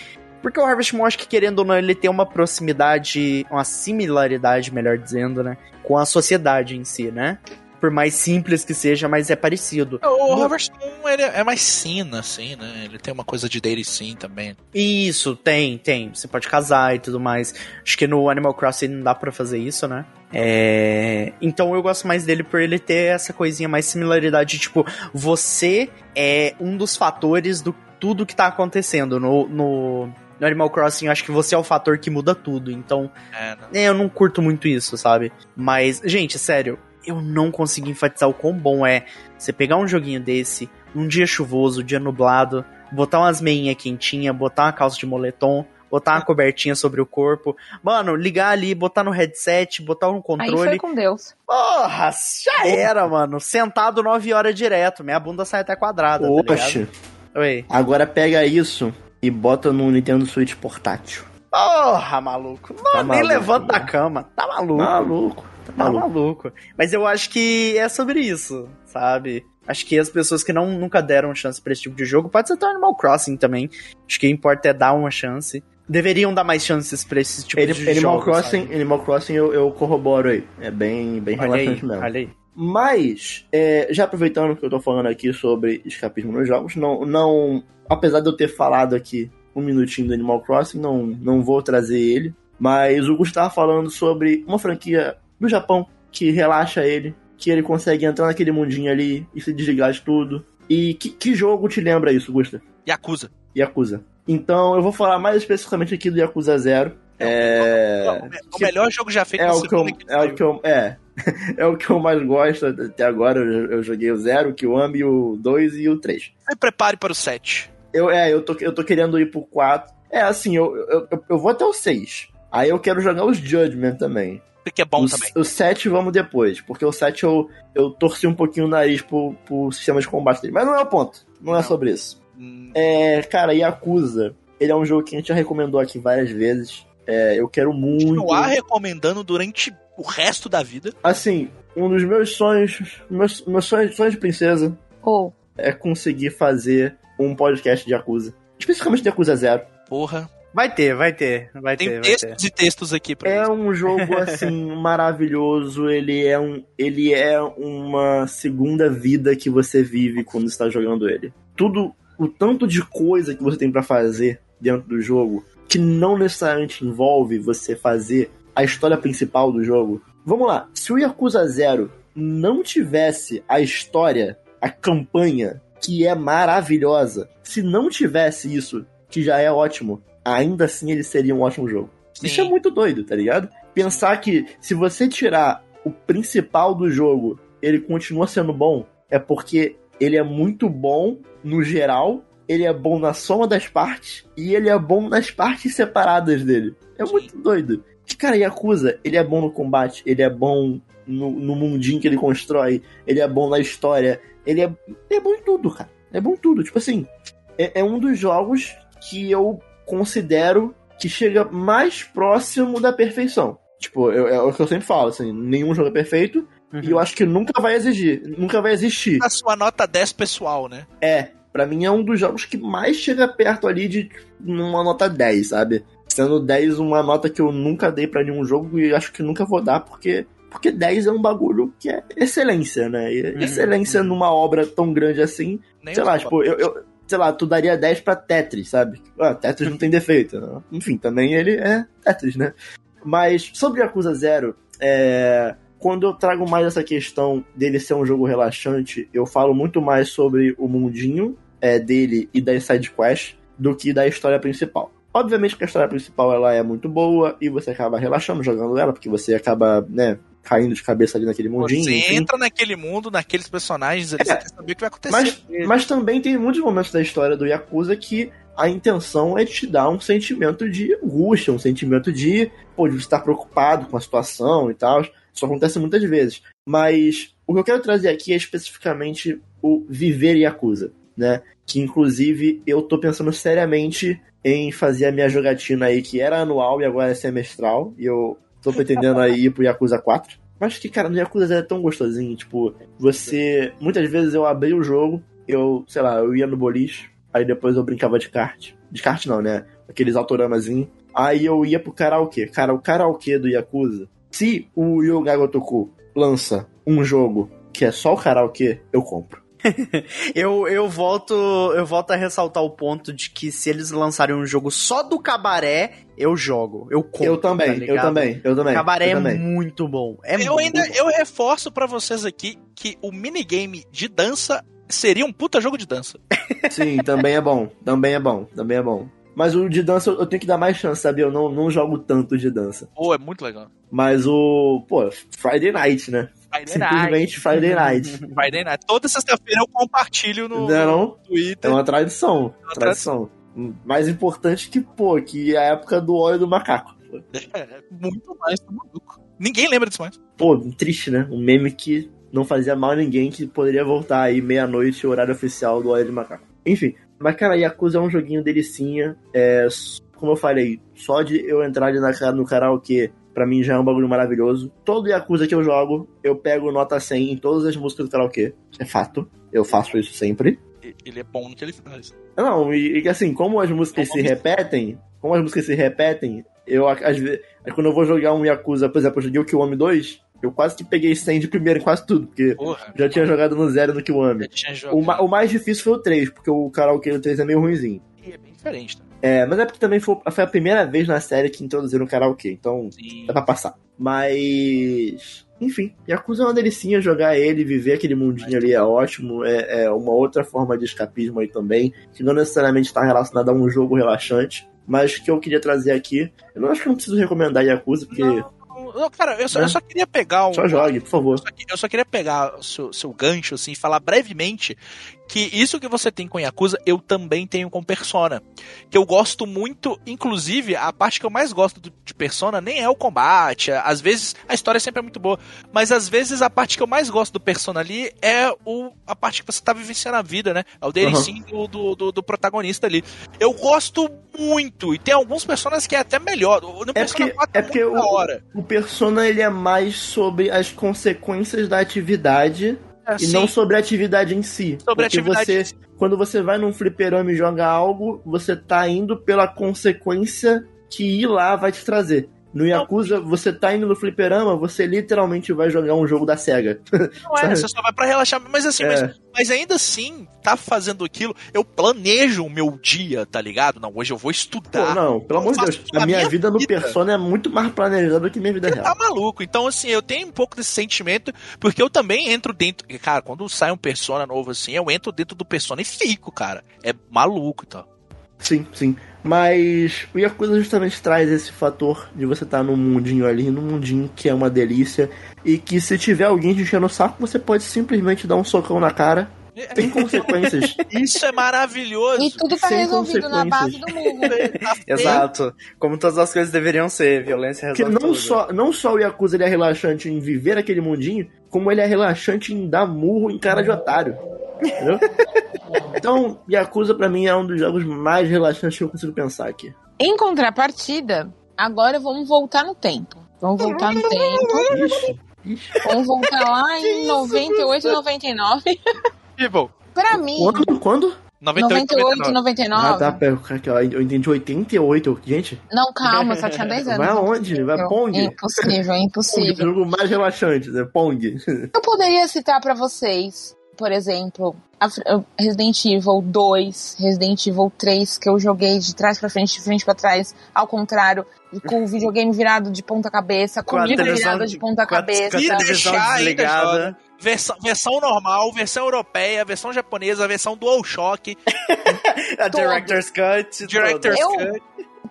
Porque o Harvest Moon, acho que querendo ou não, ele tem uma proximidade, uma similaridade, melhor dizendo, né? Com a sociedade em si, né? Por mais simples que seja, mas é parecido. O No- Harvest Moon ele é mais sina, assim, né? Ele tem uma coisa de daily sim também. Isso, tem, tem. Você pode casar e tudo mais. Acho que no Animal Crossing não dá pra fazer isso, né? É... Então eu gosto mais dele por ele ter essa coisinha mais similaridade. Tipo, você é um dos fatores do tudo que tá acontecendo. No, no, no Animal Crossing, eu acho que você é o fator que muda tudo. Então, É, né? é, eu não curto muito isso, sabe? Mas, gente, sério, eu não consigo enfatizar o quão bom é você pegar um joguinho desse, num dia chuvoso, dia nublado, botar umas meinhas quentinhas, botar uma calça de moletom, botar uma cobertinha sobre o corpo. Mano, ligar ali, botar no headset, botar um Aí controle. foi com Deus. Porra, já era, mano. Sentado nove horas direto. Minha bunda sai até quadrada, tá ligado? Oxe. Oi. Agora pega isso e bota no Nintendo Switch portátil. Porra, maluco. Não, Tá nem maluco, levanta da né? cama. Tá maluco. Maluco. Tá Tá maluco. maluco. Mas eu acho que é sobre isso, sabe? Acho que as pessoas que não, nunca deram chance pra esse tipo de jogo, pode ser até Animal Crossing também. Acho que o importa é dar uma chance. Deveriam dar mais chances pra esse tipo Ele- de Animal jogo. Crossing, Animal Crossing eu, eu corroboro aí. É bem, bem Olha aí, relaxante mesmo. olha aí. Mas, é, já aproveitando que eu tô falando aqui sobre escapismo nos jogos, não, não. Apesar de eu ter falado aqui um minutinho do Animal Crossing, não, não vou trazer ele. Mas o Gustavo tava falando sobre uma franquia do Japão que relaxa ele, que ele consegue entrar naquele mundinho ali e se desligar de tudo. E que, que jogo te lembra isso, Gusta? Yakuza. Yakuza. Então eu vou falar mais especificamente aqui do Yakuza Zero. É. Não, o melhor jogo já feito É o que eu, é o que eu, é, *laughs* é o que eu mais gosto até agora. Eu, eu joguei o 0, o Kiwami, o 2 e o 3. Se prepare para o 7. Eu, é, eu tô, eu tô querendo ir pro 4. É, assim, eu, eu, eu, eu vou até o 6. Aí eu quero jogar os Judgment também. Que é bom o, também. o 7 vamos depois, porque o 7 eu, eu torci um pouquinho o nariz pro, pro sistema de combate dele. Mas não é o ponto, não, é Não. sobre isso. Hum, É, cara, Yakuza, ele é um jogo que a gente já recomendou aqui várias vezes. É, eu quero muito. Continuar recomendando durante o resto da vida. Assim, um dos meus sonhos, meus, meus sonhos, sonhos de princesa Ou, é conseguir fazer um podcast de Yakuza. Especificamente de Yakuza Zero. Porra. Vai ter, vai ter, vai Tem ter, vai ter. textos e textos aqui pra É isso. um jogo, *laughs* assim, maravilhoso. Ele é, um, ele é uma segunda vida que você vive quando está jogando ele. Tudo, o tanto de coisa que você tem pra fazer dentro do jogo, que não necessariamente envolve você fazer a história principal do jogo. Vamos lá, se o Yakuza Zero não tivesse a história, a campanha, que é maravilhosa, se não tivesse isso, que já é ótimo, ainda assim ele seria um ótimo jogo. Isso é Sim. muito doido, tá ligado? Pensar que se você tirar o principal do jogo, ele continua sendo bom, é porque ele é muito bom no geral, ele é bom na soma das partes e ele é bom nas partes separadas dele. É Sim. muito doido. Que, cara, Yakuza, ele é bom no combate, ele é bom no, no mundinho que ele constrói, ele é bom na história, ele é, ele é bom em tudo, cara. É bom em tudo. Tipo assim, é, é um dos jogos que eu considero que chega mais próximo da perfeição. Tipo, eu- é o que eu sempre falo, assim, nenhum jogo é perfeito, Uhum. e eu acho que nunca vai exigir, nunca vai existir. A sua nota 10 pessoal, né? É, pra mim é um dos jogos que mais chega perto ali de uma nota 10, sabe? Sendo 10 uma nota que eu nunca dei pra nenhum jogo e acho que nunca vou dar, porque, porque 10 é um bagulho que é excelência, né? Uhum. excelência numa obra tão grande assim, Nem sei lá, tipo, eu, eu- sei lá, tu daria 10 pra Tetris, sabe? Ah, Tetris não tem *laughs* defeito. né? Enfim, também ele é Tetris, né? Mas sobre Yakuza Zero, é, quando eu trago mais essa questão dele ser um jogo relaxante, eu falo muito mais sobre o mundinho é, dele e das side quests do que da história principal. Obviamente que a história principal ela é muito boa e você acaba relaxando jogando ela, porque você acaba, né, caindo de cabeça ali naquele mundinho. Você enfim. entra naquele mundo, naqueles personagens ali, É. você quer saber o que vai acontecer. Mas, mas também tem muitos momentos da história do Yakuza que a intenção é te dar um sentimento de angústia, um sentimento de, pô, de você estar preocupado com a situação e tal. Isso acontece muitas vezes. Mas o que eu quero trazer aqui é especificamente o viver Yakuza, né? Que inclusive eu tô pensando seriamente em fazer a minha jogatina aí, que era anual e agora é semestral. E eu tô pretendendo aí ir pro Yakuza 4. Mas que, cara, no Yakuza é tão gostosinho. Tipo, você. Muitas vezes eu abri o jogo, eu, sei lá, eu ia no boliche, aí depois eu brincava de kart. De kart não, né? Aqueles autoramazinhos. Aí eu ia pro karaokê. Cara, o karaokê do Yakuza. Se o Yoga Gotoku lança um jogo que é só o karaokê, eu compro. *laughs* Eu, eu volto eu volto a ressaltar o ponto de que se eles lançarem um jogo só do cabaré, eu jogo. Eu compro. eu também, tá eu também, eu também. Cabaré eu é também. muito bom. É eu muito ainda bom. eu reforço pra vocês aqui que o minigame de dança seria um puta jogo de dança. *laughs* Sim, também é bom. Também é bom. Também é bom. Mas o de dança eu tenho que dar mais chance, sabe? Eu não, não jogo tanto de dança. Pô, é muito legal. Mas o. Pô, Friday Night, né? Friday Night. Simplesmente Friday *laughs* Night. Friday Night. Toda sexta-feira eu compartilho no, Não é não? É Twitter. uma tradição. uma tradição. Mais importante que, pô, que a época do óleo do macaco. É, muito mais do maluco. Ninguém lembra disso mais. Pô, triste, né? Um meme que não fazia mal a ninguém, que poderia voltar aí meia-noite, horário oficial do óleo de macaco. Enfim, Mas, cara, Yakuza é um joguinho delicinha. É, como eu falei, só de eu entrar ali na, no karaokê, pra mim já é um bagulho maravilhoso. Todo Yakuza que eu jogo, eu pego nota 100 em todas as músicas do karaokê. É fato. Eu faço isso sempre. Ele é bom no que ele faz. Não, e, e assim, como as músicas se repetem, como as músicas se repetem, eu às vezes. Quando eu vou jogar um Yakuza, por exemplo, eu joguei o Kiwami 2, eu quase que peguei 100 de primeiro em quase tudo, porque Porra. já tinha jogado no zero no Kiwami. O, o mais difícil foi o 3, porque o karaokê do 3 é meio ruimzinho. E é bem diferente, tá? É, mas é porque também foi, foi a primeira vez na série que introduziram o karaokê, então Sim. dá pra passar. Mas. Enfim, Yakuza é uma delicinha jogar ele, viver aquele mundinho ali é ótimo. É, é uma outra forma de escapismo aí também, que não necessariamente está relacionada a um jogo relaxante. Mas que eu queria trazer aqui. Eu não acho que eu não preciso recomendar Yakuza, porque. Não, cara, eu só, Né? eu só queria pegar um. Só jogue, por favor. Eu só, eu só queria pegar o seu, seu gancho, assim, e falar brevemente que isso que você tem com Yakuza, eu também tenho com Persona. Que eu gosto muito, inclusive, a parte que eu mais gosto de Persona nem é o combate. Às vezes, a história sempre é muito boa. Mas às vezes a parte que eu mais gosto do Persona ali é o, a parte que você tá vivenciando a vida, né? É o DLC do, do, do- do protagonista ali. Eu gosto muito. E tem alguns personagens que é até melhor. No É Persona porque- 4 é porque muito da o- hora. O Persona ele é mais sobre as consequências da atividade É, e sim. não sobre a atividade em si. Sobre a Porque atividade você, em si. quando você vai num fliperama e joga algo, você tá indo pela consequência que ir lá vai te trazer. No Yakuza, você tá indo no fliperama, você literalmente vai jogar um jogo da SEGA. Não é, você só vai pra relaxar. Mas assim, É. mas, mas ainda assim, tá fazendo aquilo. Eu planejo o meu dia, tá ligado? Não, hoje eu vou Pô, estudar. não, pelo amor de Deus. A minha, minha vida no vida. Persona é muito mais planejada do que minha vida Você real. tá maluco. Então, assim, eu tenho um pouco desse sentimento, porque eu também entro dentro. Cara, quando sai um Persona novo assim, eu entro dentro do Persona e fico, cara. É maluco, então. Sim, sim. Mas o Yakuza justamente traz esse fator de você estar num mundinho ali, num mundinho que é uma delícia. E que se tiver alguém te enchendo o saco, você pode simplesmente dar um socão na cara. Tem *laughs* consequências. Isso é maravilhoso. E tudo tá Sem resolvido na base do murro. *laughs* Tá. Exato. Como todas as coisas deveriam ser. Violência Porque resolve não tudo. só, não só o Yakuza ele é relaxante em viver aquele mundinho, como ele é relaxante em dar murro em cara de otário. Entendeu? Então, Yakuza pra mim é um dos jogos mais relaxantes que eu consigo pensar aqui. Em contrapartida, agora vamos voltar no tempo. Vamos voltar no tempo. Ixi, ixi. Vamos voltar lá em 98, 99. Tipo, Pra mim, Quando? Quando? 98, 98, 99. 99. Ah, tá, eu entendi 88. Gente, Não, calma, só tinha 10 anos. vai aonde? Vai Impossível, Pong? Impossível, Pong, o impossível. jogo mais relaxante, né? Pong. Eu poderia citar pra vocês, por exemplo, Resident Evil 2, Resident Evil 3, que eu joguei de trás pra frente, de frente pra trás, ao contrário, com o videogame virado de ponta cabeça, com Com a o livro televisão virado de- ponta cabeça. com a Se televisão deixar, ainda desligada. Versão, versão normal, versão europeia, versão japonesa, versão DualShock, *laughs* A Director's Cut. Director's Eu- Cut.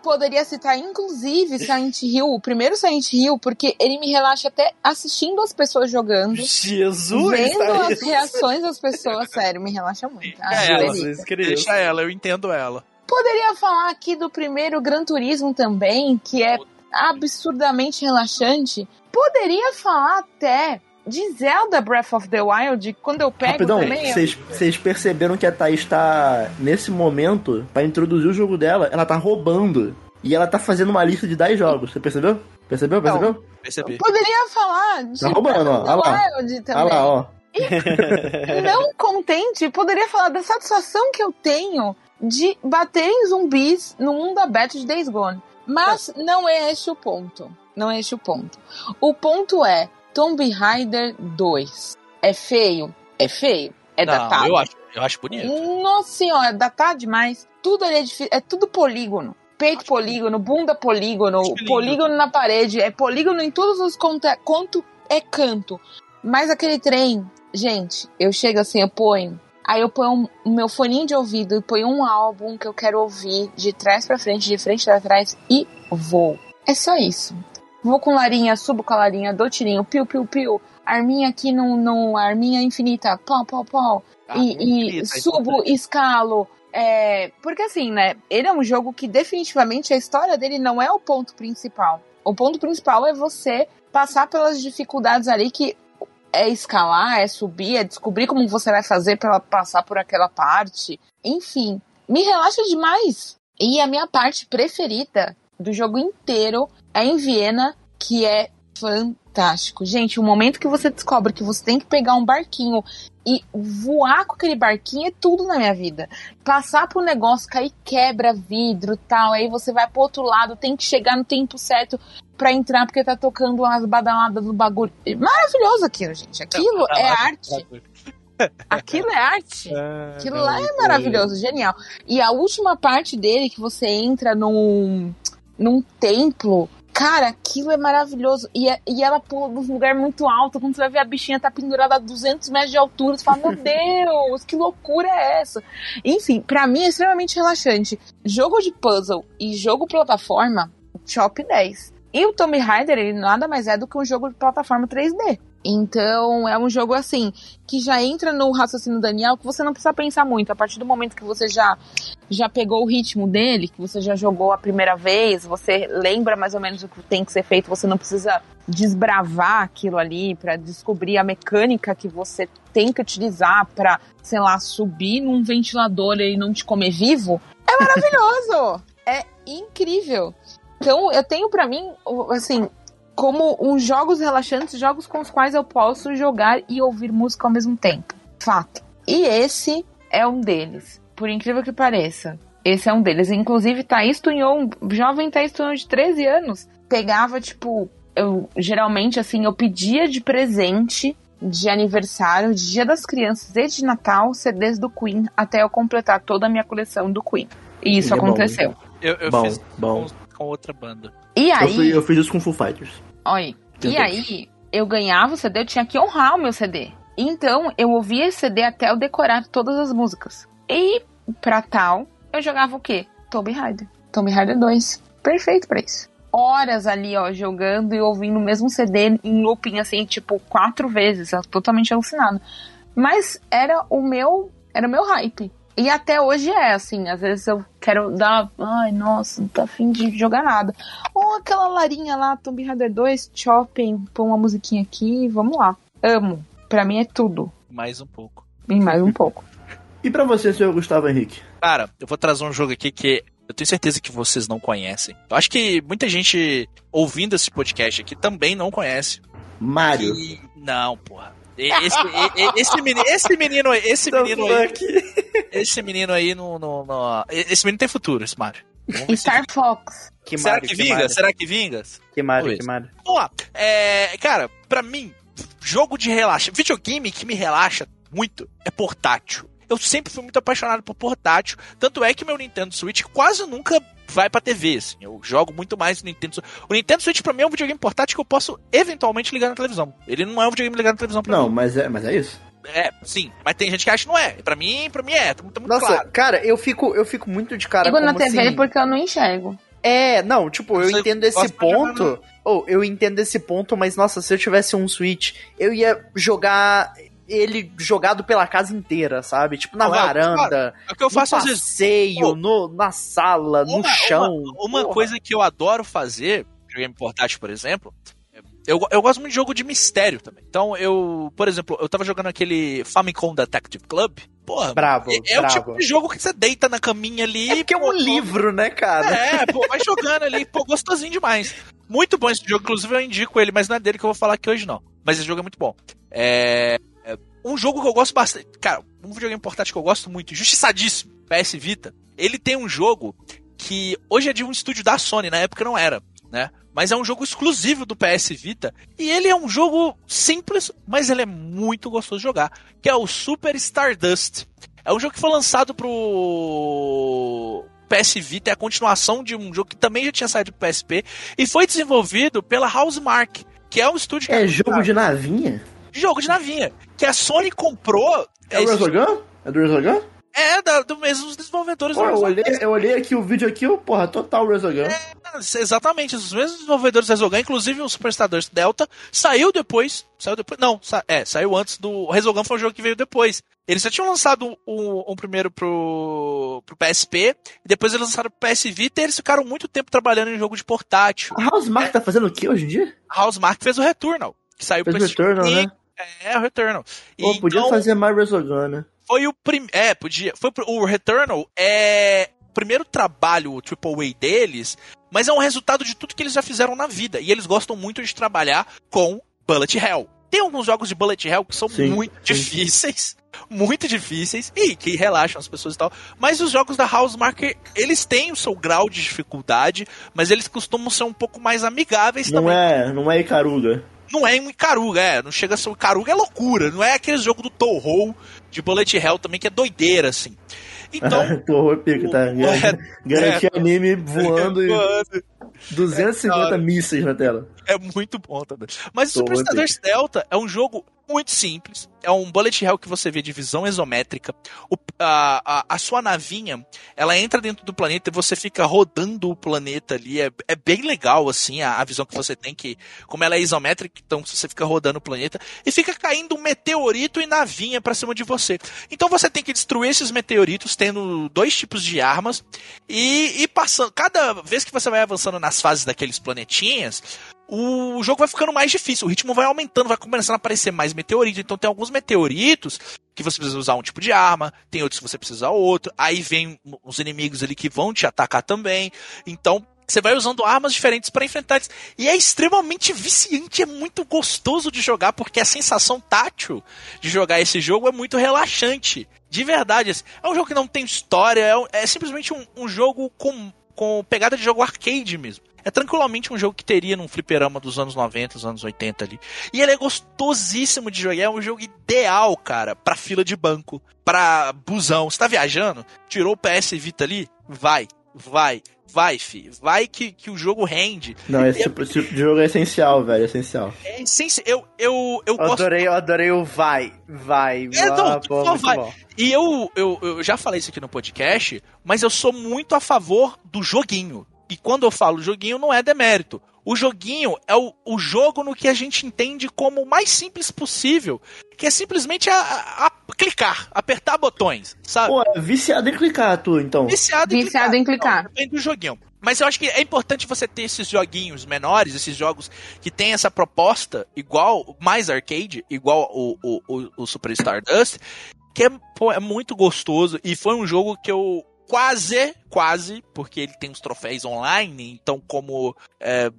Poderia citar, inclusive, Silent Hill, o primeiro Silent Hill, porque ele me relaxa até assistindo as pessoas jogando. Jesus! Vendo tá as reações das pessoas, sério, me relaxa muito. Ah, É, ela. Deixa ela, eu entendo ela. Poderia falar aqui do primeiro Gran Turismo também, que é absurdamente relaxante. Poderia falar até de Zelda Breath of the Wild, quando eu pego Rapidão, também. vocês vocês perceberam que a Thaís tá, nesse momento, pra introduzir o jogo dela, ela tá roubando. E ela tá fazendo uma lista de 10 jogos. Você percebeu? Percebeu? Não. Percebeu? Percebi. Poderia falar de Tá roubando, ó. Olha lá. Wild Olha também. lá, ó. *laughs* Não contente, poderia falar da satisfação que eu tenho de bater em zumbis no mundo aberto de Days Gone. Mas não é esse o ponto. Não é esse o ponto. O ponto é Tomb Raider 2. É feio? É feio. É Não, datado. eu acho, eu acho bonito. Nossa senhora, é datado demais. Tudo ali é difícil. É tudo polígono. Peito polígono, bunda polígono, lindo. polígono na parede. É polígono em todos os conta. Quanto é canto. Mas aquele trem, gente, eu chego assim, eu ponho. Aí eu ponho o meu foninho de ouvido e ponho um álbum que eu quero ouvir de trás pra frente, de frente pra trás e vou. É só isso. Vou com Larinha, subo com a Larinha, dou tirinho, piu, piu, piu. Arminha aqui no, no arminha infinita, pau, pau, pau. Ah, e, e infinita, é subo, escalo. É, porque assim, né? Ele é um jogo que definitivamente a história dele não é o ponto principal. O ponto principal é você passar pelas dificuldades ali que é escalar, é subir, é descobrir como você vai fazer para passar por aquela parte. Enfim, me relaxa demais. E a minha parte preferida do jogo inteiro é em Viena, que é fantástico. Gente, o momento que você descobre que você tem que pegar um barquinho e voar com aquele barquinho é tudo na minha vida. Passar pro negócio, cair quebra vidro tal, aí você vai pro outro lado, tem que chegar no tempo certo para entrar porque tá tocando umas badaladas do bagulho. Maravilhoso aquilo, gente. *laughs* Aquilo é arte. Aquilo é arte. Aquilo lá é maravilhoso, genial. E a última parte dele, que você entra num, num templo, cara, aquilo é maravilhoso. E, é, e ela pula num lugar muito alto, quando você vai ver a bichinha tá pendurada a 200 metros de altura, você fala, meu *laughs* Deus, que loucura é essa? Enfim, para mim é extremamente relaxante. Jogo de puzzle e jogo plataforma, top 10. E o Tomb Raider, ele nada mais é do que um jogo de plataforma 3D. Então, é um jogo assim, que já entra no raciocínio Daniel, que você não precisa pensar muito. A partir do momento que você já, já pegou o ritmo dele, que você já jogou a primeira vez, você lembra mais ou menos o que tem que ser feito, você não precisa desbravar aquilo ali para descobrir a mecânica que você tem que utilizar para, sei lá, subir num ventilador e não te comer vivo. É maravilhoso! *laughs* é incrível. Então, eu tenho para mim, assim, como uns jogos relaxantes, jogos com os quais eu posso jogar e ouvir música ao mesmo tempo. Fato. E esse é um deles. Por incrível que pareça. Esse é um deles. Inclusive, Thaís Tunhon, jovem Thaís Tunhon de 13 anos, pegava, tipo, eu geralmente, assim, eu pedia de presente de aniversário, de Dia das Crianças e de Natal, CDs do Queen, até eu completar toda a minha coleção do Queen. E isso É bom, aconteceu. Eu, eu Bom, fiz bom. Com, outra banda. E Eu, aí. fui- eu fiz isso com Full Fighters. Olha, e aí eu ganhava o CD, eu tinha que honrar o meu CD. Então eu ouvia esse CD até eu decorar todas as músicas. E pra tal, eu jogava o quê? Tomb Raider. Tomb Raider 2. Perfeito pra isso. Horas ali, ó, jogando e ouvindo o mesmo CD em looping, assim, tipo, quatro vezes. Eu totalmente alucinado. Mas era o meu. Era o meu hype. E até hoje é, assim, às vezes eu quero dar. Ai, nossa, não tá afim de jogar nada. Ou aquela Larinha lá, Tomb Raider 2, Shopping, põe uma musiquinha aqui, vamos lá. Amo. Pra mim é tudo. Mais um pouco. E mais um pouco. *laughs* E pra você, senhor Gustavo Henrique? Cara, eu vou trazer um jogo aqui que eu tenho certeza que vocês não conhecem. Eu acho que muita gente ouvindo esse podcast aqui também não conhece. Mario. E- Não, porra. Esse, esse, menino, esse menino, esse menino aí, esse menino aí no, no, no- esse menino tem futuro, esse Mario. Star Fox. Que Será Mario, que que vinga? Mario. Será que vinga? Que Mario, que. Mario. Vamos lá. É, cara, pra mim, jogo de relaxa, videogame que me relaxa muito é portátil. Eu sempre fui muito apaixonado por portátil, tanto é que meu Nintendo Switch quase nunca vai pra TV, assim. Eu jogo muito mais no Nintendo Switch. O Nintendo Switch pra mim é um videogame portátil que eu posso eventualmente ligar na televisão. Ele não é um videogame ligado na televisão pra Não, mim. mas é, mas é isso. É, sim, mas tem gente que acha que não é. Pra mim, pra mim é, tá muito, tá muito Nossa, claro. cara, eu fico, eu fico muito de cara Ligo como na TV assim... porque eu não enxergo. É, não, tipo, eu Você entendo esse ponto. Ou eu entendo esse ponto, mas nossa, se eu tivesse um Switch, eu ia jogar ele jogado pela casa inteira, sabe? Tipo na Não, é, varanda, É o que eu faço no vezes. passeio, Pô, no, na sala, no Uma- chão. Uma, uma coisa que eu adoro fazer, videogame portátil, por exemplo, eu, eu gosto muito de jogo de mistério também. Então, eu, por exemplo, eu tava jogando aquele Famicom Detective Club. Porra, Brabo, é, é o brabo. tipo de jogo que você deita na caminha ali. É porque é um pô, livro, né, cara? É, pô, vai jogando ali, pô, gostosinho demais. Muito bom esse jogo, inclusive eu indico ele, mas não é dele que eu vou falar aqui hoje, não. Mas esse jogo é muito bom. É. é um jogo que eu gosto bastante. Cara, um videogame portátil que eu gosto muito, justiçadíssimo, PS Vita. Ele tem um jogo que hoje é de um estúdio da Sony, na época não era, né? Mas é um jogo exclusivo do PS Vita. E ele é um jogo simples, mas ele é muito gostoso de jogar. Que é o Super Stardust. É um jogo que foi lançado pro PS Vita, é a continuação de um jogo que também já tinha saído pro PSP. E foi desenvolvido pela Housemark, que é um estúdio que É jogo de navinha? Jogo de navinha. Que a Sony comprou. É o Resogun? É do Resogun? é da, do mesmo dos desenvolvedores Pô, do eu olhei, eu olhei aqui o vídeo aqui, ó, porra, total Resogun. Exatamente, os mesmos desenvolvedores da Resogun, inclusive o Super Stardust Delta, saiu depois. Saiu depois. Não, sa- é, saiu antes do. O Resogun foi um jogo que veio depois. Eles já tinham lançado um, um primeiro pro, pro PSP, e depois eles lançaram pro PS Vita e eles ficaram muito tempo trabalhando em jogo de portátil. A Housemark tá fazendo o que hoje em dia? A Housemark fez o Returnal, que saiu Fez pro Returnal, PS5. né? É, o Returnal. Pô, E podia então- fazer mais Resogun, né? Foi o primeiro. É, podia. Foi o Returnal é o primeiro trabalho AAA deles, mas é um resultado de tudo que eles já fizeram na vida. E eles gostam muito de trabalhar com Bullet Hell. Tem alguns jogos de Bullet Hell que são Sim, muito sim. difíceis, *laughs* muito difíceis, e que relaxam as pessoas e tal. Mas os jogos da Housemarque, eles têm o seu grau de dificuldade, mas eles costumam ser um pouco mais amigáveis Não também. é, não é Icaruga. Não é um Icaruga, é. Não chega a ser um Icaruga, é loucura. Não é aquele jogo do Toho de Bullet Hell também, que é doideira, assim. Então. *laughs* Torro pica, tá? É, Garantia anime voando e Mano, 250 mísseis na tela. É muito bom também. Mas o Tô Super Stardust Delta é um jogo muito simples. É um bullet hell que você vê de visão isométrica. O- a, a, a sua navinha, ela entra dentro do planeta e você fica rodando o planeta ali. É, é bem legal, assim, a, a visão que você tem, que como ela é isométrica, então você fica rodando o planeta e fica caindo um meteorito e navinha pra cima de você. Então você tem que destruir esses meteoritos tendo dois tipos de armas e, e passando. Cada vez que você vai avançando nas fases daqueles planetinhas, o jogo vai ficando mais difícil, o ritmo vai aumentando, vai começando a aparecer mais meteoritos. Então tem alguns meteoritos que você precisa usar um tipo de arma, tem outros que você precisa usar outro. Aí vem os inimigos ali que vão te atacar também. Então você vai usando armas diferentes para enfrentar eles. E é extremamente viciante, é muito gostoso de jogar, porque a sensação tátil de jogar esse jogo é muito relaxante. De verdade, assim. é um jogo que não tem história, é, é simplesmente um, um jogo com, com pegada de jogo arcade mesmo. É tranquilamente um jogo que teria num fliperama dos anos 90, dos anos 80 ali. E ele é gostosíssimo de jogar, é um jogo ideal, cara, pra fila de banco, pra busão. Você tá viajando? Tirou o PS Vita ali? Vai, vai, vai, fi. Vai que, que o jogo rende. Não, esse tipo, esse tipo de jogo é essencial, velho, é essencial. É essencial. Eu, eu, eu Eu gosto adorei, eu adorei o vai, vai. É, não, ah, só vai. bom. E eu, eu, eu já falei isso aqui no podcast, mas eu sou muito a favor do joguinho. E quando eu falo joguinho, não é demérito. O joguinho é o, o jogo no que a gente entende como o mais simples possível, que é simplesmente a, a- a clicar, apertar botões, sabe? Pô, é viciado em clicar, tu, então. Viciado, Viciado em clicar. Não, depende do joguinho. Mas eu acho que é importante você ter esses joguinhos menores, esses jogos que tem essa proposta igual, mais arcade, igual o, o, o, o Super Stardust, que é, pô, é muito gostoso. E foi um jogo que eu quase, quase, porque ele tem os troféus online, então como é,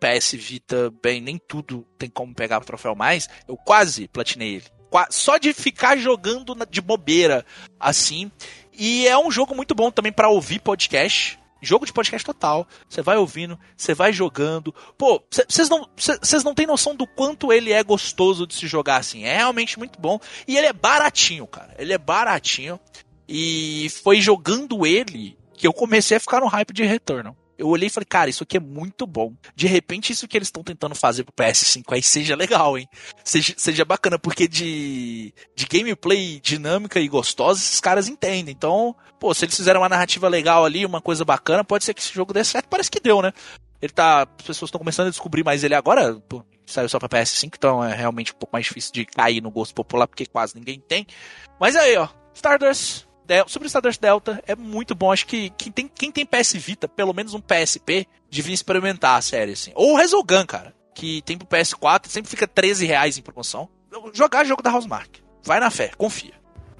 PS Vita, bem, nem tudo tem como pegar o troféu mais, eu quase platinei ele. Só de ficar jogando de bobeira, assim. E é um jogo muito bom também pra ouvir podcast. Jogo de podcast total. Você vai ouvindo, você vai jogando. Pô, vocês não, não têm noção do quanto ele é gostoso de se jogar assim. É realmente muito bom. E ele é baratinho, cara. Ele é baratinho. E foi jogando ele que eu comecei a ficar no hype de Returnal. Eu olhei e falei, cara, isso aqui é muito bom. De repente, isso que eles estão tentando fazer pro PS5 aí seja legal, hein? Seja, seja bacana, porque de, de gameplay dinâmica e gostosa, esses caras entendem. Então, pô, se eles fizeram uma narrativa legal ali, uma coisa bacana, pode ser que esse jogo dê certo. Parece que deu, né? Ele tá. As pessoas estão começando a descobrir mais ele agora. Pô, saiu só pra PS5, então é realmente um pouco mais difícil de cair no gosto popular, porque quase ninguém tem. Mas aí, ó, Stardust. Del- Super Stardust Delta é muito bom. Acho que quem tem, quem tem PS Vita, pelo menos um PSP, devia experimentar a série, assim. Ou o Resogun, cara, que tem pro PS4, sempre fica 13 reais em promoção. Jogar jogo da Housemark. Vai na fé, confia.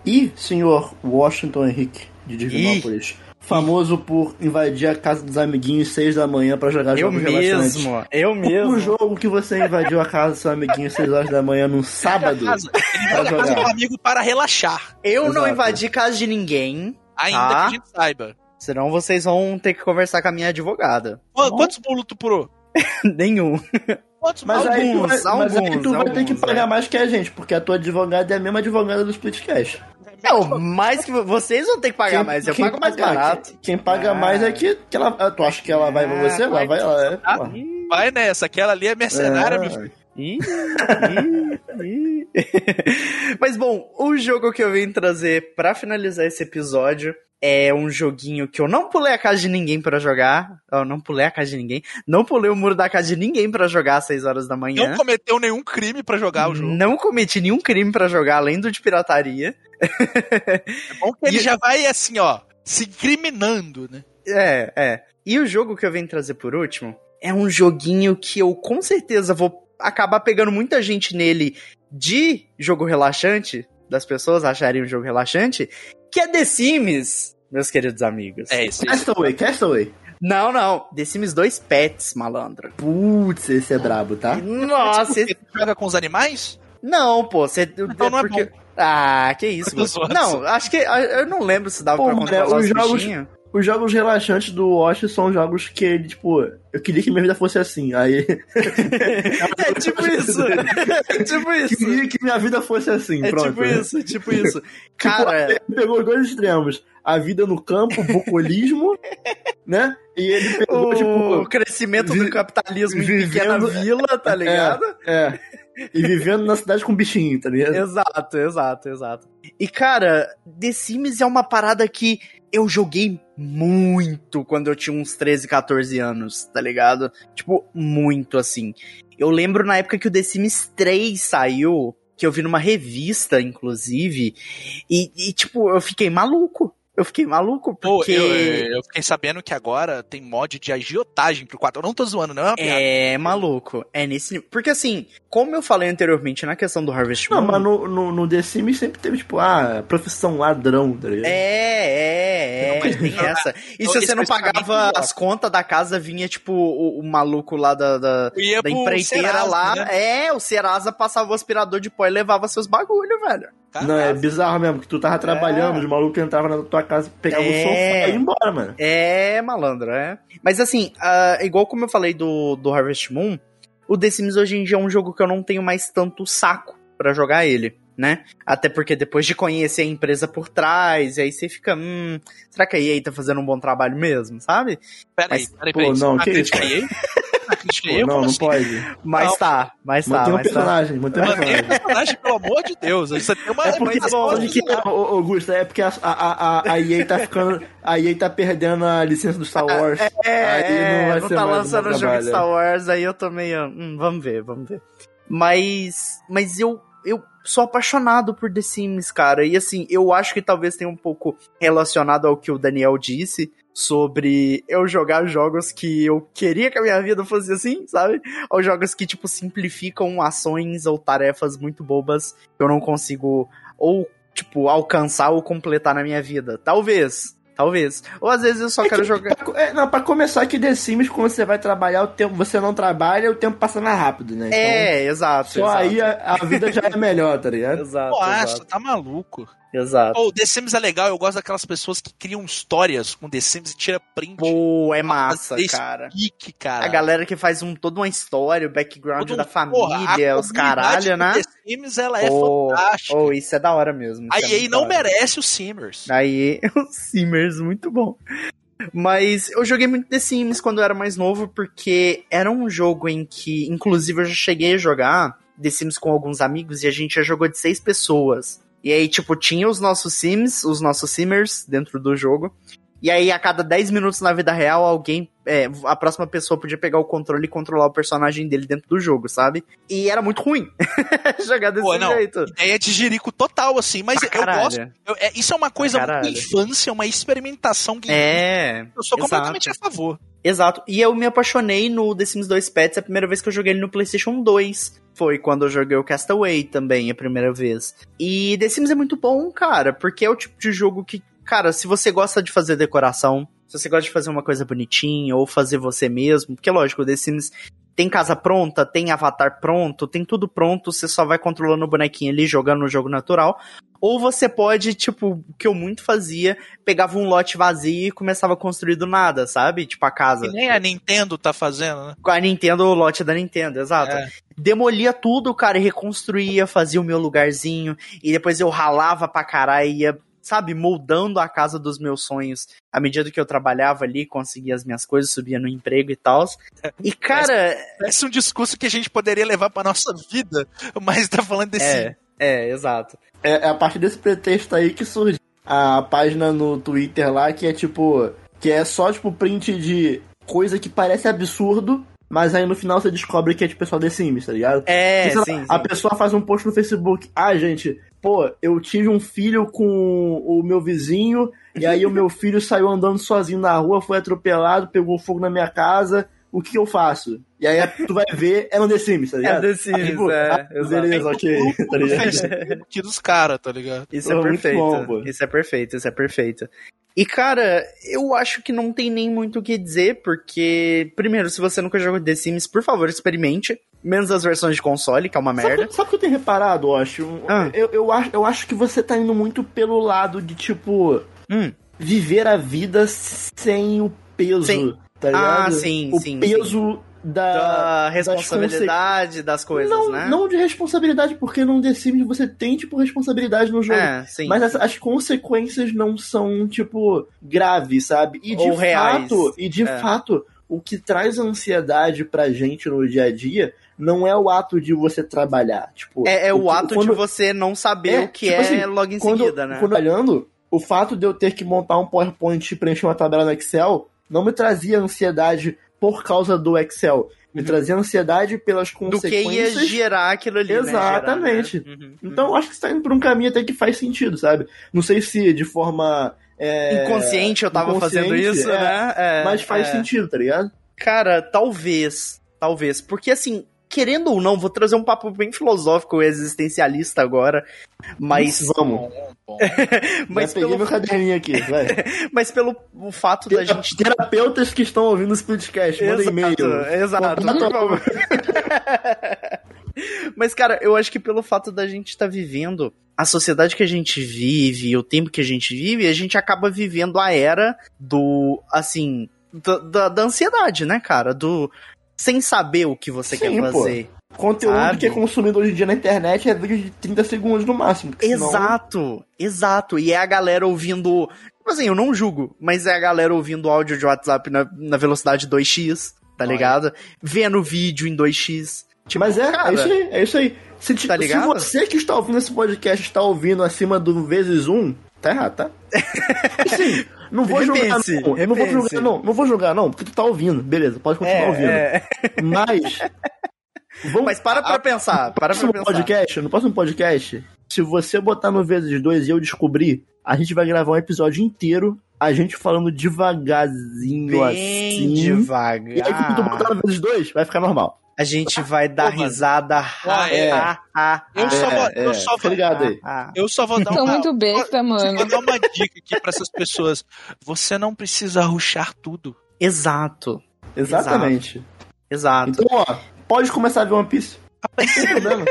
E senhor Washington Henrique, de Divinópolis, famoso por invadir a casa dos amiguinhos seis da manhã pra jogar Eu jogos relaxantes. mesmo, eu O mesmo. jogo que você invadiu a casa do seu amiguinho às 6 horas da manhã num sábado. Casa, ele Pra na casa jogar. do amigo para relaxar. Eu não Exato. invadi casa de ninguém, Ainda Tá. que a gente saiba. senão vocês vão ter que conversar com a minha advogada. Quantos bolos tu purou? *laughs* Nenhum. Quantos Mas, bolos? aí tu, Alguns, vai, mas aí alguns, tu vai ter que alguns, pagar é. mais que a gente, porque a tua advogada é a mesma advogada do Splitcast. Não, mais que vocês vão ter que pagar mais, eu pago mais barato. Quem, quem paga Ah. mais é que, que ela. ah, Tu acha que ela vai pra você? Ela vai vai, ela é. Ah. Vai nessa, aquela ali é mercenária, meu filho. Ih, ih, ih. *laughs* Mas bom, o jogo que eu vim trazer pra finalizar esse episódio é um joguinho que eu não pulei a casa de ninguém pra jogar. Eu não pulei a casa de ninguém. Não pulei o muro da casa de ninguém pra jogar às 6 horas da manhã. Não cometeu nenhum crime pra jogar o jogo. Não cometi nenhum crime pra jogar, além do de pirataria. É bom que ele *laughs* E- já vai assim, ó, se incriminando, né? É, é. E o jogo que eu venho trazer por último é um joguinho que eu com certeza vou acabar pegando muita gente nele de jogo relaxante. das pessoas acharem um jogo relaxante, que é The Sims, meus queridos amigos. É isso. Castaway, Castaway. Não, não. The Sims 2 Pets, malandro. Putz, esse é brabo, tá? Nossa, Você esse... joga com os animais? não, pô, você Então *laughs* não é porque... Ah, que isso. *laughs* Não, acho que eu não lembro se dava Pô, pra controlar os os jogos- bichinhos. Os jogos relaxantes do Watch são jogos que ele, tipo, eu queria que minha vida fosse assim. Aí. *laughs* É tipo isso. É tipo isso. queria que minha vida fosse assim, É pronto. tipo isso, tipo *laughs* isso. Tipo, Cara, ele pegou os dois extremos. A vida no campo, o bucolismo, *laughs* né? E ele pegou, o tipo. crescimento vi- do capitalismo em vivendo- pequena vila, tá ligado? É. E vivendo na cidade com bichinho, tá ligado? Exato, exato, exato. E cara, The Sims é uma parada que eu joguei muito quando eu tinha uns 13, 14 anos, tá ligado? Tipo, muito assim. Eu lembro na época que o The Sims 3 saiu, que eu vi numa revista, inclusive, e, e, tipo, eu fiquei maluco. Eu fiquei maluco Pô, porque. eu, eu fiquei sabendo que agora tem mod de agiotagem pro 4. Eu não tô zoando, não é uma piada. É maluco. É nesse nível. Porque assim, como eu falei anteriormente na questão do Harvest Não, Moon. mas no, no, no The Sims sempre teve, tipo, ah, profissão ladrão, tá ligado? É, é, é, tem essa. E Não, se você não especificamente pagava as contas da casa, vinha tipo o, o maluco lá da, da, Eu da empreiteira Serasa, lá. né? É, o Serasa passava o aspirador de pó e levava seus bagulho, velho. Não, é bizarro mesmo, que tu tava trabalhando, os malucos entravam na tua casa, pegavam É. o sofá e iam embora, mano. É, malandro, é. Mas assim, ah, igual como eu falei do, do Harvest Moon, o The Sims hoje em dia é um jogo que eu não tenho mais tanto saco pra jogar ele, né? Até porque depois de conhecer a empresa por trás, e aí você fica, hum, será que a EA tá fazendo um bom trabalho mesmo, sabe? Peraí, Mas, peraí, pô, peraí. não, Não, que isso? Pô, não, não assim? pode. Mas Não. tá, mas tá, Mantém um mas tá. personagem, mantém um personagem. o personagem, pelo amor de Deus. Você tem uma É porque, bom, que, Augusto, é porque a, a, a, a EA tá ficando. A EA tá perdendo a licença do Star Wars. É, Aí é, não vai não ser tá mais lançando o jogo de Star Wars, aí eu tô meio. Hum, vamos ver, vamos ver. Mas. Mas eu. Eu sou apaixonado por The Sims, cara. E assim, eu acho que talvez tenha um pouco relacionado ao que o Daniel disse sobre eu jogar jogos que eu queria que a minha vida fosse assim, sabe? Ou jogos que, tipo, simplificam ações ou tarefas muito bobas que eu não consigo ou, tipo, alcançar ou completar na minha vida. Talvez. Talvez. Ou às vezes eu só É quero que- jogar. pra- é, não, pra começar que The Sims, quando você vai trabalhar, o tempo, você não trabalha, o tempo passa mais rápido, né? Então, É, exato. Só exato. aí a, a vida já é melhor, tá ligado? *laughs* Exato, Pô, acho, exato, tá maluco. Exato. O The Sims é legal, eu gosto daquelas pessoas que criam histórias com The Sims e tira print. Pô, é massa, cara. Geek, cara. A galera que faz um, toda uma história, o background Todo- da Porra, família, a os caralho, né? The Sims, ela é Pô, fantástica. Oh, isso é da hora mesmo. A é EA muito não merece os Simmers. Aí, *laughs* o Simmers, muito bom. Mas eu joguei muito The Sims quando eu era mais novo, porque era um jogo em que, inclusive, eu já cheguei a jogar The Sims com alguns amigos e a gente já jogou de seis pessoas. E aí, tipo, tinha os nossos Sims, os nossos Simmers dentro do jogo. E aí, a cada 10 minutos na vida real, alguém. é, a próxima pessoa podia pegar o controle e controlar o personagem dele dentro do jogo, sabe? E era muito ruim *laughs* jogar desse Pô, não. jeito. Ideia de jirico total, assim, mas Pra eu caralho. gosto. eu- é- isso é uma coisa muito infância, uma experimentação que É. eu sou exato. completamente a favor. Exato. E eu me apaixonei no The Sims 2 Pets a primeira vez que eu joguei ele no PlayStation 2. Foi quando eu joguei o Castaway também, a primeira vez. E The Sims é muito bom, cara, porque é o tipo de jogo que, cara, se você gosta de fazer decoração, se você gosta de fazer uma coisa bonitinha ou fazer você mesmo, porque lógico, o The Sims tem casa pronta, tem avatar pronto, tem tudo pronto, você só vai controlando o bonequinho ali, jogando no jogo natural. Ou você pode, tipo, o que eu muito fazia, pegava um lote vazio e começava a construir do nada, sabe? Tipo a casa. Que nem a Nintendo tá fazendo, né? Com a Nintendo, o lote da Nintendo, exato. É. Demolia tudo, cara, e reconstruía, fazia o meu lugarzinho, e depois eu ralava pra caralho, e ia, sabe, moldando a casa dos meus sonhos. À medida que eu trabalhava ali, conseguia as minhas coisas, subia no emprego e tal. E, *laughs* cara, Parece um discurso que a gente poderia levar pra nossa vida, mas tá falando desse. é, é, exato. É, é a partir desse pretexto aí que surge a página no Twitter lá que é tipo. Que é só tipo print de coisa que parece absurdo, mas aí no final você descobre que é de pessoal The Sims, tá ligado? É, lá, sim, sim. A pessoa faz um post no Facebook. Ah, gente, pô, eu tive um filho com o meu vizinho, e aí o meu filho saiu andando sozinho na rua, foi atropelado, pegou fogo na minha casa. o que eu faço? E aí tu vai ver, é no The Sims, tá ligado? É The Sims, Tipo, é, ah, beleza, ok, tá ligado? Facebook dos caras, tá ligado? Isso é muito perfeito. bom, pô. isso é perfeito, isso é perfeito. E, cara, eu acho que não tem nem muito o que dizer, porque, primeiro, se você nunca jogou The Sims, por favor, experimente. Menos as versões de console, que é uma merda. Sabe, o que eu tenho reparado, eu acho? Ah. Eu, eu, acho? eu acho que você tá indo muito pelo lado de, tipo, Hum. viver a vida sem o peso, Sem- tá ligado? Ah, sim, o sim, peso da... Da das responsabilidade das coisas, não, né? não de responsabilidade, porque num The Sims você tem, tipo, responsabilidade no jogo. É, sim. Mas as, as consequências não são, tipo, graves, sabe? E de Ou reais. fato, e de É. fato, o que traz ansiedade pra gente no dia a dia não é o ato de você trabalhar. Tipo, É, é o, que- ato quando- de você não saber É, o que tipo é assim, logo em quando, seguida, né? quando olhando, o fato de eu ter que montar um PowerPoint e preencher uma tabela no Excel não me trazia ansiedade por causa do Excel. Me Uhum. trazia ansiedade pelas Do que consequências. ia gerar aquilo ali, né? Exatamente. Gerar, né? Uhum. Então, eu acho que você tá indo por um caminho até que faz sentido, sabe? Não sei se de forma. é, Inconsciente eu tava fazendo inconsciente, isso, é, né? É, mas faz é. sentido, tá ligado? Cara, talvez. Talvez. Porque assim, querendo ou não, vou trazer um papo bem filosófico e existencialista agora. Mas. Vamos. Bom, bom. *laughs* Mas Já peguei pelo, meu caderninho aqui, vai. *laughs* mas pelo o fato da gente. Terapeutas que estão ouvindo esse podcast, manda e-mail. Exato. *laughs* Mas, cara, eu acho que pelo fato da gente estar vivendo a sociedade que a gente vive, o tempo que a gente vive, a gente acaba vivendo a era do, assim, da, da, da ansiedade, né, cara? Do sem saber o que você Sim, quer pô. fazer. Conteúdo Sabe? que é consumido hoje em dia na internet é de 30 segundos no máximo. senão- Exato, exato. E é a galera ouvindo. Tipo assim, eu não julgo, mas é a galera ouvindo áudio de WhatsApp na, na velocidade 2x, tá Olha. ligado? Vendo vídeo em 2x. Tipo, Mas é, cara, é isso aí, é isso aí. Se, Tá se você que está ouvindo esse podcast está ouvindo acima do vezes um, tá errado, tá? *laughs* Sim, não vou julgar Repense, não. Não vou julgar não, não vou julgar não, porque tu tá ouvindo. Beleza, pode continuar ouvindo. É, é. Mas vamos Mas para pra a- pensar, no para pra próximo pensar. podcast, no próximo podcast, se você botar no vezes dois e eu descobrir, a gente vai gravar um episódio inteiro a gente falando devagarzinho Bem assim. devagar. E aí quando tu botar no vezes dois, vai ficar normal. A gente vai dar risada. Ah, é. Ha, ha, Eu só vou, é, eu só vou, ligado aí. ha. eu só vou dar Tô uma, muito besta, mano. vou dar uma dica aqui pra essas pessoas. Você não precisa ruxar tudo. Exato, Exatamente. exato. Então, ó, pode começar a ver One Piece. Não tem problema.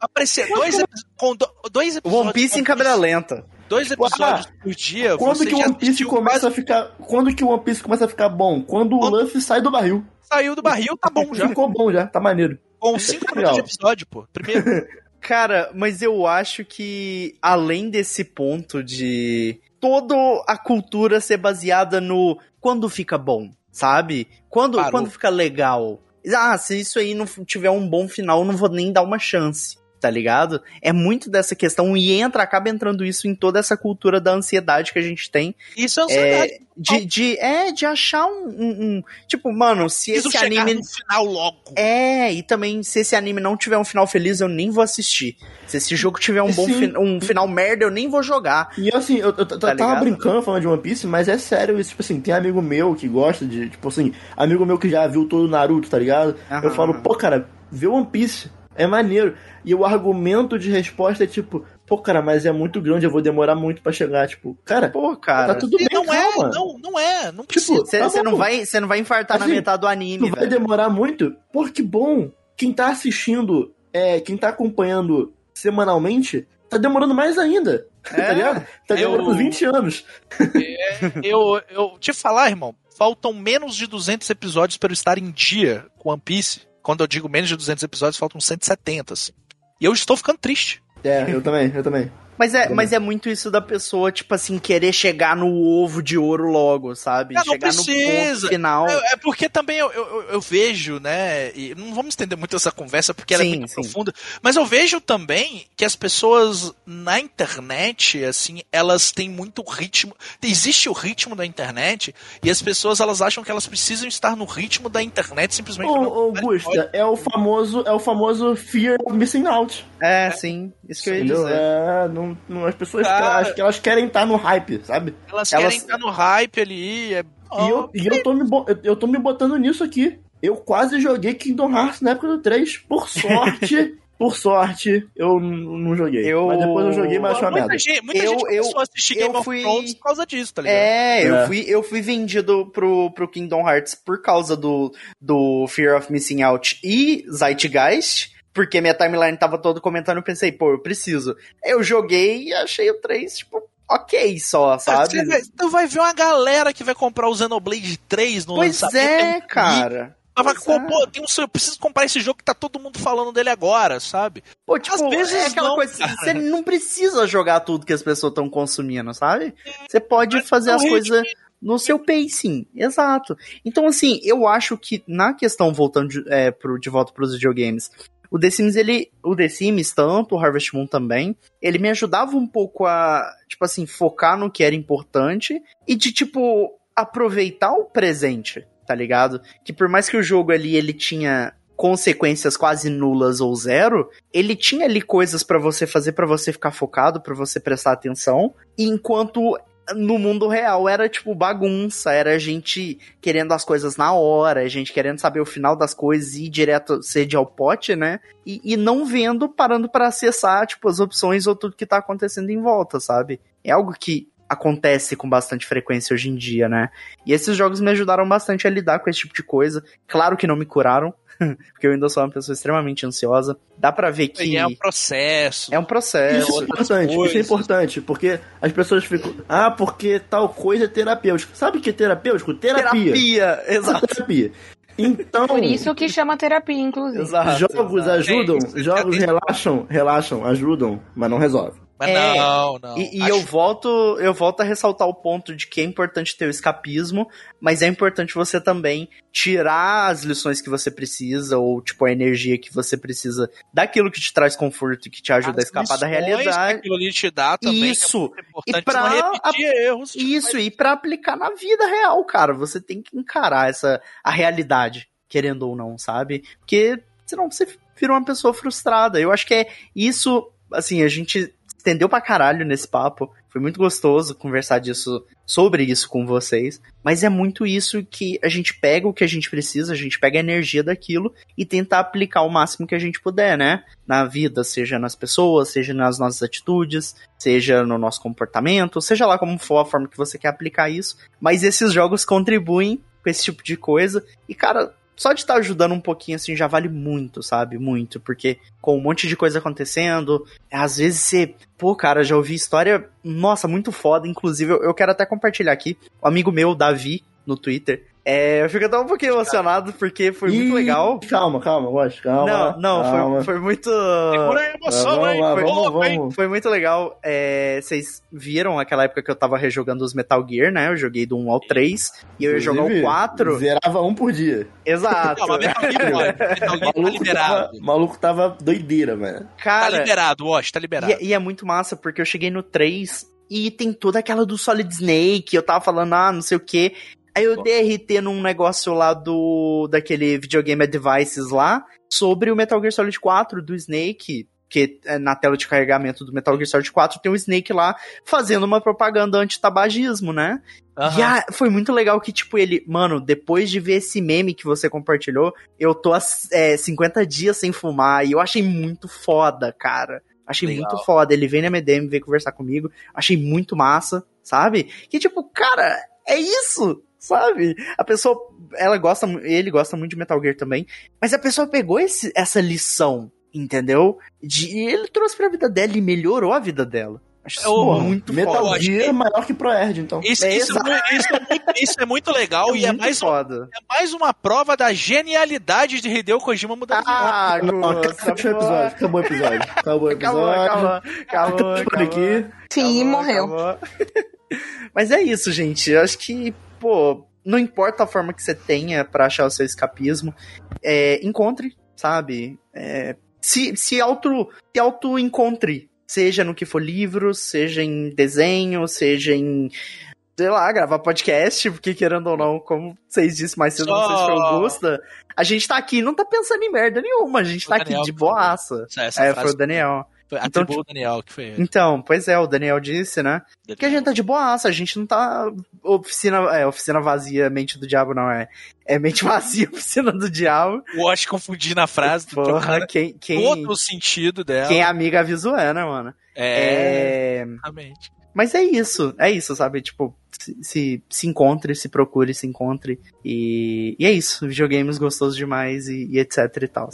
Aparecer dois, com do- dois episódios. One Piece em câmera lenta. Dois episódios por dia. Quando você que o One Piece começa quase- a ficar. Quando que o One Piece começa a ficar bom? Quando o Quando- Luffy sai do barril. Saiu do barril, tá bom já. Ficou bom já, tá maneiro. Com cinco legal. minutos de episódio, pô. Primeiro. *laughs* Cara, mas eu acho que além desse ponto de toda a cultura ser baseada no quando fica bom, sabe? Quando, Parou. quando fica legal. Ah, se isso aí não tiver um bom final, eu não vou nem dar uma chance. Tá ligado? É muito dessa questão e entra, acaba entrando isso em toda essa cultura da ansiedade que a gente tem. Isso é ansiedade. É, de, de, é, de achar um, um- um- Tipo, mano, se Preciso esse anime. no final logo. É, e também, se esse anime não tiver um final feliz, eu nem vou assistir. Se esse jogo tiver um bom fin- um final merda, eu nem vou jogar. E assim, eu, eu, eu Tá tava ligado? brincando falando de One Piece, mas é sério isso. Tipo assim, tem amigo meu que gosta de. Tipo assim, amigo meu que já viu todo o Naruto, tá ligado? Aham, eu falo, aham. pô, cara, vê One Piece. É maneiro. E o argumento de resposta é tipo, pô, cara, mas é muito grande, eu vou demorar muito pra chegar. Tipo, cara, Pô, cara. tá tudo bem, não é, calma. não, não é. Não Tipo, precisa. Você tá você bom. não, vai, você não vai infartar na Assim, metade do anime, Não vai velho. demorar muito? Pô, que bom. Quem tá assistindo, é, quem tá acompanhando semanalmente, tá demorando mais ainda. Tá É. ligado? Tá Eu- demorando 20 anos. eu, eu te falar, irmão, faltam menos de 200 episódios para eu estar em dia com One Piece. Quando eu digo menos de 200 episódios, faltam 170, assim. E eu estou ficando triste. É, eu também, eu também. Mas é, mas é muito isso da pessoa, tipo assim, querer chegar no ovo de ouro logo, sabe? Não chegar no precisa. ponto final. É, é porque também eu, eu, eu vejo, né? E não vamos estender muito essa conversa porque ela Sim, é muito sim. profunda. Mas eu vejo também que as pessoas na internet, assim, elas têm muito ritmo. Existe o ritmo da internet e as pessoas elas acham que elas precisam estar no ritmo da internet simplesmente. Ô, Augusta, é o famoso, é o famoso fear of missing out. É, sim. Isso que eu ia Entendeu? dizer. É, não, não, as pessoas Cara. acho que elas querem estar no hype, sabe? Elas, Elas- querem estar no hype ali. É... E, eu, e eu, tô me, eu, eu tô me botando nisso aqui. eu quase joguei Kingdom Hearts na época do 3. Por sorte, *laughs* por sorte, eu não joguei. Eu- Mas depois eu joguei, mas achei uma muita merda. gente, muita Eu- gente eu- começou a assistir eu Game of fui- Thrones por causa disso, tá ligado? É, É. Eu, fui, eu fui vendido pro, pro Kingdom Hearts por causa do, do Fear of Missing Out e Zeitgeist, porque minha timeline tava todo comentando, eu pensei, pô, eu preciso. Eu joguei e achei o 3, tipo, ok só, sabe? Você vai, tu vai ver uma galera que vai comprar o Xenoblade 3 no Pois lançamento. é, e cara. Pois pô, é. pô, tem um, eu preciso comprar esse jogo que tá todo mundo falando dele agora, sabe? Pô, tipo, Às vezes é aquela não, coisa, cara. você não precisa jogar tudo que as pessoas estão consumindo, sabe? Você pode fazer no as coisas no seu pacing, exato. Então, assim, eu acho que na questão, voltando de, é, pro, de volta pros videogames, o The Sims, ele, o The Sims, tanto o Harvest Moon também, ele me ajudava um pouco a, tipo assim, focar no que era importante e de, tipo, aproveitar o presente, tá ligado? Que por mais que o jogo ali, ele tinha consequências quase nulas ou zero, ele tinha ali coisas pra você fazer pra você ficar focado, pra você prestar atenção, enquanto no mundo real era tipo bagunça, era gente querendo as coisas na hora, gente querendo saber o final das coisas e ir direto sede ao pote, né? E, e não vendo, parando pra acessar tipo as opções ou tudo que tá acontecendo em volta, sabe? É algo que acontece com bastante frequência hoje em dia, né? E esses jogos me ajudaram bastante a lidar com esse tipo de coisa. Claro que não me curaram, *laughs* porque eu ainda sou uma pessoa extremamente ansiosa. Dá pra ver que E é um processo. é um processo. Isso é importante, isso é importante, porque as pessoas ficam, ah, porque tal coisa é terapêutico. Sabe o que é terapêutico? Terapia. Terapia, *laughs* exato. Terapia. Então, Por isso que chama terapia, inclusive. exato jogos exato. ajudam, É, isso jogos é- relaxam, relaxam, ajudam, mas não resolve. Mas É. não, não. E, e Acho- eu volto, eu volto a ressaltar o ponto de que é importante ter o escapismo, mas é importante você também tirar as lições que você precisa, ou tipo, a energia que você precisa daquilo que te traz conforto e que te ajuda a as escapar da realidade. aquilo ali te dá também. é Isso. importante E não repetir erros. tipo, Isso, e pra aplicar na vida real, cara, você tem que encarar essa a realidade, querendo ou não, sabe? Porque senão você vira uma pessoa frustrada. Eu acho que é isso, assim, a gente estendeu pra caralho nesse papo. Foi muito gostoso conversar disso, sobre isso com vocês. Mas é muito isso que a gente pega o que a gente precisa, a gente pega a energia daquilo e tenta aplicar o máximo que a gente puder, né? Na vida, seja nas pessoas, seja nas nossas atitudes, seja no nosso comportamento, seja lá como for a forma que você quer aplicar isso. Mas esses jogos contribuem com esse tipo de coisa. E, cara, só de estar ajudando um pouquinho assim já vale muito, sabe? Muito. Porque com um monte de coisa acontecendo, às vezes você. Pô, cara, já ouvi história, nossa, muito foda. Inclusive, eu, eu quero até compartilhar aqui. Um amigo meu, Davi, no Twitter. É, eu fico até um pouquinho emocionado porque foi muito Ih, legal. Calma, calma, Gosto, calma. não, não, calma. foi, foi muito. Segura a emoção, vamos hein? lá, Foi vamos, louco, hein? vamos. Foi muito legal. É, vocês viram aquela época que eu tava rejogando os Metal Gear, né? Eu joguei do 1 ao 3 e eu ia jogar o Inclusive, 4. Zerava um por dia. Exato. Não, Metal Gear, olha, Metal Gear O tá maluco, tava, liberado. maluco tava doideira, mano. Tá Cara, liberado, Wash, tá liberado. E, e é muito massa, porque eu cheguei no 3 e tem toda aquela do Solid Snake, eu tava falando, ah, não sei o que. Aí eu dei RT num negócio lá do. daquele videogame Advices lá, sobre o Metal Gear Solid 4 do Snake. Que é, na tela de carregamento do Metal Gear Solid 4 tem o Snake lá fazendo uma propaganda anti-tabagismo, né? Aham. E ah, foi muito legal que, tipo, ele, mano, depois de ver esse meme que você compartilhou, eu tô há é, 50 dias sem fumar e eu achei muito foda, cara. Achei Legal. muito foda. Ele vem na MDM, veio conversar comigo. Achei muito massa, sabe? Que, tipo, cara, é isso, sabe? A pessoa, ela gosta, ele gosta muito de Metal Gear também, mas a pessoa pegou esse, essa lição, entendeu? De, e ele trouxe pra vida dela e melhorou a vida dela. Acho isso Ô, muito Metal foda. Gear é maior que Proerd, então. Isso, É isso, é isso, é muito, isso é muito legal *laughs* e é muito mais, um- foda. é mais uma prova da genialidade de Hideo Kojima mudando de nome. Ah, Não, Gusta, acabou o episódio, acabou o episódio. Acabou o Acabou, episódio. acabou, acabou, Acabou acabou. aqui. Sim, Acabou, morreu. acabou. *laughs* Mas é isso, gente. Eu acho que, pô, não importa a forma que você tenha pra achar o seu escapismo, é, encontre, sabe? É, se, se auto se auto encontre, seja no que for livro, seja em desenho, seja em sei lá, gravar podcast, porque querendo ou não, como vocês disseram mais cedo, se foi Augusta, a gente tá aqui não tá pensando em merda nenhuma, a gente O tá Daniel aqui de boaça. Essa, essa É, foi o Daniel. Então, Atribuo o Daniel, que foi ele. Então, pois é, o Daniel disse, né? Que a gente tá de boaça, a gente não tá oficina, é, oficina vazia, mente do diabo não é. É mente *laughs* vazia, oficina do diabo. Eu acho que confundi na frase, Porra, trocando quem, quem, todo o sentido dela. quem é amiga avisa o é, né, mano? É, É... exatamente. Mas é isso, é isso, sabe? Tipo, se, se, se encontre, se procure, se encontre. E, e é isso, videogames gostosos demais e, e etc e tal.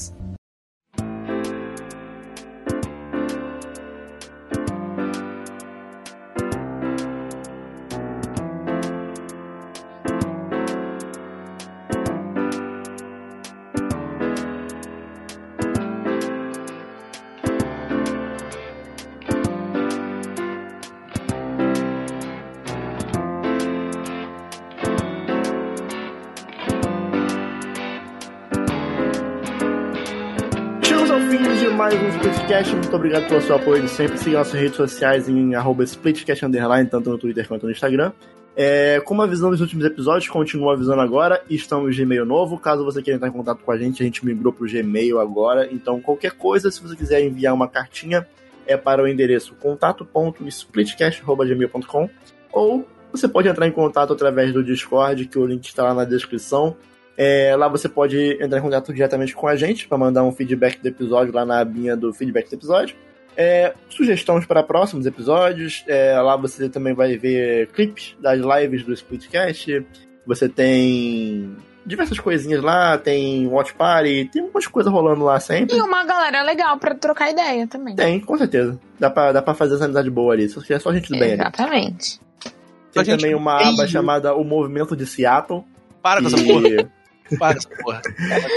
Splitcast. Muito obrigado pelo seu apoio de sempre. Siga nossas redes sociais em Splitcast Underline, tanto no Twitter quanto no Instagram. É, como avisamos nos últimos episódios, continua avisando agora. Estamos de e-mail novo. Caso você queira entrar em contato com a gente, a gente migrou para o Gmail agora. Então, qualquer coisa, se você quiser enviar uma cartinha, é para o endereço contato.splitcast.gmail.com ou você pode entrar em contato através do Discord, que o link está lá na descrição. É, lá você pode entrar em contato diretamente com a gente para mandar um feedback do episódio lá na abinha do feedback do episódio. É, sugestões para próximos episódios. É, lá você também vai ver clipes das lives do Splitcast. Você tem diversas coisinhas lá, tem Watch Party, tem um monte de coisa rolando lá sempre. E uma galera legal pra trocar ideia também. Tem, com certeza. Dá pra, dá pra fazer essa amizade boa ali. Só é só gente do bem ali. Exatamente. Tem Só gente também uma aba chamada O Movimento de Seattle. Para com essa porra. *laughs* que, Para porra.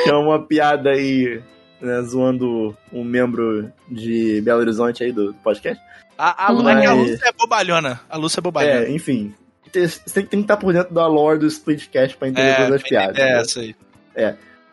que é uma piada aí, né, zoando um membro de Belo Horizonte aí do podcast. A, a, Mas- é a Lúcia é bobalhona. A Lúcia é bobalhona. É, enfim. Tem- Você tem, tem que estar por dentro da lore do Splitcast pra entender É, todas as piadas. É, né? essa aí.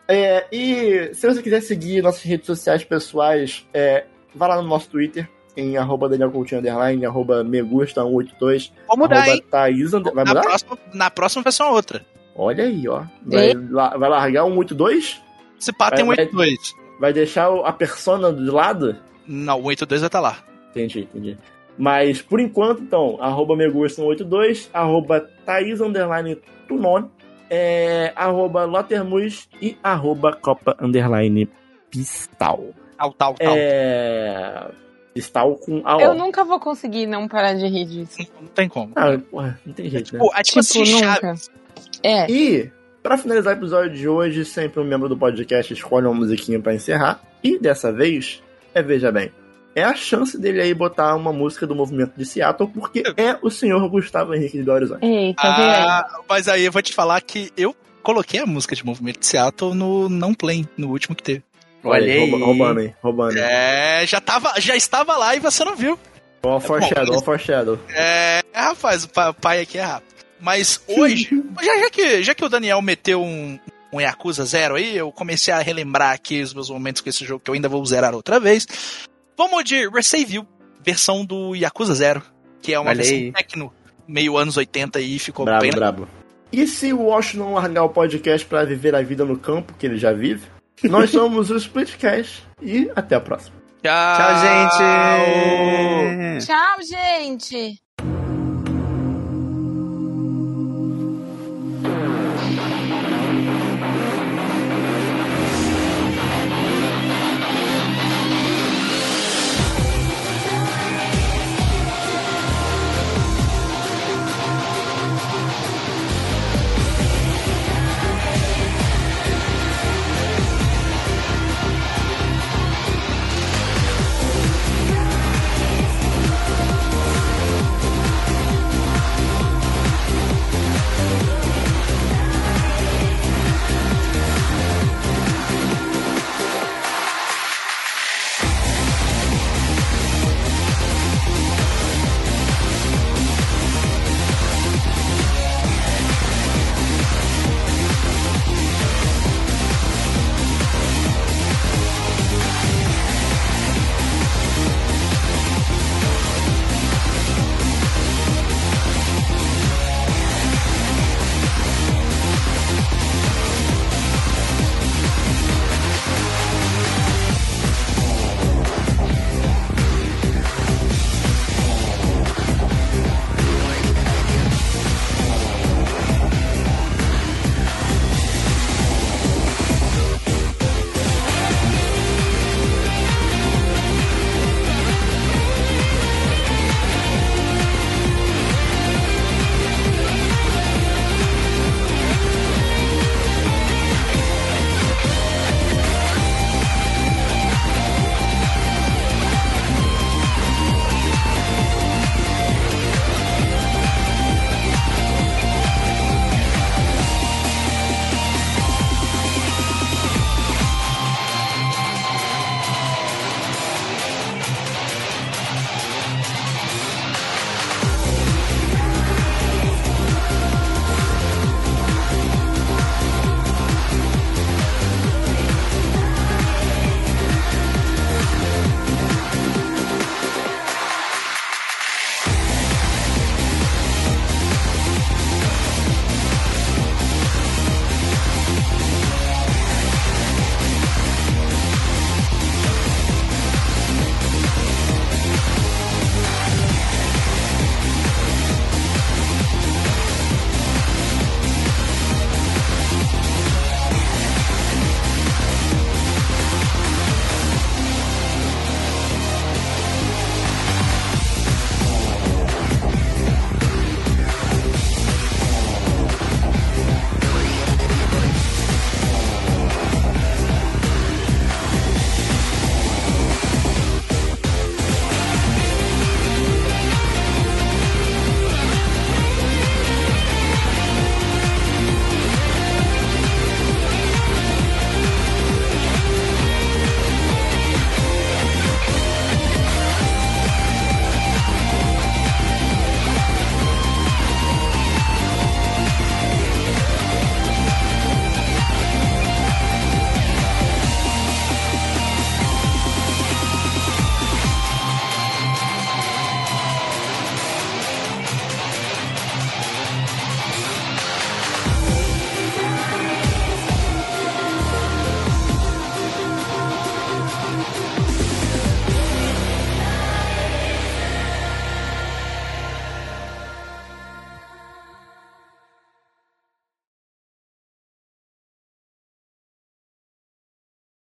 É, e se você quiser seguir nossas redes sociais pessoais, é, vá lá no nosso Twitter, em arroba Daniel Coutinho Underline, arroba Megusta182, Vou mudar, arroba hein? Thaís Vai Na mudar? próxima, na próxima vai ser uma outra. Olha aí, ó. Vai, la- vai largar um 82? Se pá, tem um Vai- vai- 82. Vai deixar a persona de lado? Não, o 82 vai estar lá. Entendi, entendi. Mas, por enquanto, então, arroba Megusta182, arroba Thaís Underline Tunon, é, arroba Lotermus e arroba Copa Underline Pistal. Tal, tal, tal. É... Pistal com a. Eu nunca vou conseguir não parar de rir disso. Não tem como. Ah, porra, não tem jeito, né? Tipo, é tipo, Tipo, assim, nunca. Chaves. É. E, pra finalizar o episódio de hoje, sempre um membro do podcast escolhe uma musiquinha pra encerrar. E dessa vez, é Veja Bem. É a chance dele aí botar uma música do movimento de Seattle, porque é o senhor Gustavo Henrique de Horizonte. Eita, aí. Ah, mas aí eu vou te falar que eu coloquei a música de movimento de Seattle no não play, no último que teve. Olha aí. rouba- roubando aí, roubando. aí. É, já, tava, já estava lá e você não viu. Ó, foreshadow, ó, foreshadow. É, rapaz, o pa- pai aqui é rápido. Mas hoje, já, já, que, já que o Daniel meteu um, um Yakuza Zero aí, eu comecei a relembrar aqui os meus momentos com esse jogo que eu ainda vou zerar outra vez. Vamos de Resave You, versão do Yakuza Zero, que é uma Olha versão aí. techno, meio anos 80 e ficou Brabo, bem brabo. E se o Wash não largar o podcast pra viver a vida no campo, que ele já vive, nós *laughs* somos o Splitcast e até a próxima. Tchau, Tchau, gente! Tchau, gente!